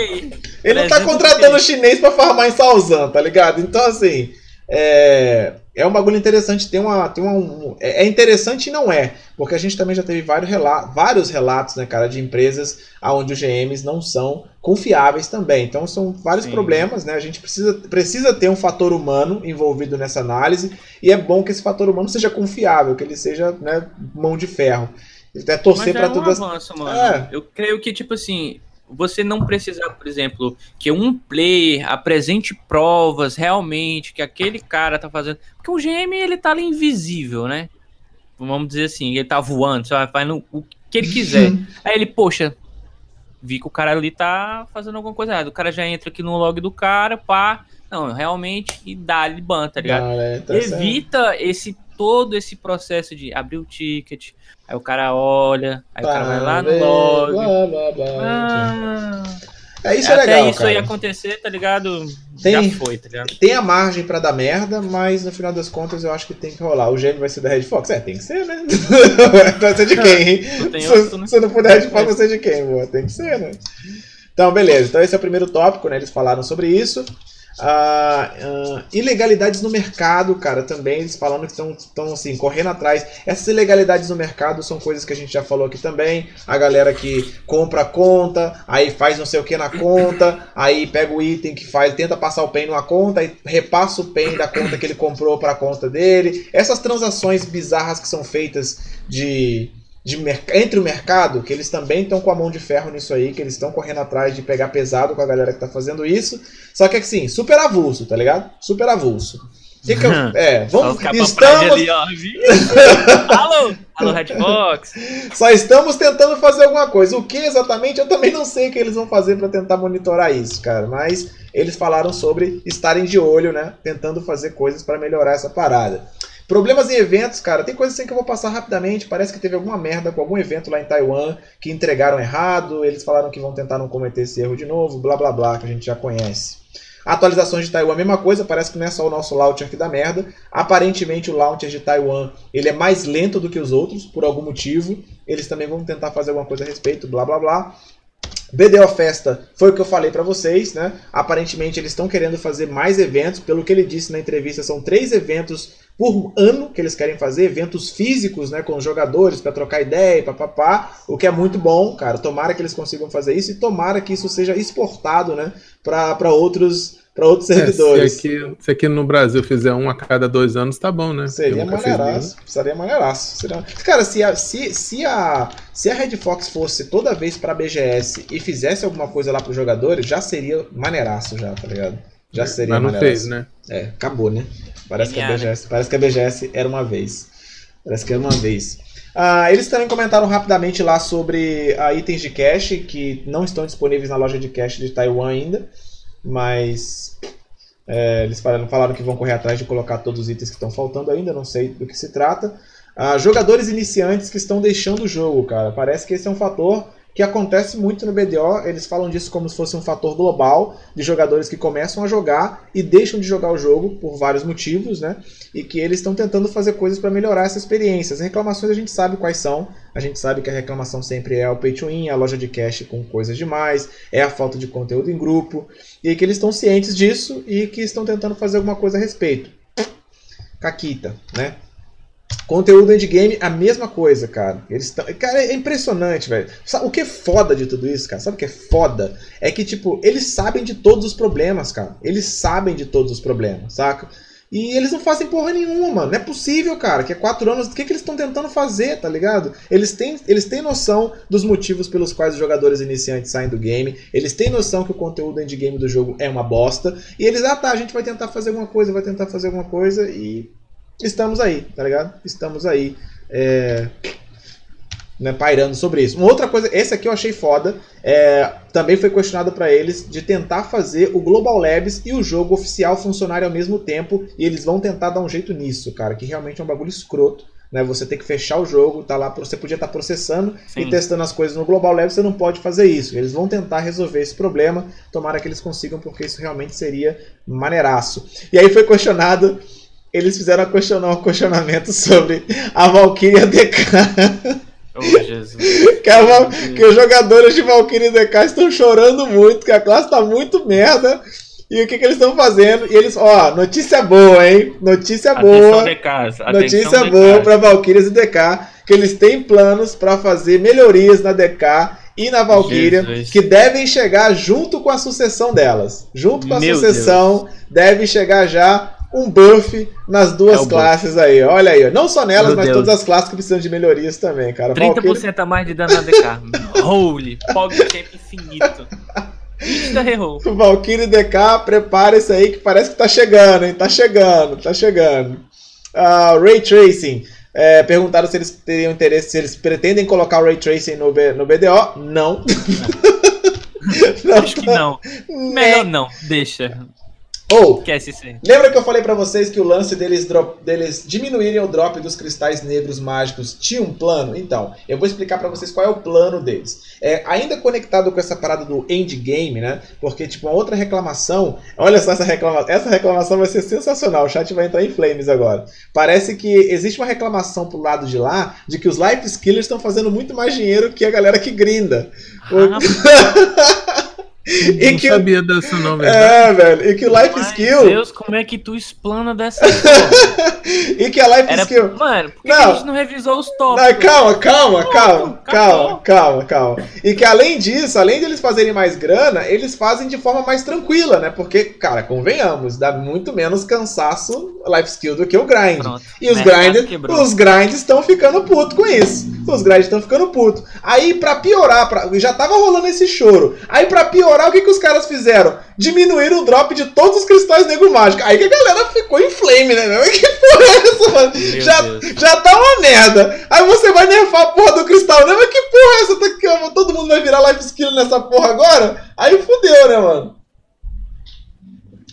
Ele não tá contratando chinês pra farmar em Salzano, tá ligado? Então, assim. É, é um bagulho interessante, tem uma. Tem uma um, é, é interessante e não é, porque a gente também já teve vários, relatos, vários relatos, né, cara, de empresas onde os GMs não são confiáveis também. Então são vários Sim. problemas, né? A gente precisa, precisa ter um fator humano envolvido nessa análise, e é bom que esse fator humano seja confiável, que ele seja né, mão de ferro. Até torcer para é um tudo. Avanço, mano. É. Eu creio que, tipo assim, você não precisar, por exemplo, que um player apresente provas realmente que aquele cara tá fazendo. Porque o GM ele tá ali invisível, né? Vamos dizer assim, ele tá voando, só faz no, o que ele quiser. Aí ele, poxa, vi que o cara ali tá fazendo alguma coisa errada. O cara já entra aqui no log do cara, pá. Não, realmente, e dá-lhe ban, tá ligado? Ah, é, tá Evita certo. esse todo esse processo de abrir o ticket, aí o cara olha, aí tá, o cara vai lá no log. Blá, blá, blá, ah, é isso é até legal, isso cara. aí acontecer, tá ligado? Tem, Já foi, tá ligado? Tem a margem pra dar merda, mas no final das contas eu acho que tem que rolar. O gênio vai ser da Red Fox? É, tem que ser, né? vai ser de quem, hein? Não se, outro, né? se não puder Red Fox, vai ser de quem, boa? Tem que ser, né? Então, beleza. Então esse é o primeiro tópico, né? Eles falaram sobre isso. Uh, uh, ilegalidades no mercado, cara, também eles falando que estão assim, correndo atrás. Essas ilegalidades no mercado são coisas que a gente já falou aqui também. A galera que compra a conta, aí faz não sei o que na conta, aí pega o item que faz, tenta passar o PEN numa conta e repassa o PEN da conta que ele comprou para a conta dele. Essas transações bizarras que são feitas de de entre o mercado, que eles também estão com a mão de ferro nisso aí, que eles estão correndo atrás de pegar pesado com a galera que tá fazendo isso. Só que assim, super avulso, tá ligado? Super avulso. Que que eu, é, vamos. Estamos. Ali, alô, alô, Redbox. Só estamos tentando fazer alguma coisa. O que exatamente eu também não sei o que eles vão fazer para tentar monitorar isso, cara. Mas eles falaram sobre estarem de olho, né? Tentando fazer coisas para melhorar essa parada. Problemas em eventos, cara, tem coisa assim que eu vou passar rapidamente. Parece que teve alguma merda com algum evento lá em Taiwan que entregaram errado. Eles falaram que vão tentar não cometer esse erro de novo, blá blá blá, que a gente já conhece. Atualizações de Taiwan, mesma coisa, parece que não é só o nosso launcher que dá merda. Aparentemente o launcher de Taiwan ele é mais lento do que os outros, por algum motivo. Eles também vão tentar fazer alguma coisa a respeito, blá blá blá. BDO Festa foi o que eu falei para vocês, né? Aparentemente eles estão querendo fazer mais eventos, pelo que ele disse na entrevista, são três eventos por ano que eles querem fazer, eventos físicos, né, com os jogadores para trocar ideia, papapá, o que é muito bom, cara. Tomara que eles consigam fazer isso e tomara que isso seja exportado, né, para outros para outros servidores. É, se, aqui, se aqui no Brasil fizer um a cada dois anos, tá bom, né? Seria maneiraço. Seria maneiraço. Seria... Cara, se a, se, se, a, se a Red Fox fosse toda vez pra BGS e fizesse alguma coisa lá pros jogadores, já seria maneiraço já, tá ligado? Já seria Mas não fez, né? É, acabou, né? Parece que, a BGS, parece que a BGS era uma vez. Parece que era uma vez. Ah, eles também comentaram rapidamente lá sobre ah, itens de cache que não estão disponíveis na loja de cache de Taiwan ainda, mas é, eles falaram, falaram, que vão correr atrás de colocar todos os itens que estão faltando ainda, não sei do que se trata. Ah, jogadores iniciantes que estão deixando o jogo, cara. Parece que esse é um fator que acontece muito no BDO, eles falam disso como se fosse um fator global de jogadores que começam a jogar e deixam de jogar o jogo por vários motivos, né? E que eles estão tentando fazer coisas para melhorar essa experiência. As reclamações a gente sabe quais são, a gente sabe que a reclamação sempre é o pay to win, a loja de cash com coisas demais, é a falta de conteúdo em grupo, e que eles estão cientes disso e que estão tentando fazer alguma coisa a respeito. Caquita, né? Conteúdo endgame, a mesma coisa, cara. Eles tão... Cara, é impressionante, velho. O que é foda de tudo isso, cara? Sabe o que é foda? É que, tipo, eles sabem de todos os problemas, cara. Eles sabem de todos os problemas, saca? E eles não fazem porra nenhuma, mano. Não é possível, cara, que é quatro anos. O que, que eles estão tentando fazer, tá ligado? Eles têm, eles têm noção dos motivos pelos quais os jogadores iniciantes saem do game. Eles têm noção que o conteúdo endgame do jogo é uma bosta. E eles, ah tá, a gente vai tentar fazer alguma coisa, vai tentar fazer alguma coisa e estamos aí, tá ligado? Estamos aí. É, né, pairando sobre isso. Uma outra coisa, esse aqui eu achei foda, é, também foi questionado para eles de tentar fazer o Global Labs e o jogo oficial funcionarem ao mesmo tempo, e eles vão tentar dar um jeito nisso, cara, que realmente é um bagulho escroto. né? Você tem que fechar o jogo, tá lá, você podia estar tá processando Sim. e testando as coisas no Global Level, você não pode fazer isso. Eles vão tentar resolver esse problema, tomara que eles consigam, porque isso realmente seria maneiraço. E aí foi questionado, eles fizeram questionar um questionamento sobre a Valkyria DK. Oh, Jesus. que, a, que os jogadores de Valkyrie DK estão chorando muito, que a classe tá muito merda. E o que, que eles estão fazendo? E eles, ó, notícia boa, hein? Notícia boa. Notícia boa para Valkyrias e DK, que eles têm planos para fazer melhorias na DK e na Valkyria, Jesus. que devem chegar junto com a sucessão delas. Junto com a Meu sucessão, Deus. deve chegar já um buff nas duas é classes buff. aí. Olha aí, não só nelas, Meu mas Deus. todas as classes que precisam de melhorias também, cara. 30% Valkyria... a mais de dano na DK. Holy, Pog Champ infinito. errou. Valkyrie DK, prepara isso aí que parece que tá chegando, hein? Tá chegando, tá chegando. Uh, Ray Tracing. É, perguntaram se eles teriam interesse, se eles pretendem colocar o Ray Tracing no, B, no BDO. Não. não. Acho que não. Melhor não, deixa. Ou, lembra que eu falei para vocês que o lance deles, drop, deles diminuírem o drop dos cristais negros mágicos tinha um plano? Então, eu vou explicar para vocês qual é o plano deles. É, ainda conectado com essa parada do endgame, né? Porque, tipo, uma outra reclamação. Olha só essa reclamação. Essa reclamação vai ser sensacional. O chat vai entrar em flames agora. Parece que existe uma reclamação pro lado de lá de que os life skillers estão fazendo muito mais dinheiro que a galera que grinda. Ah, e não que, sabia dessa não, velho. É, velho. E que o Life Meu Skill. Deus, como é que tu explana dessa E que a Life Era... Skill. Mano, por que, não. a gente não revisou os tópicos? Não, calma, calma, calma, calma, calma, calma. E que além disso, além de eles fazerem mais grana, eles fazem de forma mais tranquila, né? Porque, cara, convenhamos, dá muito menos cansaço Life Skill do que o grind. Pronto. E os grinds, os grinds estão ficando puto com isso. Os grinds estão ficando puto. Aí, pra piorar, pra... já tava rolando esse choro. Aí, pra piorar, o que, que os caras fizeram? Diminuíram o drop de todos os cristais negro mágico. Aí que a galera ficou em flame, né? Que porra é essa, mano? Já, já tá uma merda. Aí você vai nerfar a porra do cristal, né? Mas que porra é essa? Tá todo mundo vai virar life skill nessa porra agora? Aí fudeu, né, mano?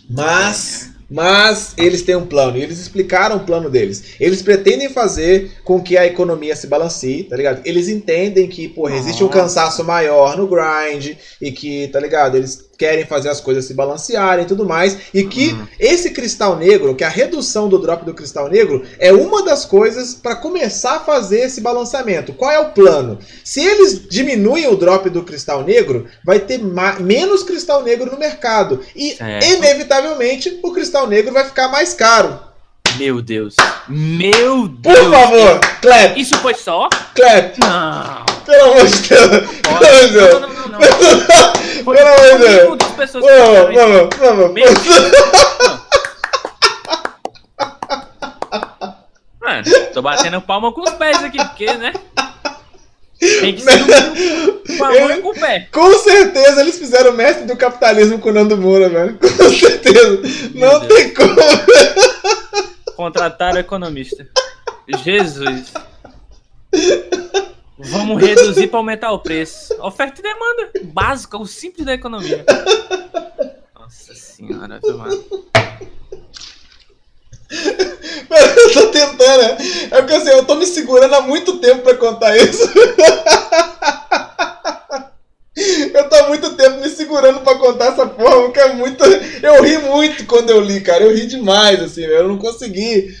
Mas. Mas eles têm um plano e eles explicaram o plano deles. Eles pretendem fazer com que a economia se balancie, tá ligado? Eles entendem que, porra, existe um cansaço maior no grind e que, tá ligado? Eles querem fazer as coisas se balancearem e tudo mais. E que uhum. esse cristal negro, que a redução do drop do cristal negro, é uma das coisas para começar a fazer esse balanceamento. Qual é o plano? Se eles diminuem o drop do cristal negro, vai ter menos cristal negro no mercado. E, certo. inevitavelmente, o cristal negro vai ficar mais caro. Meu Deus. Meu Deus. Por favor, clap. Isso foi só? Clap. Não. Pelo amor de Deus. Pelo amor de Deus. Não, não, não, não. Pelo amor de Deus. vamos, vamos, vamos. Mano, tô batendo palma com os pés aqui, porque, né? Tem que ser com o pé. Com certeza eles fizeram mestre do capitalismo com o Nando Moura, velho. Com certeza. Meu Não Deus. tem como. Contrataram economista. Jesus. Vamos reduzir para aumentar o preço. Oferta e demanda. Básica, o simples da economia. Nossa senhora, mano? Eu tô tentando, né? É porque assim, eu tô me segurando há muito tempo pra contar isso. Eu tô há muito tempo me segurando pra contar essa porra, porque é muito. Eu ri muito quando eu li, cara. Eu ri demais, assim, eu não consegui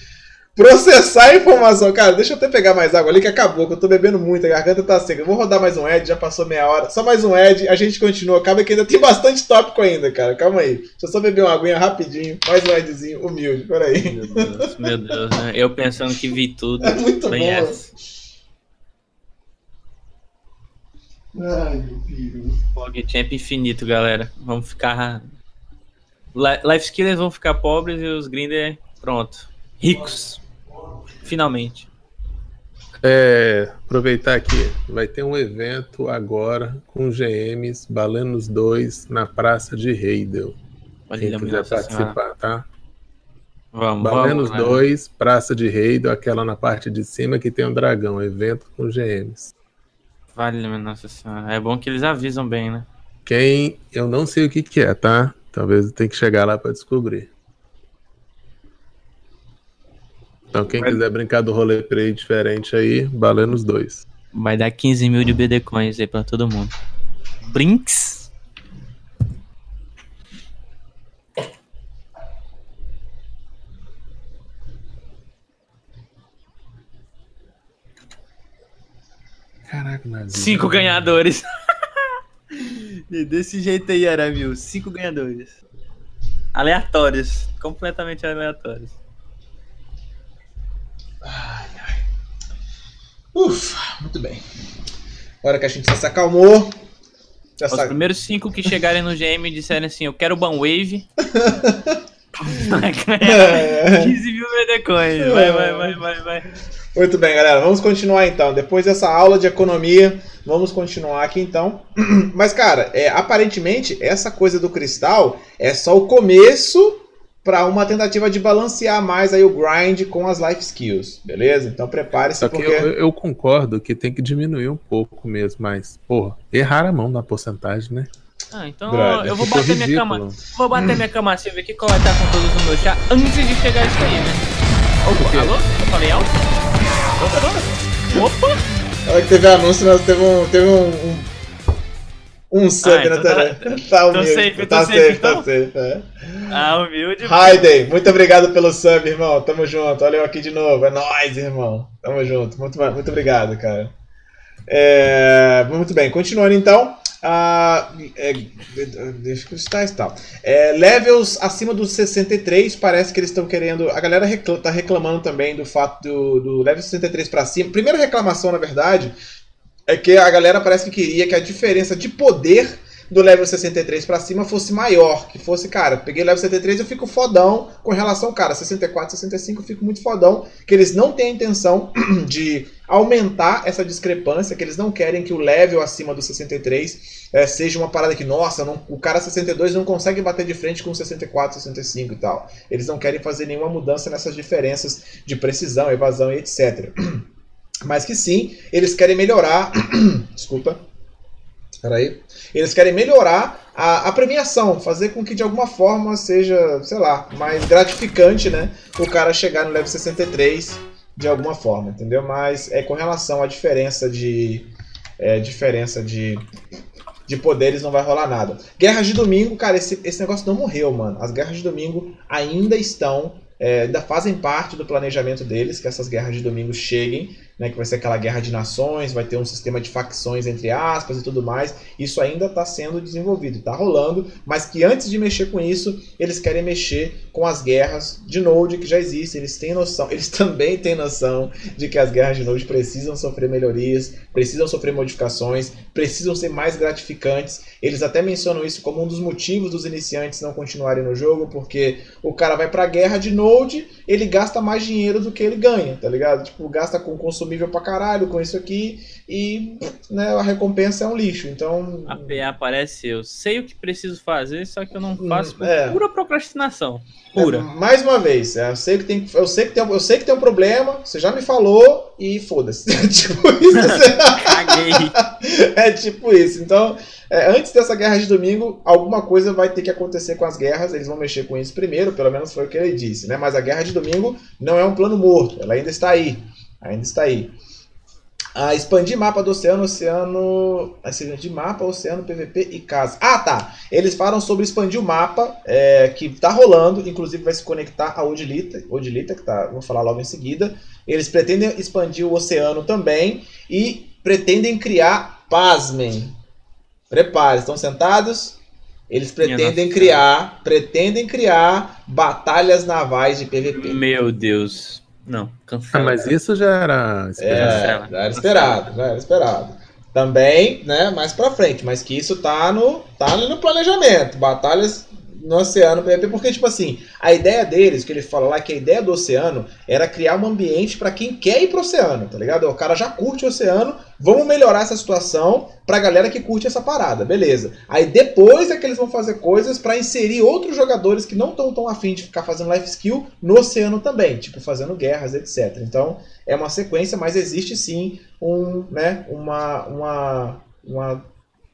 processar a informação. Cara, deixa eu até pegar mais água ali que acabou, que eu tô bebendo muito, a garganta tá seca. Eu vou rodar mais um Ed, já passou meia hora. Só mais um Ed, a gente continua. Acaba que ainda tem bastante tópico ainda, cara. Calma aí. Deixa eu só beber uma aguinha rapidinho. Mais um Edzinho humilde, peraí. Meu Deus, meu Deus, né? Eu pensando que vi tudo. É muito bom. Essa. Ai, meu Deus. PogChamp infinito, galera. Vamos ficar. Life Skillers vão ficar pobres e os Grinder, pronto. Ricos. Finalmente. É, aproveitar aqui, vai ter um evento agora com GMs Balenos 2 na Praça de Heidel. Quem quiser participar, senhora. tá? Vamos, Balenos vamos, 2, Praça de Heidel, aquela na parte de cima que tem um dragão, evento com GMs. Vale, nossa senhora. É bom que eles avisam bem, né? Quem, eu não sei o que que é, tá? Talvez eu tenha que chegar lá para descobrir. Então quem Vai... quiser brincar do roleplay diferente aí, valendo os dois. Vai dar 15 mil de BD Coins aí pra todo mundo. Brinks. Caraca, Nazinho. Cinco ganhadores. Desse jeito aí, Aramil. Cinco ganhadores. Aleatórios. Completamente aleatórios. Ai, ai. Ufa, muito bem. Agora que a gente já se acalmou. Já Os sabe. primeiros cinco que chegarem no GM disserem assim: Eu quero Banwave. vai ganhar 15 mil Bitcoins. Vai, vai, vai, vai, vai. Muito bem, galera. Vamos continuar então. Depois dessa aula de economia, vamos continuar aqui então. Mas, cara, é, aparentemente, essa coisa do cristal é só o começo para uma tentativa de balancear mais aí o grind com as life skills, beleza? Então prepare-se porque... Eu, eu, concordo que tem que diminuir um pouco mesmo, mas, porra, errar a mão na porcentagem, né? Ah, então Brother, eu vou bater ridículo. minha cama. Vou bater minha cama assim, ver o que vai estar com todos os meus chá antes de chegar isso aí, né? Opa, alô? Eu falei alto? Opa! Opa! Olha que teve anúncio, nós teve um, teve um, um um sub ah, então na tela. Tá, tá humilde. Tô safe, tá, safe, safe, tá então? safe, é. Ah, humilde. Hayden, muito obrigado pelo sub, irmão. Tamo junto. Olha eu aqui de novo. É nóis, irmão. Tamo junto. Muito, muito obrigado, cara. É, muito bem, continuando então. Uh, é, deixa eu está está. É, levels acima dos 63, parece que eles estão querendo. A galera reclama, tá reclamando também do fato do, do level 63 para cima. Primeira reclamação, na verdade, é que a galera parece que queria que a diferença de poder do level 63 para cima fosse maior, que fosse, cara, peguei level 73 eu fico fodão com relação, cara, 64, 65 eu fico muito fodão, que eles não têm a intenção de aumentar essa discrepância, que eles não querem que o level acima do 63 é, seja uma parada que, nossa, não, o cara 62 não consegue bater de frente com 64, 65 e tal. Eles não querem fazer nenhuma mudança nessas diferenças de precisão, evasão e etc. mas que sim, eles querem melhorar. desculpa. Peraí. Eles querem melhorar a, a, premiação, fazer com que de alguma forma seja, sei lá, mais gratificante, né? O cara chegar no level 63 de alguma forma, entendeu? Mas é com relação à diferença de. É, diferença de, de poderes não vai rolar nada. Guerras de domingo, cara, esse, esse negócio não morreu, mano. As guerras de domingo ainda estão. É, ainda fazem parte do planejamento deles, que essas guerras de domingo cheguem né, que vai ser aquela guerra de nações, vai ter um sistema de facções entre aspas e tudo mais. Isso ainda está sendo desenvolvido, está rolando, mas que antes de mexer com isso, eles querem mexer com as guerras de Node que já existem. Eles têm noção, eles também têm noção de que as guerras de Node precisam sofrer melhorias, precisam sofrer modificações, precisam ser mais gratificantes. Eles até mencionam isso como um dos motivos dos iniciantes não continuarem no jogo, porque o cara vai para a guerra de Node, ele gasta mais dinheiro do que ele ganha, tá ligado? Tipo, gasta com consumível pra caralho com isso aqui e né, a recompensa é um lixo. Então. A PA aparece, eu sei o que preciso fazer, só que eu não faço por é. pura procrastinação. Pura. É, mais uma vez, é, eu sei que tem, eu sei que tem, eu sei que tem um problema, você já me falou e foda-se. tipo isso. Caguei. é tipo isso. Então, é, antes dessa guerra de domingo, alguma coisa vai ter que acontecer com as guerras. Eles vão mexer com isso primeiro, pelo menos foi o que ele disse, né? Mas a guerra de domingo não é um plano morto, ela ainda está aí. Ainda está aí. Ah, expandir mapa do oceano, oceano. Expandir mapa, oceano, PVP e casa. Ah, tá. Eles falam sobre expandir o mapa, é, que tá rolando, inclusive vai se conectar a Odilita, Odilita, que tá, vou falar logo em seguida. Eles pretendem expandir o oceano também e pretendem criar, pasmem. Prepare, estão sentados? Eles pretendem criar, pretendem criar batalhas navais de PVP. Meu Deus. Não, cancela. Ah, mas isso já era esperado. É, já era esperado, já era esperado. Também, né, mais pra frente, mas que isso tá no, tá no planejamento. Batalhas no oceano porque, tipo assim, a ideia deles, que ele fala lá, que a ideia do oceano era criar um ambiente para quem quer ir pro oceano, tá ligado? O cara já curte o oceano, vamos melhorar essa situação pra galera que curte essa parada, beleza. Aí depois é que eles vão fazer coisas para inserir outros jogadores que não estão tão afim de ficar fazendo life skill no oceano também, tipo fazendo guerras, etc. Então, é uma sequência, mas existe sim um, né, uma, uma, uma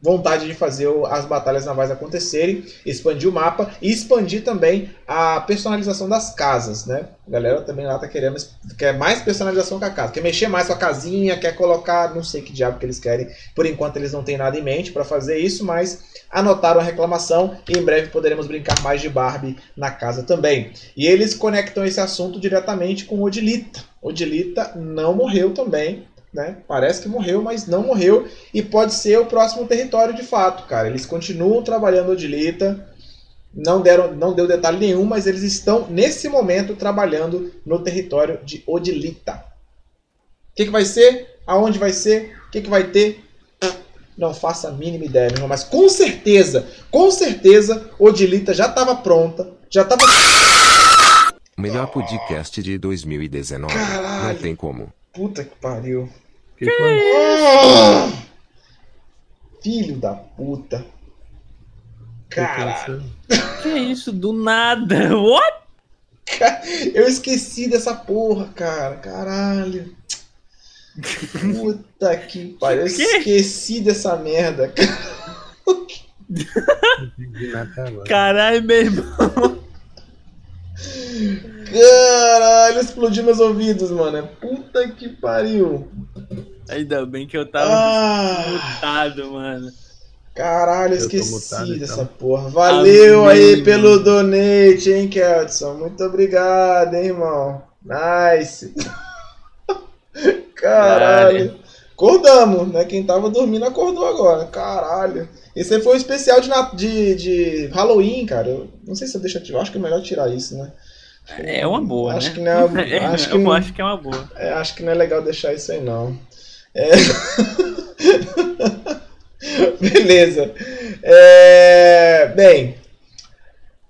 vontade de fazer as batalhas navais acontecerem, expandir o mapa e expandir também a personalização das casas, né? A galera também lá tá querendo quer mais personalização com a casa, quer mexer mais com a casinha, quer colocar, não sei que diabo que eles querem. Por enquanto eles não têm nada em mente para fazer isso, mas anotaram a reclamação e em breve poderemos brincar mais de Barbie na casa também. E eles conectam esse assunto diretamente com Odilita. Odilita não morreu também, né? Parece que morreu, mas não morreu e pode ser o próximo território de fato, cara. Eles continuam trabalhando Odilita, não deram, não deu detalhe nenhum, mas eles estão nesse momento trabalhando no território de Odilita. O que, que vai ser? Aonde vai ser? O que, que vai ter? Não faço a mínima ideia, meu irmão, mas com certeza, com certeza, Odilita já estava pronta, já estava Melhor podcast de 2019. Caralho. Não tem como. Puta que pariu. Que oh! Filho da puta. Cara. Que é isso? Do nada. What? Eu esqueci dessa porra, cara. Caralho. Puta que pariu. Eu esqueci dessa merda. Caralho, meu irmão. Caralho, explodiu meus ouvidos, mano. Puta que pariu. Ainda bem que eu tava ah. mutado, mano. Caralho, eu esqueci mutado, dessa então. porra. Valeu Amém, aí pelo donate, hein, Kelson. Muito obrigado, hein, irmão. Nice. Caralho. Acordamos, né? Quem tava dormindo acordou agora. Caralho. Esse aí foi o um especial de, de, de Halloween, cara. Eu não sei se eu deixo ativar. Acho que é melhor tirar isso, né? É uma boa, acho né? Que não é, é, acho que não, acho que é uma boa. É, acho que não é legal deixar isso aí, não. É... Beleza. É... Bem,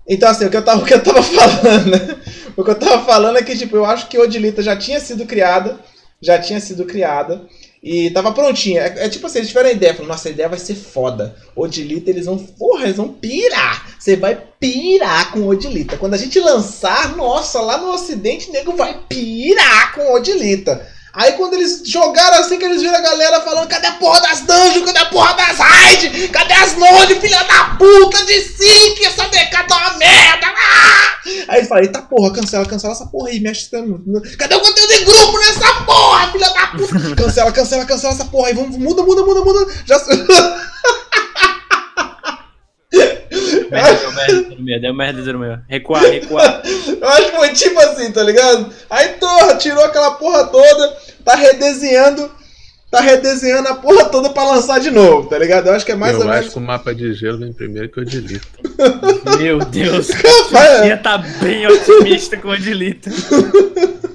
então assim, o que eu tava, o que eu tava falando, né? O que eu tava falando é que, tipo, eu acho que Odilita já tinha sido criada, já tinha sido criada, e tava prontinha. É, é, tipo assim, eles tiveram a ideia, falaram, nossa, a ideia vai ser foda. Odilita, eles vão, porra, eles vão pirar. Você vai pirar com Odilita. Quando a gente lançar, nossa, lá no ocidente, nego vai pirar com Odilita. Aí quando eles jogaram assim, que eles viram a galera falando, cadê a porra das dungeons, cadê a porra das raid, cadê as node, filha da puta, de que essa DK tá uma merda, ah! Aí eles falaram, eita porra, cancela, cancela essa porra aí, mexe, cadê o conteúdo de grupo nessa porra, filha da puta, cancela, cancela, cancela essa porra aí, vamos, muda, muda, muda, muda, já... Merda, deu merda, meu, deu merda, meu. Recuar, recuar. Eu acho que foi tipo assim, tá ligado? Aí torra, tirou aquela porra toda, tá redesenhando, tá redesenhando a porra toda pra lançar de novo, tá ligado? Eu acho que é mais eu ou menos. Eu acho que o mapa de gelo vem primeiro que eu delito. Meu Deus, o tá bem otimista com o delito.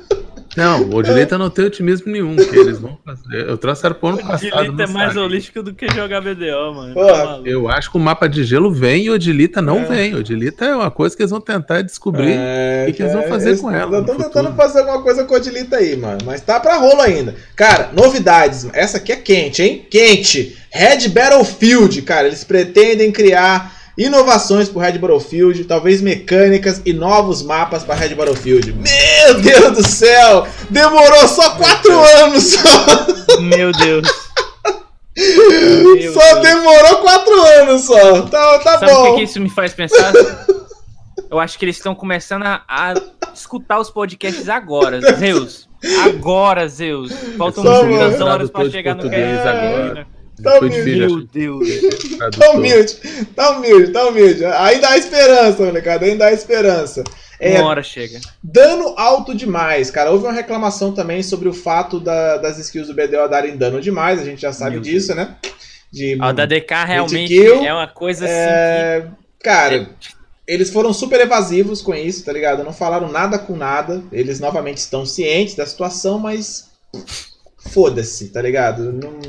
Não, o Odilita não tem otimismo nenhum, que eles vão fazer. Eu trouxe pôr no passado. O Odilita é mais sabe. holístico do que jogar BDO, mano. Tá eu acho que o mapa de gelo vem e o Odilita não é. vem. O Odilita é uma coisa que eles vão tentar descobrir é, o que, eles vão fazer com ela. Estão tentando fazer alguma coisa com o Odilita aí, mano. Mas tá pra rolo ainda. Cara, novidades. Essa aqui é quente, hein? Quente. Red Battlefield, cara. Eles pretendem criar inovações para o Red Battlefield, talvez mecânicas e novos mapas para Red Battlefield. Meu Deus do céu! Demorou só quatro anos só! Meu Deus! Meu só Deus. demorou quatro anos só. Tá, tá Sabe bom. o que, que, isso me faz pensar? Eu acho que eles estão começando a, a, escutar os podcasts agora, Zeus. Agora, Zeus. Faltam muitas horas para chegar no agora. Tá humilde. Meu Deus. tá humilde, tá humilde, tá humilde. Ainda há esperança, molecada, ainda há esperança. É, Uma hora chega. Dano alto demais, cara. Houve uma reclamação também sobre o fato da, das skills do BDO darem dano demais, a gente já sabe Meu disso, Deus. né? De, a da DK realmente kill, é uma coisa assim. É... Que... Cara, é... eles foram super evasivos com isso, tá ligado? Não falaram nada com nada. Eles novamente estão cientes da situação, mas foda-se, tá ligado? Não,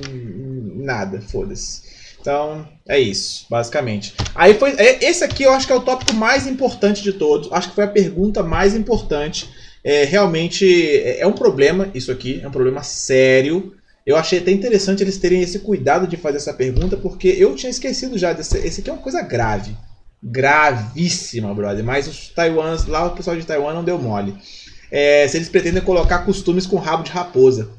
nada, foda-se. Então, é isso, basicamente. Aí foi. É, esse aqui eu acho que é o tópico mais importante de todos. Acho que foi a pergunta mais importante. É, realmente é, é um problema isso aqui, é um problema sério. Eu achei até interessante eles terem esse cuidado de fazer essa pergunta, porque eu tinha esquecido já desse. Esse aqui é uma coisa grave. Gravíssima, brother. Mas os taiwans, lá o pessoal de Taiwan não deu mole. É, se eles pretendem colocar costumes com rabo de raposa.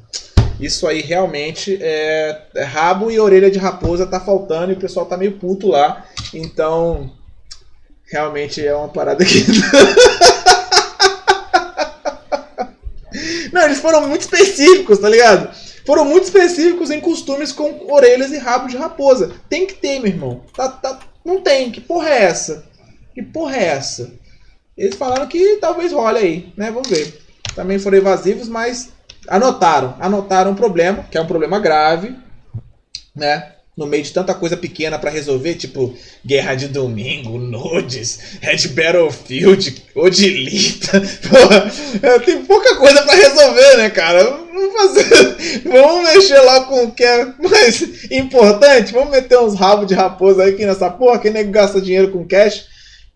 Isso aí realmente é, é rabo e orelha de raposa tá faltando e o pessoal tá meio puto lá. Então, realmente é uma parada que. Não, eles foram muito específicos, tá ligado? Foram muito específicos em costumes com orelhas e rabo de raposa. Tem que ter, meu irmão. Tá, tá, não tem. Que porra é essa? Que porra é essa? Eles falaram que talvez role aí, né? Vamos ver. Também foram evasivos, mas anotaram. Anotaram um problema, que é um problema grave, né? no meio de tanta coisa pequena para resolver, tipo Guerra de Domingo, Nudes, Red Battlefield, Odilita. Porra, tem pouca coisa para resolver, né, cara? Vamos fazer. Vamos mexer lá com o que é mais importante. Vamos meter uns rabos de raposa aqui nessa porra, que nem gasta dinheiro com cash.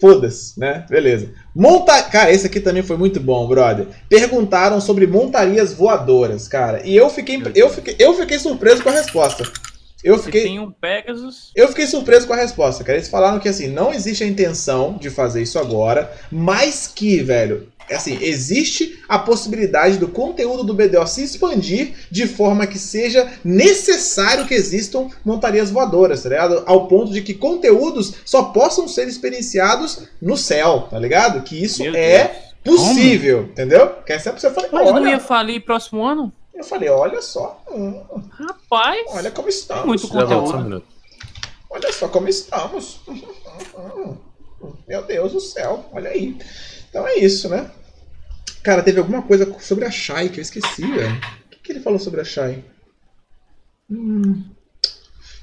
Foda-se, né? Beleza. Monta... Cara, esse aqui também foi muito bom, brother. Perguntaram sobre montarias voadoras, cara. E eu fiquei, eu fiquei, eu fiquei surpreso com a resposta. Eu fiquei, tem um Pegasus. Eu fiquei surpreso com a resposta, cara. Eles falaram que assim, não existe a intenção de fazer isso agora, mas que, velho, assim, existe a possibilidade do conteúdo do BDO se expandir de forma que seja necessário que existam montarias voadoras, tá ligado? Ao ponto de que conteúdos só possam ser experienciados no céu, tá ligado? Que isso Meu é Deus. possível, Como? entendeu? Que é sempre você fala, Mas não ia falir próximo ano? Eu falei, olha só. Hum, Rapaz. Olha como estamos. Muito conteúdo. Olha só como estamos. Meu Deus do céu, olha aí. Então é isso, né? Cara, teve alguma coisa sobre a Shai que eu esqueci, velho. O que, ele falou sobre a Shai? Hum.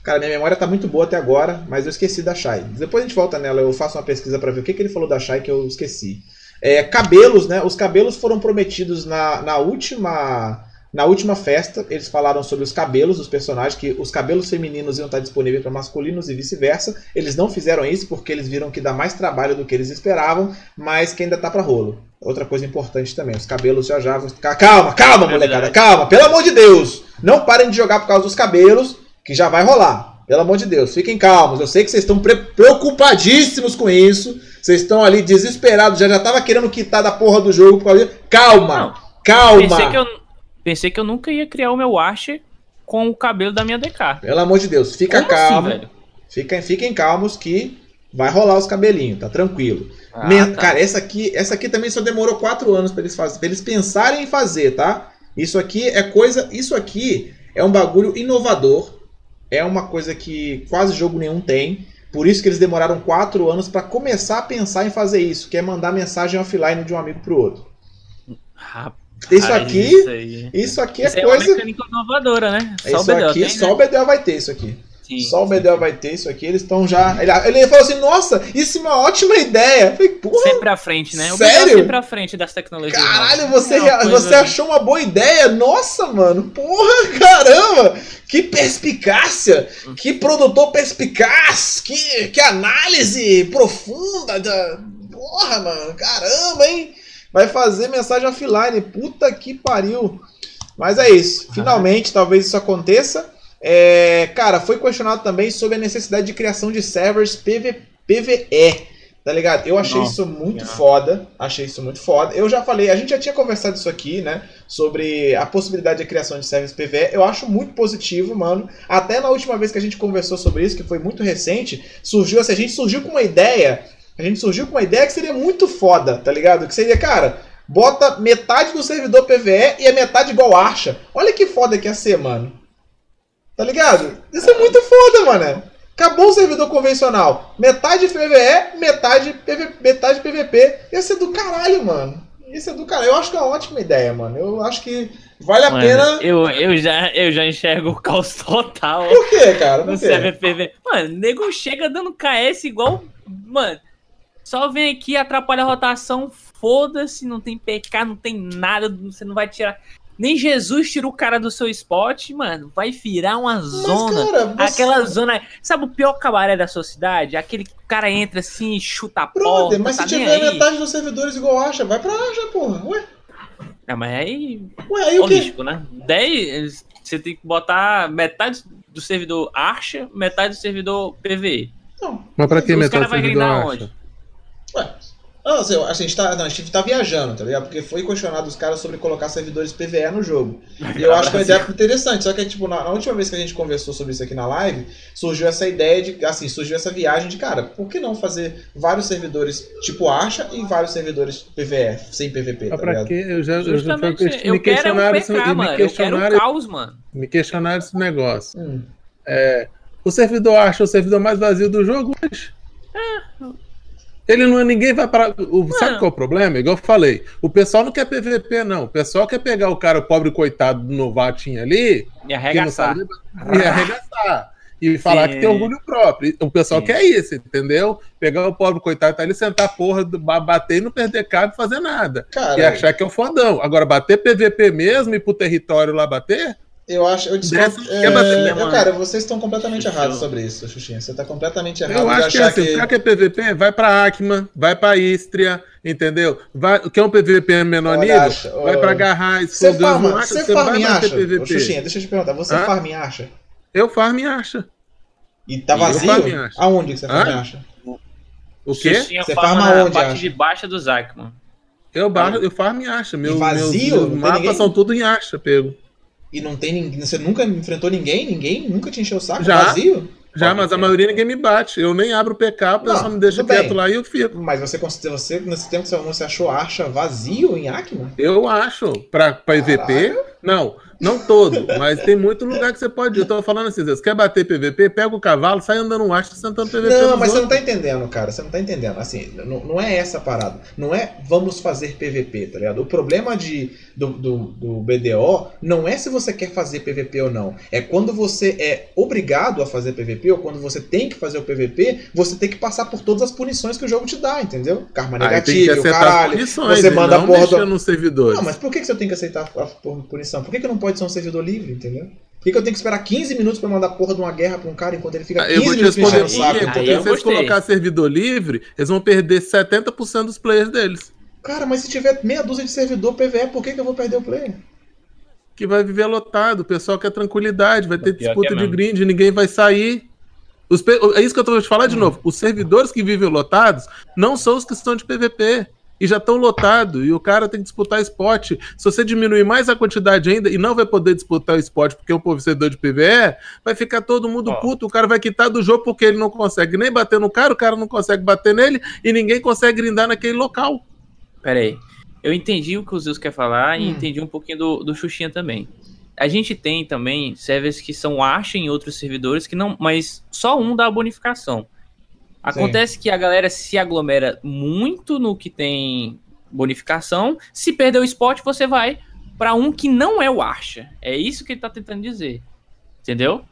Cara, minha memória tá muito boa até agora, mas eu esqueci da Shai. Depois a gente volta nela, eu faço uma pesquisa para ver o que, que ele falou da Shai que eu esqueci. É, cabelos, né? Os cabelos foram prometidos na, na última na última festa, eles falaram sobre os cabelos dos personagens, que os cabelos femininos iam estar disponíveis para masculinos e vice-versa. Eles não fizeram isso porque eles viram que dá mais trabalho do que eles esperavam, mas que ainda tá para rolo. Outra coisa importante também, os cabelos já já vão ficar. Calma, calma, molecada, calma, pelo amor de Deus! Não parem de jogar por causa dos cabelos, que já vai rolar. Pelo amor de Deus, fiquem calmos. Eu sei que vocês estão preocupadíssimos com isso. Vocês estão ali desesperados, já já tava querendo quitar da porra do jogo por causa disso. Calma! Não, calma! Pensei que eu Pensei que eu nunca ia criar o meu Asher com o cabelo da minha DK. Pelo amor de Deus, fica Como assim, calmo. Assim, fiquem, fiquem calmos que vai rolar os cabelinhos, tá tranquilo. Ah, tá. Cara, essa aqui, essa aqui também só demorou quatro anos para eles pra eles pensarem em fazer, tá? Isso aqui é coisa, isso aqui é um bagulho inovador. É uma coisa que quase jogo nenhum tem. Por isso que eles demoraram quatro anos para começar a pensar em fazer isso, que é mandar mensagem offline de um amigo pro outro. Rapaz. Isso aqui, isso, isso aqui é isso coisa. É uma mecânica inovadora, né? Só isso o BDL aqui, tem, só né? o BDL vai ter isso aqui. Sim, só o BDL vai ter isso aqui, eles estão já. Ele, ele falou assim: nossa, isso é uma ótima ideia. Eu falei, Porra, sempre à frente, né? O sério? sempre à frente das tecnologias. Caralho, você, é você achou uma boa ideia? Nossa, mano, porra, caramba! Que perspicácia! Que produtor perspicaz! Que, que análise profunda da. Porra, mano, caramba, hein? Vai fazer mensagem offline. Puta que pariu. Mas é isso. Finalmente, talvez isso aconteça. É, cara, foi questionado também sobre a necessidade de criação de servers PV, PVE. Tá ligado? Eu achei Nossa, isso muito foda. Achei isso muito foda. Eu já falei, a gente já tinha conversado isso aqui, né? Sobre a possibilidade de criação de servers PVE. Eu acho muito positivo, mano. Até na última vez que a gente conversou sobre isso, que foi muito recente, surgiu assim, a gente surgiu com uma ideia a gente surgiu com uma ideia que seria muito foda, tá ligado? Que seria, cara, bota metade do servidor PVE e a metade igual Archa. Olha que foda que ia ser, mano. Tá ligado? Isso é muito foda, mano. Acabou o servidor convencional. Metade PVE, metade, PV, metade PVP. Ia ser do caralho, mano. Isso é do caralho. Eu acho que é uma ótima ideia, mano. Eu acho que vale a mano, pena. Eu, eu, já, eu já enxergo o caos total. Por quê, cara? Por quê? PV. Mano, o nego chega dando KS igual. Mano. Só vem aqui, atrapalha a rotação, foda-se, não tem PK, não tem nada, você não vai tirar. Nem Jesus tira o cara do seu spot, mano. Vai virar uma Mas, zona. Cara, você... Aquela zona. Sabe o pior cabaré da sua cidade? Aquele que o cara entra assim, chuta a porta. Mas tá se tiver aí. metade dos servidores igual acha, vai pra Acha, porra. Ué. É, mas aí. Ué, aí o quê? né? 10. Você tem que botar metade do servidor Archa, metade do servidor PVE. Não. Mas pra que metade do servidor Archa? Onde? Ué, Não, assim, a, gente tá, não, a gente tá viajando, tá ligado? Porque foi questionado os caras sobre colocar servidores PVE no jogo. E eu acho que é uma ideia interessante. Só que, tipo, na, na, última vez que a gente conversou sobre isso aqui na live, surgiu essa ideia de, assim, surgiu essa viagem de, cara, por que não fazer vários servidores tipo Acha e vários servidores PVE, sem PVP, tá pra quê? Eu já, eu já eu me questionaram, PK, mano. Me questionaram, eu quero caos, mano. Me questionaram esse negócio. Hum. É, o servidor Acha o servidor mais vazio do jogo hoje. É, ele não é ninguém vai para. O, sabe qual é o problema? Igual eu falei. O pessoal não quer PVP, não. O pessoal quer pegar o cara, o pobre coitado do novatinho ali. E arregaçar. Sabe, e arregaçar. E falar Sim. que tem orgulho próprio. O pessoal Sim. quer isso, entendeu? Pegar o pobre coitado, tá ali, sentar a porra, bater e não perder cabo e fazer nada. Cara, e achar que é o fodão. Agora, bater PVP mesmo e pro território lá bater, eu acho, eu discordo. É, bater, eu, cara, vocês estão completamente errados sobre isso, Xuxinha. Você está completamente errado. Eu acho que é assim, que... o cara que é PVP, vai pra Acma, vai pra Istria, entendeu? Vai, quer um PVP menor nível? Acha, vai pra Garrais. Você farma, você, você farm acha? PVP. Ô, Xuxinha, deixa eu te perguntar, você Hã? farm acha? Eu farm acha. E tá vazio? Aonde que você farm acha? O quê? Você farma onde? parte de baixa do Zacman. Eu, bar, eu farm acha. Meu, vazio? Meus, meus mapas são tudo em acha, pego. E não tem ninguém. Você nunca enfrentou ninguém? Ninguém? Nunca te encheu o saco? Já, vazio? Já, Pode mas ser. a maioria ninguém me bate. Eu nem abro o PK, o pessoal me deixa quieto bem. lá e eu fico. Mas você, você nesse tempo que você achou acha vazio em Acma? Eu acho. Pra, pra EVP, não. Não todo, mas tem muito lugar que você pode ir. Eu tô falando assim, você quer bater PVP, pega o cavalo, sai andando um astro, sentando PVP. Não, mas outros. você não tá entendendo, cara. Você não tá entendendo. Assim, não, não é essa a parada. Não é vamos fazer PVP, tá ligado? O problema de, do, do, do BDO não é se você quer fazer PVP ou não. É quando você é obrigado a fazer PVP ou quando você tem que fazer o PVP, você tem que passar por todas as punições que o jogo te dá, entendeu? Karma negativo, caralho. Você manda a porra do... no servidor. Não, mas por que você tem que aceitar a punição? Por que, que não pode ser um servidor livre, entendeu? Por que, que eu tenho que esperar 15 minutos para mandar porra de uma guerra pra um cara enquanto ele fica 15 ah, eu vou te minutos responder, saco? Se eles colocar servidor livre, eles vão perder 70% dos players deles. Cara, mas se tiver meia dúzia de servidor PVE, por que, que eu vou perder o player? Que vai viver lotado, o pessoal quer tranquilidade, vai ter disputa é de grind, ninguém vai sair. Os, é isso que eu tô te falar de novo. Os servidores que vivem lotados não são os que estão de PVP e já estão lotados, e o cara tem que disputar spot. Se você diminuir mais a quantidade ainda e não vai poder disputar o spot porque é um vencedor de PVE, vai ficar todo mundo oh. puto, o cara vai quitar do jogo porque ele não consegue nem bater no cara, o cara não consegue bater nele e ninguém consegue grindar naquele local. Pera aí. Eu entendi o que o Zeus quer falar hum. e entendi um pouquinho do, do Xuxinha também. A gente tem também servers que são acha em outros servidores que não, mas só um dá a bonificação. Acontece Sim. que a galera se aglomera muito no que tem bonificação. Se perder o spot, você vai para um que não é o Archa. É isso que ele tá tentando dizer. Entendeu?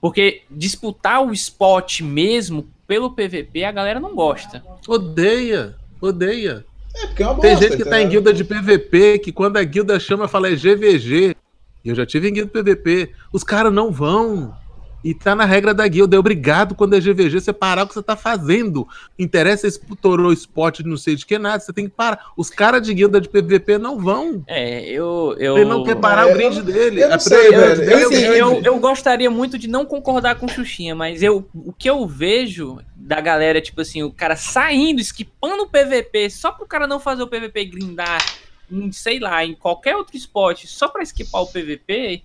Porque disputar o spot mesmo pelo PVP, a galera não gosta. Odeia, odeia. É, porque é uma bosta, Tem gente que tá em guilda de PVP, que quando a guilda chama, fala é GVG. E eu já tive em guilda de PVP. Os caras não vão. E tá na regra da guilda. É obrigado quando é GVG você parar o que você tá fazendo. Interessa esse torou spot não sei de que nada. Você tem que parar. Os caras de guilda de PVP não vão. É, eu. eu... Ele não quer parar é, o grind dele. Eu, sei, eu, eu, assim, eu, eu, gostaria muito de não concordar com Xuxinha, mas eu, o que eu vejo da galera, tipo assim, o cara saindo, esquipando o PVP só pro cara não fazer o PVP grindar em, sei lá, em qualquer outro spot só pra esquipar o PVP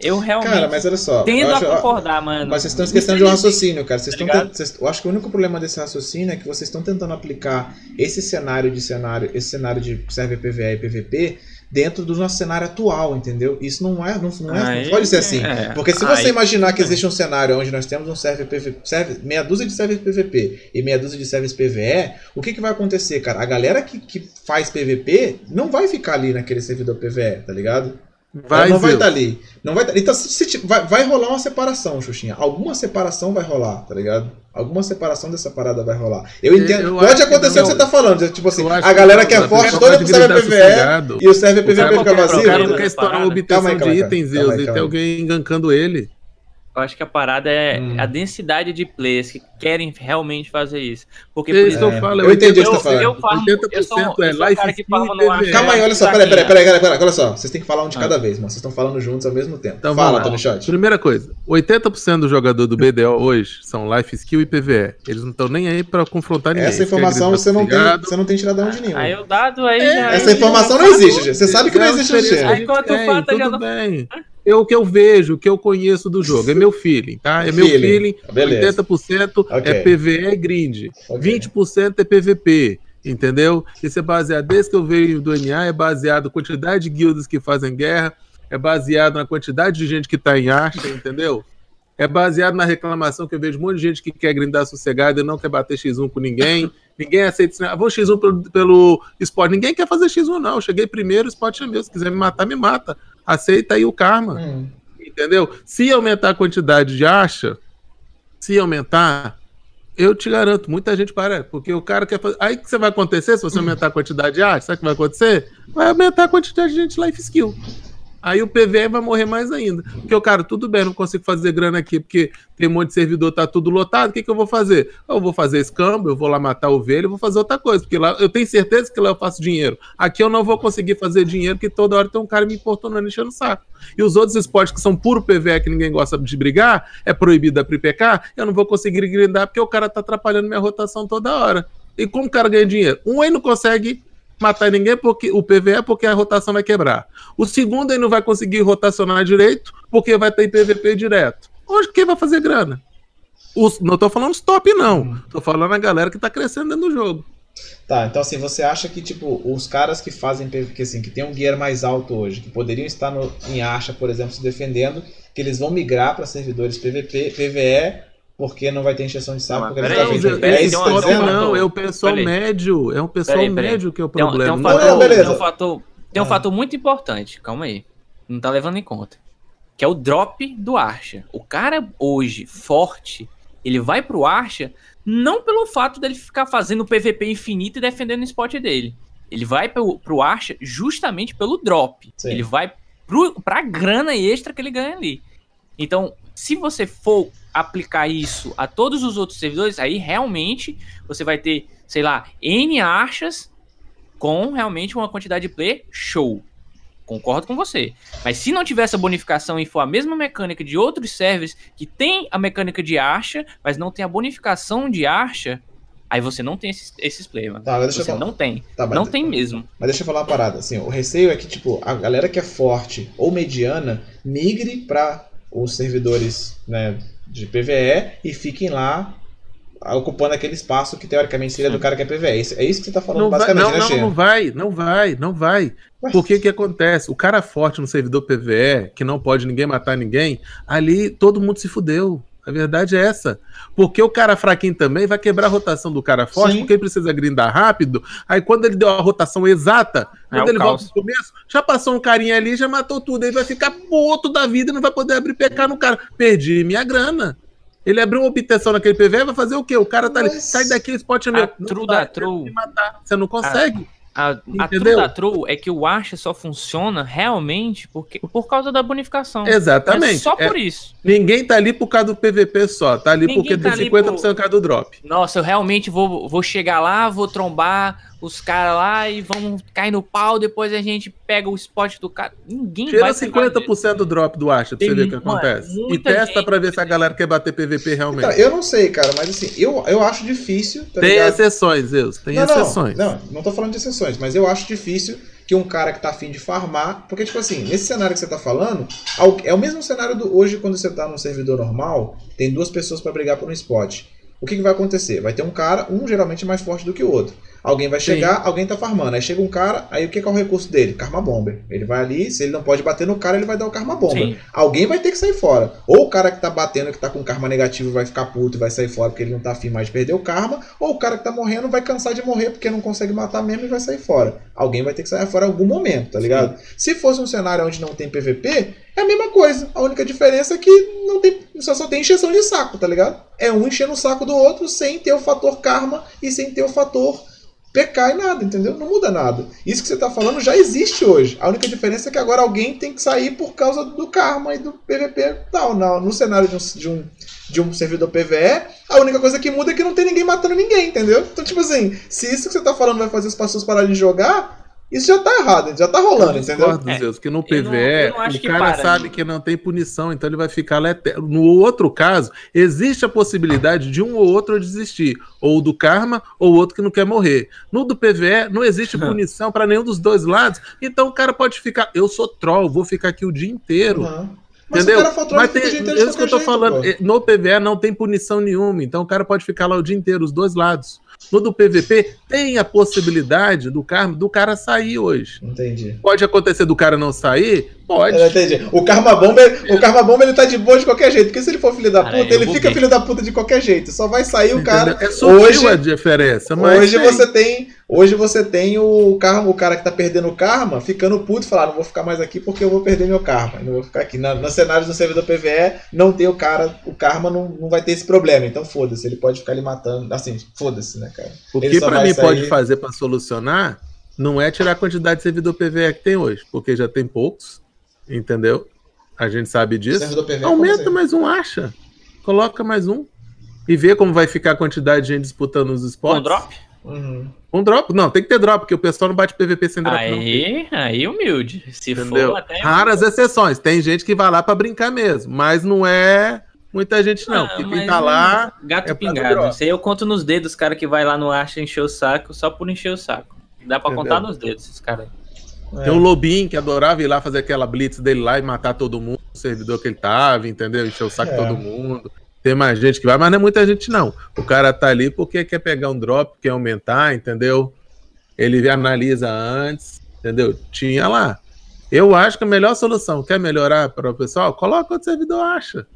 eu realmente. Cara, mas olha só. Tendo acho, a concordar, mano. Mas vocês estão esquecendo de um raciocínio, cara. Vocês tá estão vocês, eu acho que o único problema desse raciocínio é que vocês estão tentando aplicar esse cenário de cenário, esse cenário de server PVE e PVP dentro do nosso cenário atual, entendeu? Isso não é, não, não, é, não pode ser assim. É, porque se você aí, imaginar que existe um cenário onde nós temos um server PVP, server, meia dúzia de servers PVP e meia dúzia de servers PVE, o que, que vai acontecer, cara? A galera que, que faz PVP não vai ficar ali naquele servidor PVE, tá ligado? Vai, não vai estar tá ali. Não vai tá, Então, se, se, vai, vai rolar uma separação, Xuxinha. Alguma separação vai rolar, tá ligado? Alguma separação dessa parada vai rolar. Eu entendo. Eu Pode acontecer o que você tá falando. Tipo assim, a galera que é forte, toda pro server PVE e o server PVP fica vazio. O cara não quer estourar uma obtenção de itens, Zeus, e tem alguém engancando ele. Eu acho que a parada é hum. a densidade de players que querem realmente fazer isso. Porque, é isso que eu falo. Eu, eu entendi o que você tá falando. Eu, farmo, 80% eu sou, é life skill Calma aí, olha só, peraí, peraí, peraí, peraí, peraí, olha só. Vocês têm que falar um de ah. cada vez, mano. Vocês estão falando juntos ao mesmo tempo. Então, Fala, Tony Shot. Primeira coisa, 80% do jogador do BDO hoje são life skill e PVE. Eles não estão nem aí pra confrontar ninguém. Essa informação você não, tem, você não tem tirado onde nenhum. Aí o dado aí é, já... Essa informação não existe, gente. Você sabe que não existe, gente. Aí quanto fato já não... é o que eu vejo, o que eu conheço do jogo. É meu feeling, tá? É meu feeling. Beleza. 80% é okay. é PVE e grind. Okay. 20% é PVP. Entendeu? Isso é baseado, desde que eu vejo do NA, é baseado na quantidade de guildas que fazem guerra, é baseado na quantidade de gente que está em arte, entendeu? É baseado na reclamação que eu vejo um monte de gente que quer grindar sossegado e não quer bater X1 com ninguém. Ninguém aceita assim, ah, vou X1 pelo, pelo esporte. Ninguém quer fazer X1, não. Eu cheguei primeiro, o esporte é meu. Se quiser me matar, me mata aceita aí o karma. Hum. Entendeu? Se aumentar a quantidade de acha, se aumentar, eu te garanto, muita gente para, porque o cara quer fazer. Aí o que você vai acontecer se você aumentar a quantidade de acha? Sabe o que vai acontecer? Vai aumentar a quantidade de gente life skill. Aí o PVE vai morrer mais ainda. Porque o cara, tudo bem, não consigo fazer grana aqui, porque tem um monte de servidor, tá tudo lotado. O que, que eu vou fazer? Eu vou fazer escambo, eu vou lá matar ovelha, eu vou fazer outra coisa. Porque lá eu tenho certeza que lá eu faço dinheiro. Aqui eu não vou conseguir fazer dinheiro, porque toda hora tem um cara me importunando, enchendo o saco. E os outros esportes que são puro PVE, que ninguém gosta de brigar, é proibido a PPK, eu não vou conseguir grindar porque o cara tá atrapalhando minha rotação toda hora. E como o cara ganha dinheiro? Um aí não consegue matar ninguém porque o PVE é porque a rotação vai quebrar. O segundo aí não vai conseguir rotacionar direito porque vai ter PVP direto. Hoje quem vai fazer grana? Os, não tô falando stop não, uhum. tô falando a galera que tá crescendo dentro do jogo. Tá, então assim, você acha que tipo os caras que fazem PVP assim, que tem um gear mais alto hoje, que poderiam estar no, em Acha, por exemplo, se defendendo, que eles vão migrar para servidores PVP, PVE porque não vai ter injeção de saco. Não, porque peraí, peraí, peraí, é, isso, é, não, é o pessoal médio. É um pessoal médio que é o problema. Tem, um, fator, não, tem um fator, tem um ah. fator muito importante, calma aí. Não tá levando em conta. Que é o drop do Archa. O cara hoje, forte, ele vai pro Archa não pelo fato dele ficar fazendo PVP infinito e defendendo o spot dele. Ele vai pro, pro Archa justamente pelo drop. Sim. Ele vai pro, pra grana extra que ele ganha ali. Então, se você for aplicar isso a todos os outros servidores, aí realmente você vai ter, sei lá, N archas com realmente uma quantidade de player show. Concordo com você. Mas se não tiver essa bonificação e for a mesma mecânica de outros servers que tem a mecânica de archa, mas não tem a bonificação de archa, aí você não tem esses, esses players, mano. Tá, você não tem. Tá, não tem mesmo. Mas deixa eu falar uma parada. Assim, o receio é que, tipo, a galera que é forte ou mediana migre para os servidores, né, de PVE e fiquem lá ocupando aquele espaço que teoricamente seria do cara que é PVE. É isso que você está falando não basicamente, vai, não, né, não, não vai, não vai, não vai. Porque que acontece? O cara forte no servidor PVE, que não pode ninguém matar ninguém, ali todo mundo se fudeu. A verdade é essa. Porque o cara fraquinho também vai quebrar a rotação do cara forte, Sim. porque ele precisa grindar rápido. Aí quando ele deu a rotação exata, é quando ele caos. volta no começo, já passou um carinha ali, já matou tudo. Ele vai ficar puto da vida e não vai poder abrir PK no cara. Perdi minha grana. Ele abriu uma obtenção naquele PV, vai fazer o quê? O cara tá Mas... ali, sai daqui, spot é meu. True da true. Você não consegue. A... A, a true da true é que o Archa só funciona realmente porque, por causa da bonificação. Exatamente. É só por é, isso. Ninguém tá ali por causa do PVP só. Tá ali ninguém porque tá tem 50% por... por causa do drop. Nossa, eu realmente vou, vou chegar lá, vou trombar os caras lá e vão cair no pau, depois a gente pega o spot do cara. Ninguém Tira vai 50% do drop do Asha pra Tem, você ver o que acontece. e testa gente... pra ver se a galera quer bater PVP realmente. Então, eu não sei, cara, mas assim, eu, eu acho difícil. Tá tem ligado? exceções, Zeus, tem não, exceções. Não, não, não tô falando de exceções, mas eu acho difícil que um cara que tá afim de farmar. Porque, tipo assim, nesse cenário que você tá falando, é o mesmo cenário do hoje quando você tá num servidor normal, tem duas pessoas para brigar por um spot. O que, que vai acontecer? Vai ter um cara, um geralmente mais forte do que o outro. Alguém vai chegar, Sim. alguém tá farmando. Aí chega um cara, aí o que, que é o recurso dele? Karma Bomber. Ele vai ali, se ele não pode bater no cara, ele vai dar o Karma Bomber. Sim. Alguém vai ter que sair fora. Ou o cara que tá batendo, que tá com karma negativo, vai ficar puto e vai sair fora porque ele não tá afim mais de perder o karma. Ou o cara que tá morrendo vai cansar de morrer porque não consegue matar mesmo e vai sair fora. Alguém vai ter que sair fora em algum momento, tá ligado? Sim. Se fosse um cenário onde não tem PVP, é a mesma coisa. A única diferença é que não tem, só, só tem encheção de saco, tá ligado? É um enchendo o saco do outro sem ter o fator karma e sem ter o fator PK e nada, entendeu? Não muda nada. Isso que você tá falando já existe hoje. A única diferença é que agora alguém tem que sair por causa do karma e do PVP tal. No, no cenário de um, de, um, de um servidor PVE, a única coisa que muda é que não tem ninguém matando ninguém, entendeu? Então, tipo assim, se isso que você tá falando vai fazer as pessoas pararem de jogar, isso já tá errado, já tá rolando, entendeu? É, Deus, que no PVE não, eu não o cara para, sabe que não tem punição, então ele vai ficar lá eterno. No outro caso, existe a possibilidade de um ou outro desistir, ou do karma, ou outro que não quer morrer. No do PVE, não existe punição para nenhum dos dois lados, então o cara pode ficar, eu sou troll, vou ficar aqui o dia inteiro. Uhum. Mas Entendeu? Mas tem, é isso que eu tô falando. Pô. No PVE não tem punição nenhuma, então o cara pode ficar lá o dia inteiro, os dois lados. No do PVP tem a possibilidade do karma do cara sair hoje. Entendi. Pode acontecer do cara não sair? Pode. Eu entendi. O Karma Bomba, o Karma Bomba ele tá de boa de qualquer jeito, porque se ele for filho da puta, ele fica filho da puta de qualquer jeito. Só vai sair o cara. É hoje, a diferença, mas hoje você tem, hoje você tem o karma, o cara que tá perdendo o karma, ficando puto e falar, não vou ficar mais aqui porque eu vou perder meu karma. Não vou ficar aqui. Na, no cenário do servidor PVE, não tem o cara, o karma não, não vai ter esse problema. Então foda-se, ele pode ficar ali matando, assim, foda-se, né, cara? O que para mim sair... pode fazer para solucionar não é tirar a quantidade de servidor PVE que tem hoje, porque já tem poucos, entendeu? A gente sabe disso. Aumenta mais um, acha. Coloca mais um. E vê como vai ficar a quantidade de gente disputando os esportes. Um drop? Uhum. Um drop? Não, tem que ter drop, porque o pessoal não bate PVP sem drop. Aí, não. aí humilde. Se Entendeu? for até. Raras exceções. Tem gente que vai lá para brincar mesmo, mas não é Muita gente não, ah, porque quem tá lá. Gato é pingado. Isso aí eu conto nos dedos, cara que vai lá no Acha encher o saco só por encher o saco. Dá pra Entendeu? contar nos dedos esses caras aí. Tem o Lobinho que adorava ir lá fazer aquela blitz dele lá e matar todo mundo, o servidor que ele tava, entendeu? Encher o saco é. todo mundo. Tem mais gente que vai, mas não é muita gente não. O cara tá ali porque quer pegar um drop, quer aumentar, entendeu? Ele analisa antes, entendeu? Tinha lá. Eu acho que a melhor solução, quer melhorar para o pessoal? Coloca o servidor acha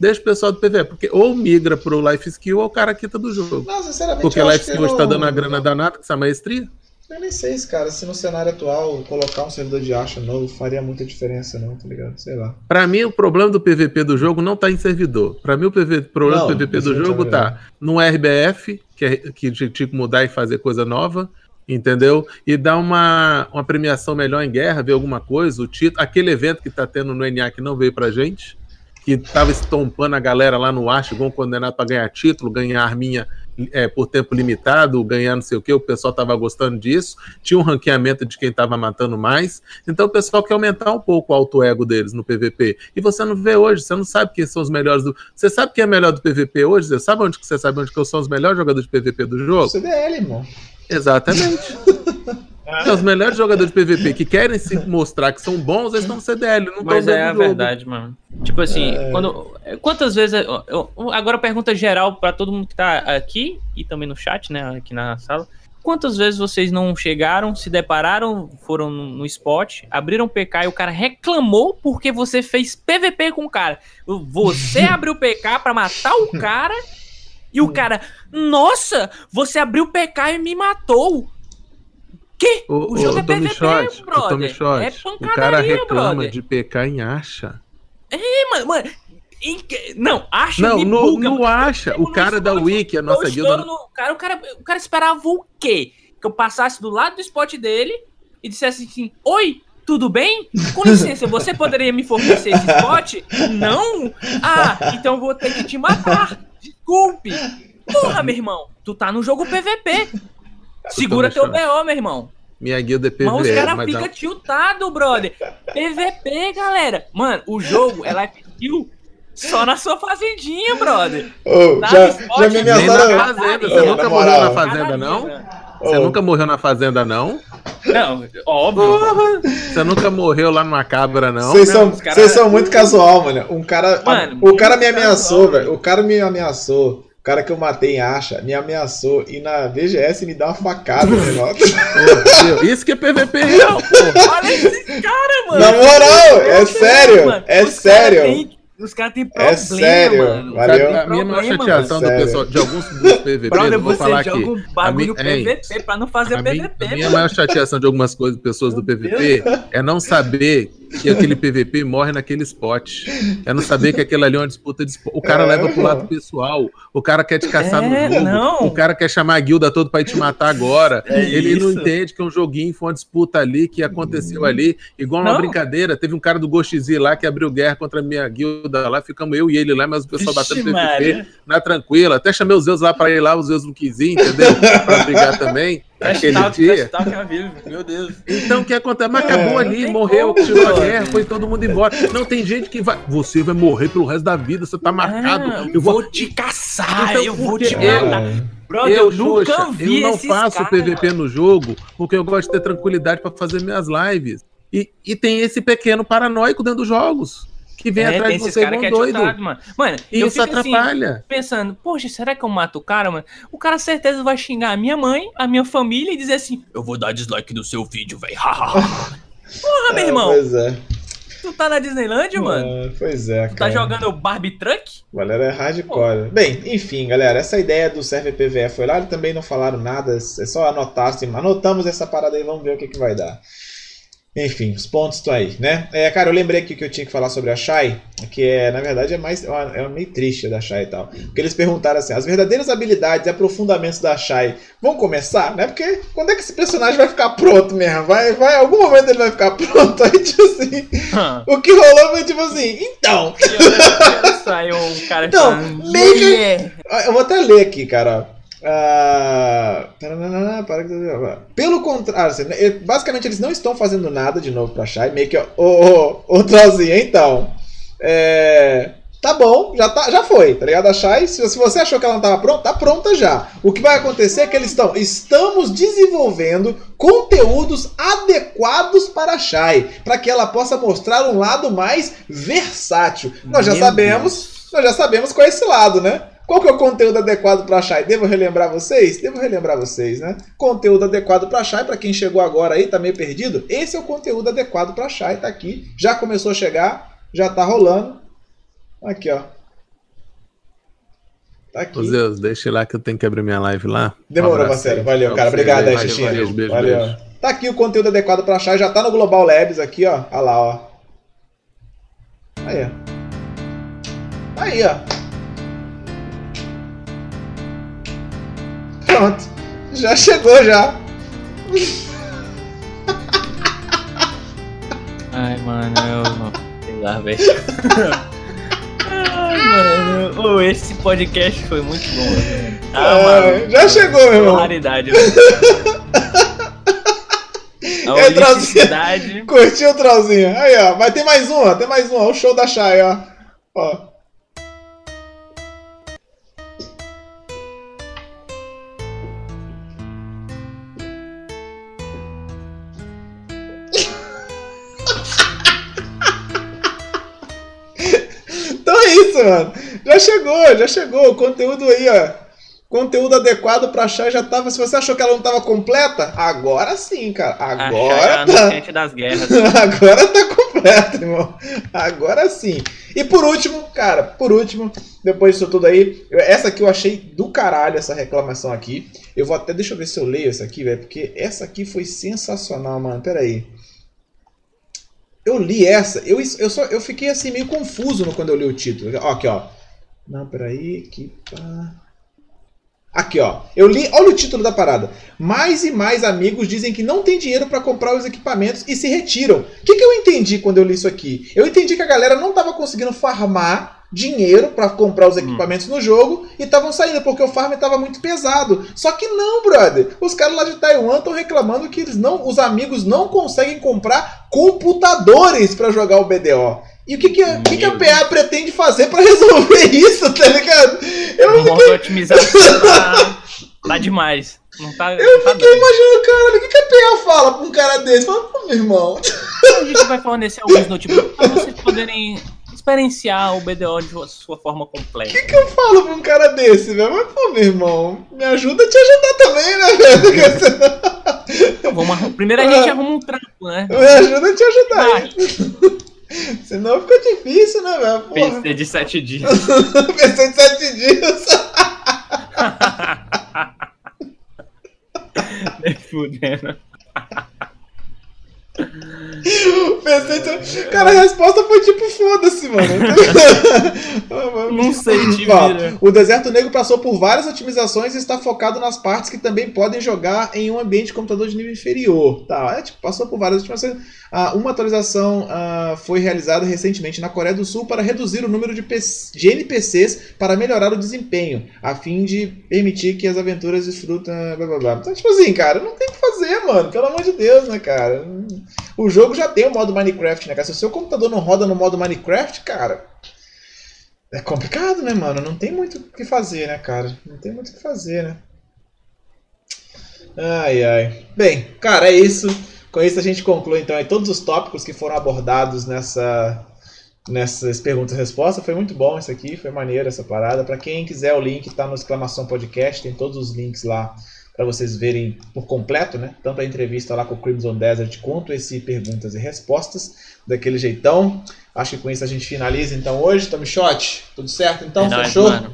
deixa o pessoal do PVE, porque ou migra pro Life Skill ou o cara quita do jogo. Não, sinceramente, porque Life Skill está dando a grana danada com essa maestria. Eu nem sei, cara, se no cenário atual colocar um servidor de acha novo faria muita diferença, não, tá ligado? Sei lá. Pra mim, o problema do PVP do jogo não tá em servidor. Pra mim, o PV, problema não, do PVP do jogo tá no RBF, que, é, que tinha que mudar e fazer coisa nova, entendeu? E dar uma, uma premiação melhor em guerra, ver alguma coisa, o título, aquele evento que tá tendo no NA que não veio pra gente, que tava estompando a galera lá no ar, chegou um condenado para ganhar título, ganhar arminha é, por tempo limitado, ganhar não sei o que, o pessoal tava gostando disso, tinha um ranqueamento de quem tava matando mais, então o pessoal quer aumentar um pouco o auto-ego deles no PVP. E você não vê hoje, você não sabe quem são os melhores do. Você sabe quem é melhor do PVP hoje? Você sabe onde que você sabe onde que são os melhores jogadores de PVP do jogo? CDL, irmão. Exatamente. É. Os melhores jogadores de PVP que querem se mostrar que são bons, eles estão no CDL, não Mas é a verdade, mano. Tipo assim, é... quando, quantas vezes. Eu, agora pergunta geral para todo mundo que tá aqui e também no chat, né? Aqui na sala. Quantas vezes vocês não chegaram, se depararam, foram no, no spot, abriram PK e o cara reclamou porque você fez PVP com o cara? Você abriu PK para matar o cara e o cara, nossa, você abriu PK e me matou quê? O, o jogo o, é PVP, Short, brother. O, Tommy Short, é o cara reclama brother. de PK em acha. É, mano, mano não, acha não, no, buga, não acha. O cara da Wiki, a nossa guilda. No, cara, o, cara, o cara esperava o quê? Que eu passasse do lado do spot dele e dissesse assim: Oi, tudo bem? Com licença, você poderia me fornecer esse spot? Não? Ah, então vou ter que te matar. Desculpe. Porra, meu irmão, tu tá no jogo PVP. Segura teu BO, meu irmão. Minha guilda é PVP. Mas os caras ficam a... tiltados, brother. PVP, galera. Mano, o jogo é life kill só na sua fazendinha, brother. Oh, já, já me ameaçaram. Na fazenda. Você nunca morreu na fazenda, não? Você oh. nunca morreu na fazenda, não? Não, óbvio. Você nunca morreu lá numa cabra, não? Vocês são, cara... são muito casual, mano. Um cara. Mano, o cara me ameaçou, velho. O cara me ameaçou o cara que eu matei em acha me ameaçou e na VGS me dá uma facada, oh, Isso que é PVP real, pô. Olha esse cara, mano. Na moral, é sério, mano. É Os sério. Os caras têm problema, é sério, mano. Valeu. A minha maior chateação do pessoal, de alguns dos PVP, Brother, eu vou você falar joga aqui. um bagulho A mi- PVP pra não fazer A, PVP, mi- a minha maior chateação de algumas coisas, pessoas do PVP, é não saber que aquele PVP morre naquele spot. É não saber que aquilo ali é uma disputa de spot. O cara É, leva pro lado pessoal, o cara quer te caçar É, no jogo, não. o cara quer chamar a guilda toda pra ir te matar agora. É Ele não isso. entende que é um joguinho, foi uma disputa ali que aconteceu ali. Igual Não. brincadeira, teve um cara do Ghost Z lá que abriu guerra contra a minha guilda lá, ficamos eu e ele lá, mas o pessoal Vixe, batendo PVP Maria. na tranquila. Até chamei os Zeus lá pra ir lá, os Zeus não quis ir, entendeu? pra brigar também. Aquele talk, dia. meu Deus. Então o que acontece? Mas acabou ali, tem morreu, como, tirou a guerra, foi todo mundo embora. Não, tem gente que vai. Você vai morrer pelo resto da vida, você tá marcado. Ah, eu vou. te caçar, Então, eu vou te eu- matar. Brother, Eu, eu, nunca Xuxa, vi eu não faço caras. PVP no jogo porque eu gosto de ter tranquilidade pra fazer minhas lives. E, e tem esse pequeno paranoico dentro dos jogos que vem É, atrás tem de esses você caras igual que é doido. chutado, mano. Mano, E eu isso fico assim, atrapalha. pensando, poxa, será que eu mato o cara, mano? O cara certeza vai xingar a minha mãe, a minha família e dizer assim, eu vou dar dislike no seu vídeo, velho. Porra, meu irmão, Pois é. tu tá na Disneylandia, mano? Ah, Pois é, Tu tá jogando Barbie Truck? Galera é hardcore. Bem, enfim, galera, essa ideia do server PVE foi lá, eles também não falaram nada, é só anotar, assim, anotamos essa parada aí, vamos ver o que, que vai dar. Enfim, os pontos estão aí, né? É, cara, eu lembrei aqui que eu tinha que falar sobre a Shai, que é, na verdade, é mais é, é meio triste da Shai e tal. Porque eles perguntaram assim: as verdadeiras habilidades e aprofundamentos da Shai vão começar, né? Porque quando é que esse personagem vai ficar pronto mesmo? Vai, vai, algum momento ele vai ficar pronto. Aí, tipo assim, o que rolou foi tipo assim: então, Saiu um cara Então, meio que-. Eu vou até ler aqui, cara. Que- Pelo contrário, assim, né, basicamente eles não estão fazendo nada de novo pra Shai. Meio que, ô, ô, então. É, Tá bom, já, tá, já foi, tá ligado? A Shai, se, se você achou que ela não tava pronta, tá pronta já. O que vai acontecer é que eles estão. Estamos desenvolvendo conteúdos adequados para a Shai, para que ela possa mostrar um lado mais versátil. Nós já Meu sabemos, nós já sabemos qual é esse lado, né? Qual que é o conteúdo adequado para Shai? Devo relembrar vocês? Devo relembrar vocês, né? Conteúdo adequado para Shai, para quem chegou agora aí, tá meio perdido. Esse é o conteúdo adequado para Shai, tá aqui. Já começou a chegar, já tá rolando. Aqui, ó. Tá aqui. Ô Zeus, deixa lá que eu tenho que abrir minha live lá. Demorou, Um aí. Valeu, cara. Obrigado aí, Valeu, Xixinha. Beijo, beijo, Valeu. beijo. Tá aqui o conteúdo adequado pra achar. Já tá no Global Labs aqui, ó. Olha lá, ó. Aí, ó. Aí, ó. Pronto. Já chegou, já. Ai, mano, eu. Sei lá, velho. Ai, mano. Ô, esse podcast foi muito bom, velho. Ah, Ah, mano. já chegou, meu irmão. Raridade. A É, holisticidade. Curtiu o trollzinho? Aí, ó. Mas tem mais um, ó. Tem mais um, ó. O show da Shai, ó. Ó. mano. Já chegou, já chegou. O conteúdo aí, ó. Conteúdo adequado pra achar já tava. Se você achou que ela não tava completa, agora sim, cara. Agora Achar tá. das guerras. Agora tá completo, irmão. Agora sim. E por último, cara, por último, depois disso tudo aí, essa aqui eu achei do caralho, essa reclamação aqui. Eu vou até, deixa eu ver se eu leio essa aqui, velho, porque essa aqui foi sensacional, mano. Pera aí. Eu li essa, eu, eu, só, eu fiquei assim meio confuso no, quando eu li o título. Ó, aqui, ó. Não, peraí, que pá. Aqui, ó. Eu li, olha o título da parada. Mais e mais amigos dizem que não tem dinheiro para comprar os equipamentos e se retiram. O que, que eu entendi quando eu li isso aqui? Eu entendi que a galera não tava conseguindo farmar dinheiro para comprar os equipamentos no jogo e estavam saindo porque o farm tava muito pesado. Só que não, brother. Os caras lá de Taiwan estão reclamando que eles não, os amigos não conseguem comprar computadores para jogar o BDO. E o que, que, que, que a PA pretende fazer para resolver isso, tá ligado? Eu O modo otimização tá, tá demais. Não tá, Eu não tá fiquei dando. imaginando, caralho, o que, que a PA fala pra um cara desse? Fala, pô, meu irmão, A gente vai fornecer alguns notebooks para vocês poderem experienciar o BDO de sua forma completa. que, que eu falo pra um cara desse, velho? Mas, pô, meu irmão, me ajuda a te ajudar também, né, velho? Então, vamos arrum- Primeiro a gente arruma um trampo, né? me ajuda a te ajudar. Vai. Senão fica difícil, né, velho? PC de 7 dias. PC de 7 dias. Nem fudendo. Pensei, cara, a resposta foi tipo, foda-se, mano. Não sei, te O Deserto Negro passou por várias otimizações e está focado nas partes que também podem jogar em um ambiente de computador de nível inferior. Tá, é, tipo, passou por várias otimizações. Ah, uma atualização ah, foi realizada recentemente na Coreia do Sul para reduzir o número de, PC, de NPCs para melhorar o desempenho, a fim de permitir que as aventuras desfrutem. Blá, blá, blá. Então, tipo assim, cara, não tem o que fazer, mano. Pelo amor de Deus, né, cara? O jogo já tem o modo Minecraft, né, cara? Se o seu computador não roda no modo Minecraft, cara. É complicado, né, mano? Não tem muito o que fazer, né, cara? Não tem muito o que fazer, né? Ai, ai. Bem, cara, é isso. Com isso a gente conclui então aí todos os tópicos que foram abordados nessa nessas perguntas e respostas. Foi muito bom isso aqui, foi maneiro essa parada. Para quem quiser o link tá no exclamação podcast, tem todos os links lá para vocês verem por completo, né? Tanto a entrevista lá com o Crimson Desert quanto esse perguntas e respostas daquele jeitão. Acho que com isso a gente finaliza então hoje, Tommy Shot. Tudo certo então? É Fechou? Nóis,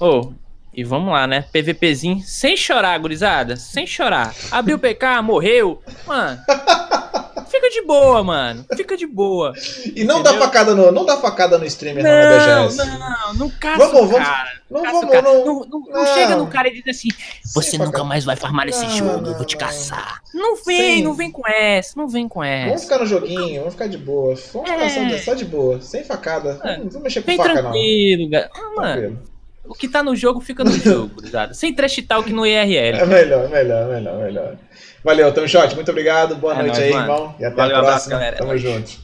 oh, e vamos lá, né? PVPzinho, sem chorar, gurizada. Sem chorar. Abriu o PK, morreu. Mano. Fica de boa, mano. Fica de boa. E não dá facada no, não dá facada no streamer não, não na BGS. Não, não, não caça vamos, vamos, cara. Não, caça vamos, cara. Não, não, não, não, chega no cara e diz assim: Você nunca facada. mais vai farmar nesse jogo, eu vou te caçar. Não vem, Sim. não vem com essa, não vem com essa. Vamos ficar no joguinho, vamos ficar de boa. Vamos é. ficar só de boa, sem facada. É. Não vamos mexer com Bem faca, tranquilo, não. Ah, mano. Tranquilo. O que tá no jogo fica no jogo, gurizada. Sem trash talk no IRL. É melhor, melhor, melhor, melhor. Valeu, tamo shot. Muito obrigado. Boa é noite nóis, aí, mano. irmão. E até Valeu, a próxima. Abraço, galera. Tamo é junto.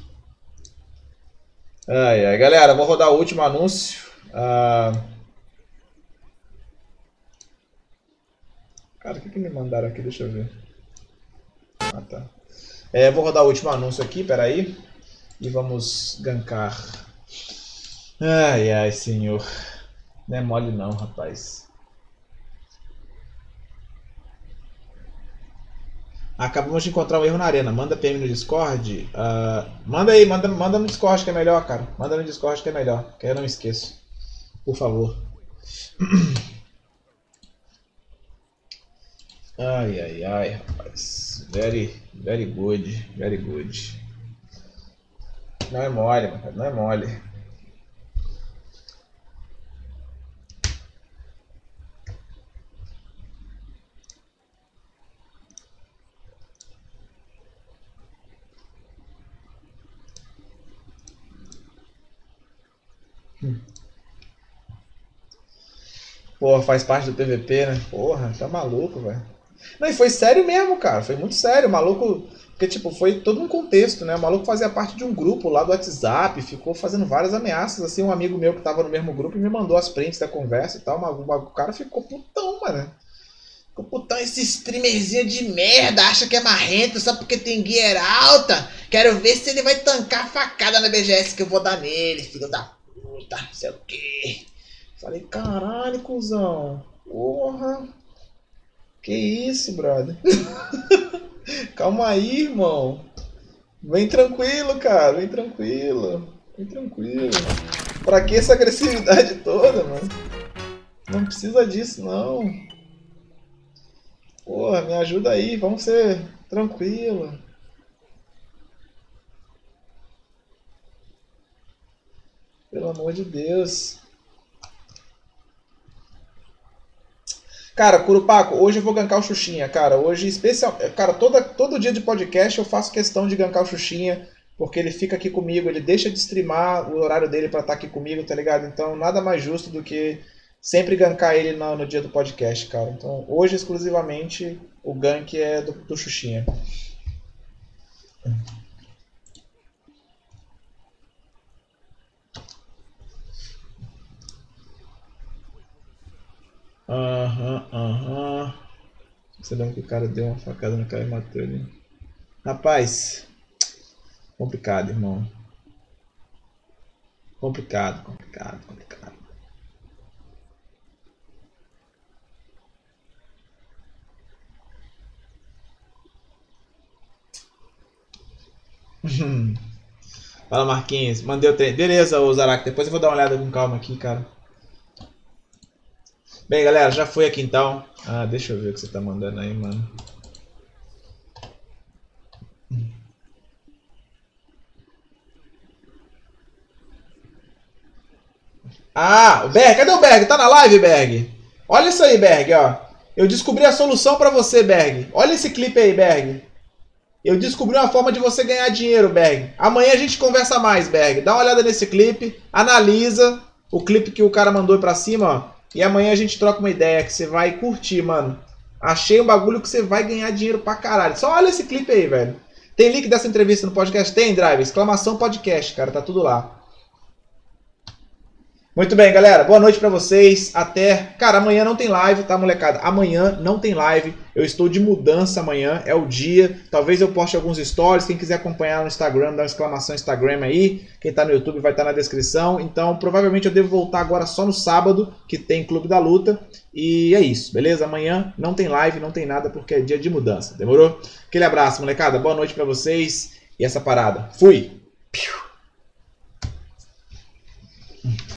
Ai, ai. Galera, vou rodar o último anúncio. Uh... Cara, o que, que me mandaram aqui? Deixa eu ver. Ah, tá. É, vou rodar o último anúncio aqui, peraí. E vamos gankar. Ai, ai, senhor. Não é mole não, rapaz. Acabamos de encontrar um erro na arena. Manda PM no Discord. Uh, manda aí, manda, manda no Discord que é melhor, cara. Manda no Discord que é melhor. Que eu não esqueço. Por favor. Ai, ai, ai, rapaz. Very, very good. Very good. Não é mole, não é mole. Porra, faz parte do PVP, né? Porra, tá maluco, velho. Não, e foi sério mesmo, cara. Foi muito sério. O maluco. Porque, tipo, foi todo um contexto, né? O maluco fazia parte de um grupo lá do WhatsApp, ficou fazendo várias ameaças. Assim, um amigo meu que tava no mesmo grupo me mandou as prints da conversa e tal. O cara ficou putão, mano. Ficou putão, esse streamerzinho de merda, acha que é marrento só porque tem gear alta. Quero ver se ele vai tancar a facada na BGS que eu vou dar nele, filho da puta, não sei o quê. Falei, caralho, cuzão. Porra. Que isso, brother. Calma aí, irmão. Vem tranquilo, cara. Vem tranquilo. Vem tranquilo. Pra que essa agressividade toda, mano? Não precisa disso, não. Porra, me ajuda aí. Vamos ser tranquilo. Pelo amor de Deus. Cara, Curupaco, hoje eu vou gankar o Xuxinha, cara. Hoje, especial. Cara, toda, todo dia de podcast eu faço questão de gankar o Xuxinha, porque ele fica aqui comigo, ele deixa de streamar o horário dele para estar tá aqui comigo, tá ligado? Então, nada mais justo do que sempre gankar ele no, no dia do podcast, cara. Então, hoje, exclusivamente, o gank é do, do Xuxinha. Aham, aham. Você lembra que o cara deu uma facada no cara e matou ele? Rapaz, complicado, irmão. Complicado, complicado, complicado. Fala, Marquinhos. Mandei o treino. Beleza, ô Zarak. Depois eu vou dar uma olhada com calma aqui, cara. Bem, galera, já foi aqui então. Ah, deixa eu ver o que você tá mandando aí, mano. Ah, o Berg, cadê o Berg? Tá na live, Berg? Olha isso aí, Berg, ó. Eu descobri a solução para você, Berg. Olha esse clipe aí, Berg. Eu descobri uma forma de você ganhar dinheiro, Berg. Amanhã a gente conversa mais, Berg. Dá uma olhada nesse clipe, analisa o clipe que o cara mandou pra cima, ó. E amanhã a gente troca uma ideia que você vai curtir, mano. Achei um bagulho que você vai ganhar dinheiro pra caralho. Só olha esse clipe aí, velho. Tem link dessa entrevista no podcast? Tem, Drive. Exclamação podcast, cara. Tá tudo lá. Muito bem, galera. Boa noite para vocês. Até. Cara, amanhã não tem live, tá, molecada? Amanhã não tem live. Eu estou de mudança amanhã. É o dia. Talvez eu poste alguns stories. Quem quiser acompanhar no Instagram, dá uma exclamação Instagram aí. Quem tá no YouTube vai estar tá na descrição. Então, provavelmente eu devo voltar agora só no sábado, que tem Clube da Luta. E é isso, beleza? Amanhã não tem live, não tem nada, porque é dia de mudança. Demorou? Aquele abraço, molecada. Boa noite para vocês. E essa parada. Fui!